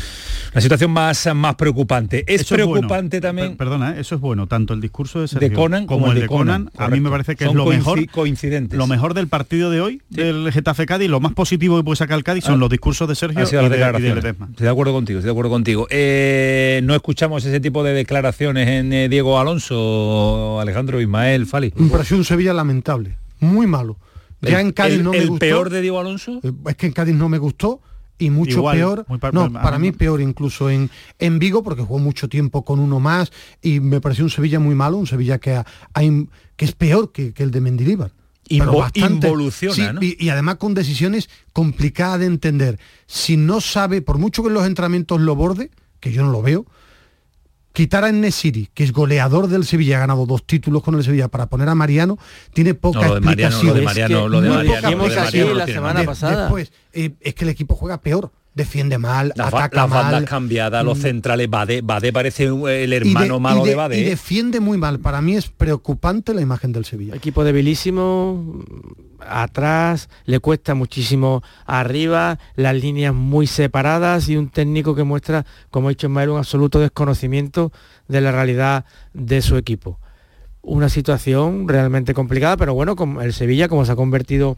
la situación más, más preocupante. Es Eso bueno. preocupante también. Per- Perdona, ¿eh? eso es bueno, tanto el discurso de Sergio Conan como, el de Conan. A mí me parece que Son es lo mejor coincidentes. Lo mejor del partido de hoy del Getafe Cádiz, lo más positivo que puede sacar el Cádiz son Ah. los discursos de Sergio y de, y de declaraciones. Ledesma. Estoy de acuerdo contigo, estoy de acuerdo contigo. Eh, no escuchamos ese tipo de declaraciones en eh, Diego Alonso, Alejandro Ismael, Fali. Pareció un Sevilla lamentable, muy malo. Ya El- en Cádiz el- no me el gustó. peor de Diego Alonso? Es que en Cádiz no me gustó y mucho Igual, peor. muy no, para mí peor incluso en, en Vigo porque jugó mucho tiempo con uno más y me pareció un Sevilla muy malo, un Sevilla que, ha- ha in- que es peor que, que el de Mendilibar. Invo- bastante. involuciona, Sí, ¿no? y, y además con decisiones complicadas de entender. Si no sabe, por mucho que en los entrenamientos lo borde, que yo no lo veo, quitar a Nesiri, que es goleador del Sevilla, ha ganado dos títulos con el Sevilla, para poner a Mariano, tiene poca No, lo de Mariano, explicación. lo de Mariano, lo de Mariano, lo de. Mariano no tiene nada. De- Después, eh, es que el equipo juega peor, defiende mal, ataca las bandas cambiadas, los Mm. centrales, Bade, Bade parece un- el de- hermano malo de, de- Bade. y ¿eh? defiende muy mal. Para mí es preocupante la imagen del Sevilla. Equipo debilísimo, atrás, le cuesta muchísimo arriba, las líneas muy separadas y un técnico que muestra, como ha dicho Ismael, un absoluto desconocimiento de la realidad de su equipo. Una situación realmente complicada, pero bueno, como el Sevilla, como se ha convertido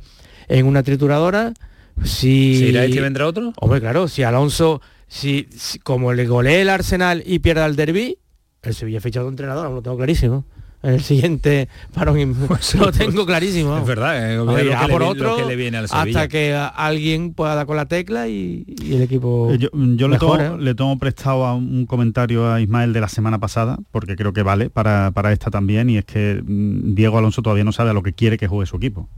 en una trituradora, si... ¿Se irá este y vendrá otro? Hombre, claro, si Alonso, si, si- como le golee el Arsenal y pierda el derby, el Sevilla ha fichado un entrenador, lo tengo clarísimo. En el siguiente parón lo tengo clarísimo. Es verdad, eh, Oye, lo, a que le, por otro lo que le viene al hasta que alguien pueda dar con la tecla y, y el equipo Eh, Yo, yo le, tomo, le tomo prestado a un comentario a Ismael de la semana pasada, porque creo que vale para, para esta también, y es que mm, Diego Alonso todavía no sabe a lo que quiere que juegue su equipo.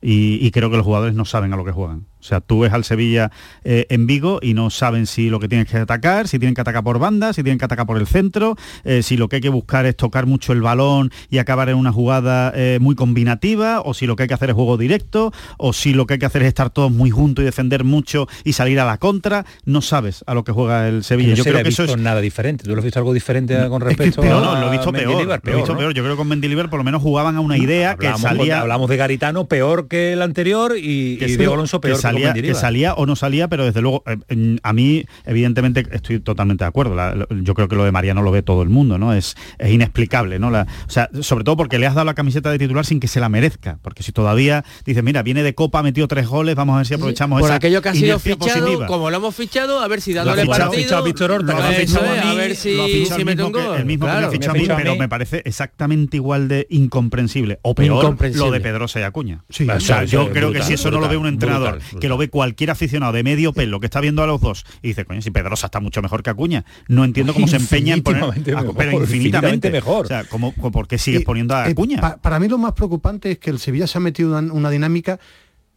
Y, y creo que los jugadores no saben a lo que juegan. O sea, tú ves al Sevilla eh, en Vigo y no saben si lo que tienes que atacar, si tienen que atacar por banda, si tienen que atacar por el centro, eh, si lo que hay que buscar es tocar mucho el balón y acabar en una jugada eh, muy combinativa, o si lo que hay que hacer es juego directo, o si lo que hay que hacer es estar todos muy juntos y defender mucho y salir a la contra. No sabes a lo que juega el Sevilla. no Yo se creo que eso visto es nada diferente. ¿Tú lo has visto algo diferente con es que respecto peor, a no, lo he visto peor, Mendilibar? lo he visto ¿no? peor. Yo creo que con Mendilibar por lo menos jugaban a una idea que salía hablamos de Garitano peor que el anterior y, y sí, Diego Alonso peor salía, que salía o no salía, pero desde luego eh, a mí evidentemente estoy totalmente de acuerdo. La- lo- yo creo que lo de Mariano lo ve todo el mundo, ¿no? Es, es inexplicable, ¿no? La- o sea, sobre todo porque le has dado la camiseta de titular sin que se la merezca, porque si todavía dices, mira, viene de Copa, ha metido tres goles, vamos a ver si aprovechamos por esa aquello que ha sido fichado, positiva. como lo hemos fichado, a ver si Lo ha dándole fichado- partido, fichado Víctor Horta, Eso que lo ha fichado a a mí, ver lo ha si, fichado si el mismo que- el mismo que me ha a mí, pero me parece exactamente igual de incomprensible o peor Incomprensible. lo de Pedrosa y Acuña. Sí, o sea, eso yo creo que si eso no lo ve un entrenador, brutal, que lo ve cualquier aficionado de medio pelo que está viendo a los dos y dice, coño, si Pedrosa está mucho mejor que Acuña, no entiendo cómo se empeña en poner Infinitamente a- mejor, pero infinitamente mejor. O sea, ¿cómo, cómo- ¿por qué sigues poniendo a eh, Acuña? pa- para mí lo más preocupante es que el Sevilla se ha metido en una dinámica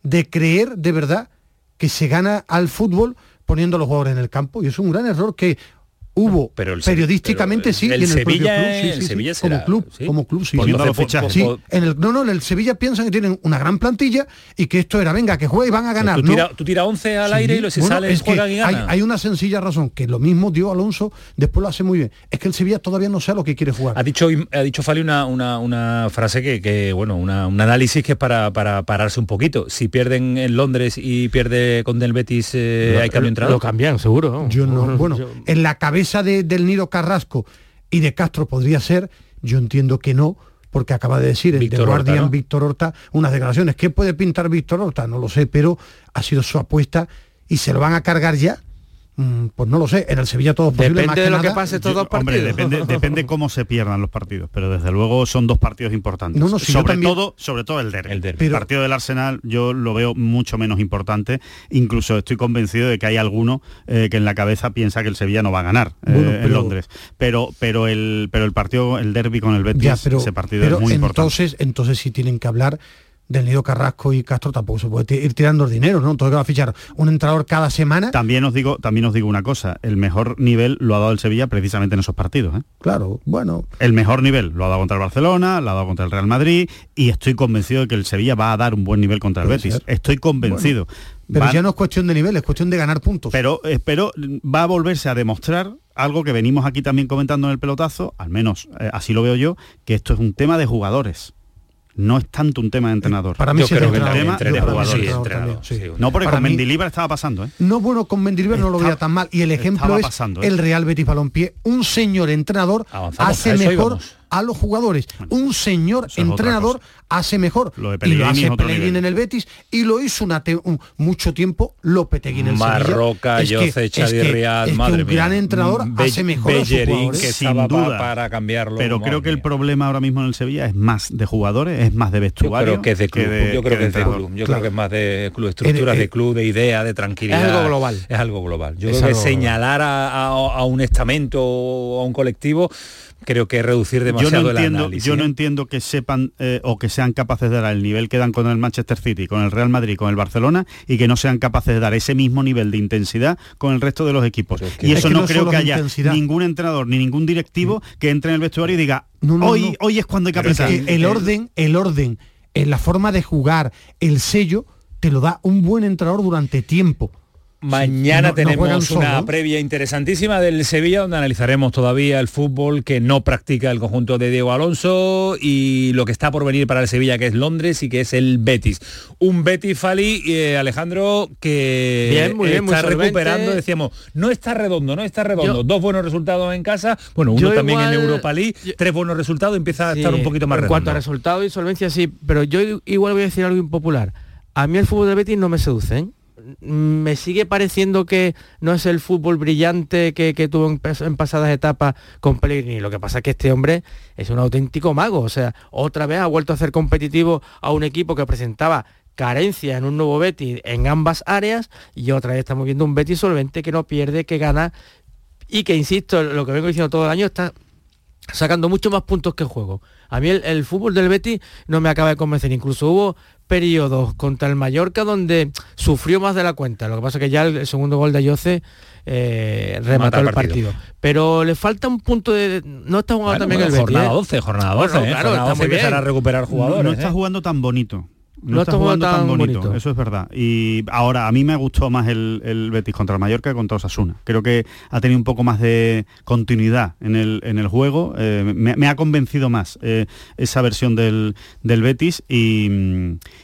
de creer de verdad que se gana al fútbol poniendo a los jugadores en el campo. Y es un gran error que Hubo, Pero el- periodísticamente pero sí, el y en el propio Sevilla- club, sí, el sí, sí, Sevilla como será- club, sí. como club, sí. Poniendo sí. los fichajes. Sí, en el, no, no, en el Sevilla piensan que tienen una gran plantilla y que esto era, venga, que juegue y van a ganar. Tú ¿no? tiras tú tira 11 al aire y los si Bueno, salen, es que y hay, ganan. hay una sencilla razón, que lo mismo dio Alonso, después lo hace muy bien. Es que el Sevilla todavía no sabe lo que quiere jugar. Ha dicho, ha dicho Fali una, una, una frase que, que, bueno, una- un análisis que es para, para pararse un poquito. Si pierden en Londres y pierde con el Betis, eh, hay cambio de entrenador. Lo cambian, seguro. Yo no, bueno, en la cabeza de- del Nido Carrasco y de Castro podría ser, yo entiendo que no, porque acaba de decir el Víctor de Horta, Guardian ¿no? Víctor Horta unas declaraciones. ¿Qué puede pintar Víctor Horta? No lo sé, pero ha sido su apuesta y se lo van a cargar ya. Mm, Pues no lo sé, en el Sevilla todo es posible. más Depende de lo que pase estos dos hombre, partidos. depende, depende cómo se pierdan los partidos, pero desde luego son dos partidos importantes. No, no, sobre también- todo, sobre todo el derbi. El derbi. El partido del Arsenal yo lo veo mucho menos importante. Incluso estoy convencido de que hay alguno eh, que en la cabeza piensa que el Sevilla no va a ganar eh, en Londres. Pero, pero el, pero el partido, el derby con el Betis, Ya, pero, ese partido pero es muy importante. entonces, entonces sí tienen que hablar del Nido Carrasco y Castro, tampoco se puede ir tirando el dinero, ¿no? Entonces va a fichar un entrenador cada semana. También os digo, también os digo una cosa, el mejor nivel lo ha dado el Sevilla precisamente en esos partidos. ¿eh? Claro, bueno, El mejor nivel lo ha dado contra el Barcelona, lo ha dado contra el Real Madrid y estoy convencido de que el Sevilla va a dar un buen nivel contra el Betis. ser. Estoy convencido. pero ya no es cuestión de nivel, es cuestión de ganar puntos. pero, eh, pero va a volverse a demostrar algo que venimos aquí también comentando en el pelotazo, al menos eh, así lo veo yo, que esto es un tema de jugadores. No es tanto un tema de entrenador. Para mí Yo sí es creo que entrenador. también tema sí, entrenador sí. sí. No, porque Para con mí- Mendilibar estaba pasando, ¿eh? No, bueno, con Mendilibar no lo veía tan mal. Y el ejemplo es pasando, ¿eh? el Real Betis Balompié. Un señor entrenador Avanzamos, hace mejor íbamos. A los jugadores. Un señor entrenador hace mejor. Lo de y lo hace Pellegrini en el Betis y lo hizo una te- un- mucho tiempo Lopetegui en el Marroca, Sevilla. Es Jose, que- Chadi es que- Riad, es que madre un mía. gran entrenador Be- hace mejor a sus Bellerín, jugadores. que Sin duda. para cambiarlo. Pero madre creo que el problema ahora mismo en el Sevilla es más de jugadores, es más de Yo vestuario. creo que es de club, de- yo creo que, es de club, yo Claro. creo que es más de club, estructuras Eh, eh, de club, de idea, de tranquilidad. Es algo global. Es algo global. Yo Es creo que señalar a, a- a un estamento o a un colectivo, creo que es reducir Yo demasiado no el entiendo, análisis. yo no ¿eh? entiendo que sepan eh, o que sean capaces de dar el nivel que dan con el Manchester City, con el Real Madrid, con el Barcelona y que no sean capaces de dar ese mismo nivel de intensidad con el resto de los equipos. que- y Es eso que no, no creo que haya intensidad. ningún entrenador ni ningún directivo que entre en el vestuario y diga No, no, hoy no. hoy es cuando hay que Es apretar. que el orden, el orden, en la forma de jugar, el sello, te lo da un buen entrenador durante tiempo. Mañana no- tenemos una previa interesantísima del Sevilla donde analizaremos todavía el fútbol que no practica el conjunto de Diego Alonso y lo que está por venir para el Sevilla que es Londres y que es el Betis. Un Betis Fali, eh, Alejandro, que Bien, muy bien, muy está recuperando, decíamos, no está redondo, no está redondo. Yo- Dos buenos resultados en casa, bueno, uno también en Europa League, tres buenos resultados, empieza a estar un poquito más En redondo. cuanto a resultados y solvencia, sí, pero yo igual voy a decir algo impopular. A mí el fútbol del Betis no me seduce. ¿eh? Me sigue pareciendo que no es el fútbol brillante que, tuvo en pasadas etapas con Pellegrini. Lo que pasa es que este hombre es un auténtico mago. O sea, otra vez ha vuelto a hacer competitivo a un equipo que presentaba carencia en un nuevo Betis en ambas áreas y otra vez estamos viendo un Betis solvente que no pierde, que gana y que, insisto, lo que vengo diciendo todo el año está sacando mucho más puntos que el juego. A mí el, el fútbol del Betis no me acaba de convencer. Incluso hubo periodos contra el Mallorca donde sufrió más de la cuenta. Lo que pasa es que ya el, el segundo gol de Ayoce eh, remató el partido. partido. Pero le falta un punto de... No está jugando Bueno, también bueno, el Betis. jornada ¿eh? 12, jornada 12, Bueno, ¿eh? claro, jornada está 12 muy empezar a recuperar No- jugadores. no, está ¿eh? jugando tan bonito. No, No está, jugando tan tan bonito, bonito. eso es verdad. Y ahora, a mí me gustó más el, el Betis contra el Mallorca que contra Osasuna. Creo que ha tenido un poco más de continuidad en el, en el juego. eh, me, me ha convencido más eh, esa versión del, del Betis y,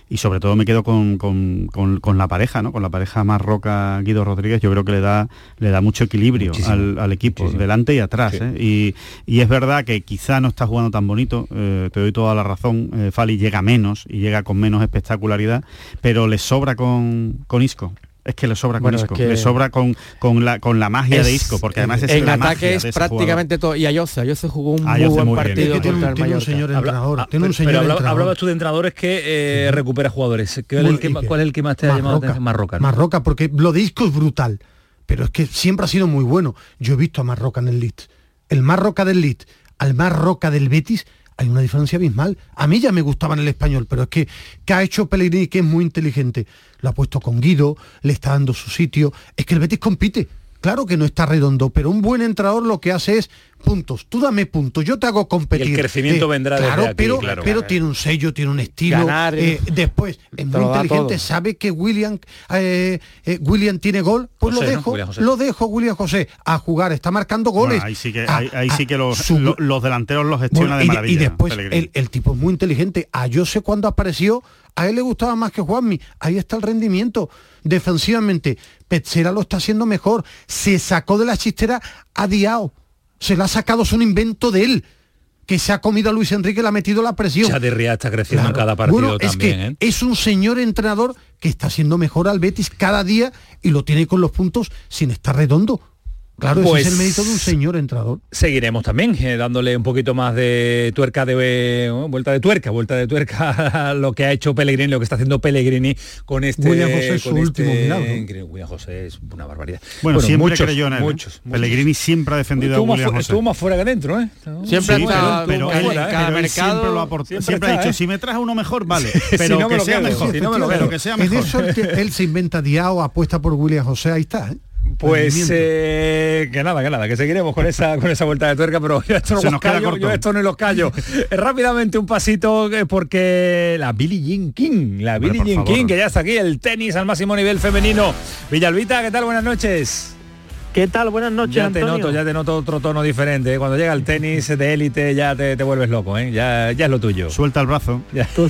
y sobre todo me quedo con, con- con- con la pareja, ¿no? Con la pareja Marroca-Guido Rodríguez. Yo creo que le da, le da mucho equilibrio al, al equipo, muchísimo. delante y atrás. Sí. ¿eh? Y, y es verdad que quizá no está jugando tan bonito, eh, te doy toda la razón, eh, Fali llega menos y llega con menos espectacularidad, pero le sobra con, con Isco. Es que le sobra con Bueno, es Isco, que- le sobra con, con, la, con la magia de Isco, porque además es en la magia ataque de es prácticamente todo. Y Ayoce, Ayoce jugó un Ayoce buen muy bien. partido tiene un- tiene señor Habla- entrenador, ah, tiene un pero- señor pero hablaba- entrenador. hablabas tú de entrenadores que eh, recupera jugadores. ¿Cuál es, el que, Muy- ma- cuál es el que más te ha llamado la atención? Marroca. ¿no? Marroca, porque lo de Isco es brutal, pero es que siempre ha sido muy bueno. Yo he visto a Marroca en el Leeds. El Marroca del Leeds al Marroca del Betis hay una diferencia abismal. A mí ya me gustaba en el español, pero es que, que ha hecho Pellegrini, que es muy inteligente. Lo ha puesto con Guido, le está dando su sitio. Es que el Betis compite. Claro que no está redondo, pero un buen entrenador lo que hace es puntos, tú dame puntos, yo te hago competir. Y el crecimiento vendrá claro, desde aquí, pero, claro. pero tiene un sello, tiene un estilo. Ganar, eh, después, es muy inteligente, todo. sabe que William eh, eh, William tiene gol, pues José, lo ¿no? dejo, William José. lo dejo William José a jugar, está marcando goles. Bueno, ahí sí que, Ah, ahí, ahí ah, sí que los, su- lo- los delanteros los gestiona bueno, de maravilla. y después el, el tipo es muy inteligente. A yo sé cuando apareció, a él le gustaba más que Juanmi. Ahí está el rendimiento. Defensivamente, Petzela lo está haciendo mejor. Se sacó de la chistera a Diao. Se la ha sacado, es un invento de él. Que se ha comido a Luis Enrique, le ha metido la presión. Está creciendo Claro. en cada partido Bueno, es también, que ¿eh? es un señor entrenador que está haciendo mejor al Betis cada día y lo tiene con los puntos sin estar redondo. Claro, Pues- ese es el mérito de un señor entrenador. Seguiremos también eh, dándole un poquito más de tuerca de eh, vuelta de tuerca, vuelta de tuerca a lo que ha hecho Pellegrini, lo que está haciendo Pellegrini con este William José es su con último milagro. William José es una barbaridad. Bueno, siempre muchos, creyó en él. ¿eh? muchos, muchos. Pellegrini siempre ha defendido a Estuvo más, William José. estuvo más fuera que dentro, ¿eh? Siempre Sí, pero, pero él, fuera, ¿eh? pero Cada él mercado siempre lo ha aportado. siempre Siempre, está, ha dicho, ¿eh? si me traes uno mejor, vale. Pero que sea mejor. si no me lo pero quedo. que sea mejor. él se inventa Diao, apuesta por William José, ahí está. ¿eh? Pues eh, que nada, que nada, que seguiremos con esa con esa vuelta de tuerca, pero yo esto no Se los callo, yo esto no los callo. Eh, Rápidamente un pasito eh, porque la Billie Jean King, la Billie Jean favor. King, que ya está aquí, el tenis al máximo nivel femenino. Villalbita, ¿qué tal? Buenas noches. ¿Qué tal? Buenas noches, Ya te Antonio. noto, ya te noto otro tono diferente. ¿eh? Cuando llega el tenis de élite ya te, te vuelves loco, ¿eh? Ya, ya es lo tuyo. Suelta el brazo. Ya. Tú,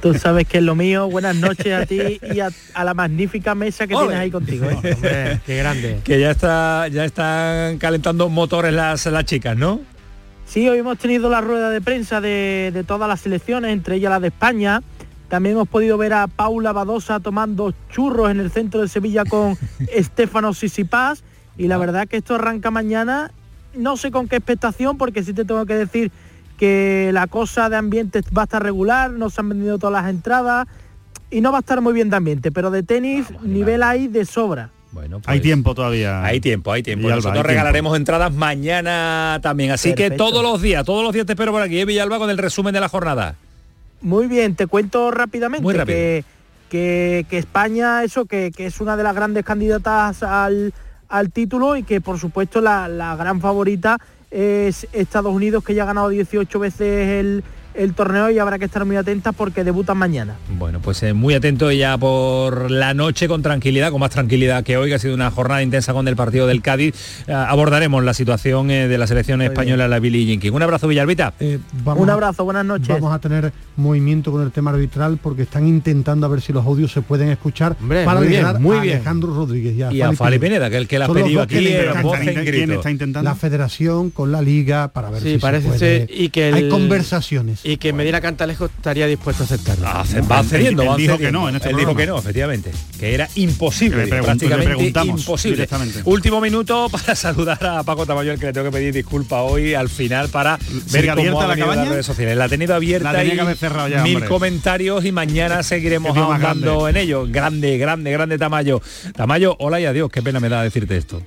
tú sabes que es lo mío. Buenas noches a ti y a, a la magnífica mesa que Ole. tienes ahí contigo. ¿eh? Hombre, qué grande. Que ya está, ya están calentando motores las, las chicas, ¿no? Sí, hoy hemos tenido la rueda de prensa de, de todas las selecciones, entre ellas la de España. También hemos podido ver a Paula Badosa tomando churros en el centro de Sevilla con Estefano Sisipas. Y la verdad que esto arranca mañana, no sé con qué expectación, porque sí te tengo que decir que la cosa de ambiente va a estar regular, no se han vendido todas las entradas y no va a estar muy bien de ambiente, pero de tenis nivel hay de sobra. Bueno, Hay pues- tiempo todavía. Hay tiempo, hay tiempo. Villalba, Nosotros hay regalaremos entradas mañana también. Así que todos los días, todos los días te espero por aquí, ¿eh, Villalba, con el resumen de la jornada. Muy bien, te cuento rápidamente Muy rápido. Que, que, que España, eso, que, que es una de las grandes candidatas al, al título y que por supuesto la, la gran favorita es Estados Unidos, que ya ha ganado 18 veces el, el torneo y habrá que estar muy atentas porque debutan mañana. Bueno, pues eh, muy atento ya por la noche con tranquilidad, con más tranquilidad que hoy, que ha sido una jornada intensa con el partido del Cádiz. Eh, abordaremos la situación eh, de la selección española, la Billie Jean King. Un abrazo, Villalbita. Eh, vamos Un abrazo, buenas noches. Vamos a tener movimiento con el tema arbitral porque están intentando a ver si los audios se pueden escuchar Hombre, para muy bien, muy a bien. Alejandro Rodríguez y a, Y a Fali Pineda, que el que la pedido aquí. La federación con la liga para ver Sí, si parece se puede. ser- y que hay conversaciones. Y que Medina Cantalejo estaría dispuesto a aceptarlo. Va cediendo, él va dijo que no en este Él dijo que no, efectivamente, que era imposible, Que prácticamente le preguntamos imposible. directamente. Último minuto para saludar a Paco Tamayo, al que le tengo que pedir disculpa hoy al final para ¿Sigue ver cómo abierta ha la venido cabaña? las redes sociales. La ha tenido abierta La tenía y que haber cerrado ya, mil hombre. comentarios y mañana seguiremos ahondando en ello. Grande, grande, grande Tamayo. Tamayo, hola y adiós. Qué pena me da decirte esto.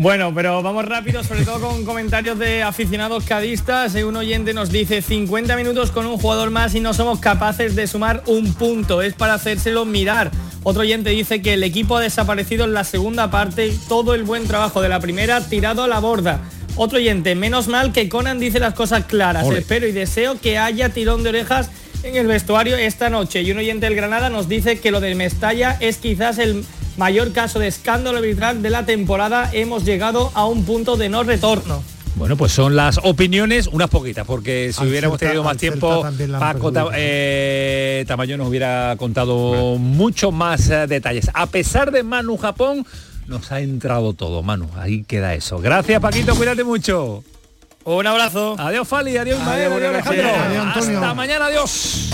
Bueno, pero vamos rápido, sobre todo con comentarios de aficionados cadistas. Eh, Un oyente nos dice 50 minutos con un jugador más y no somos capaces de sumar un punto. Es para hacérselo mirar. Otro oyente dice que el equipo ha desaparecido en la segunda parte todo el buen trabajo de la primera tirado a la borda. Otro oyente, menos mal que Conan dice las cosas claras. Ole. Espero y deseo que haya tirón de orejas en el vestuario esta noche. Y un oyente del Granada nos dice que lo de Mestalla es quizás el mayor caso de escándalo arbitral de la temporada. Hemos llegado a un punto de no retorno. Bueno, pues son las opiniones, unas poquitas, porque si Al hubiéramos tenido más tiempo, Paco eh, Tamayo nos hubiera contado mucho más eh, detalles. A pesar de Manu Japón, nos ha entrado todo, Manu. Ahí queda eso. Gracias, Paquito, cuídate mucho. Un abrazo. Adiós, Fali, adiós, Ismael, Adiós, adiós. Alejandro. Adiós, Antonio. Hasta mañana, adiós.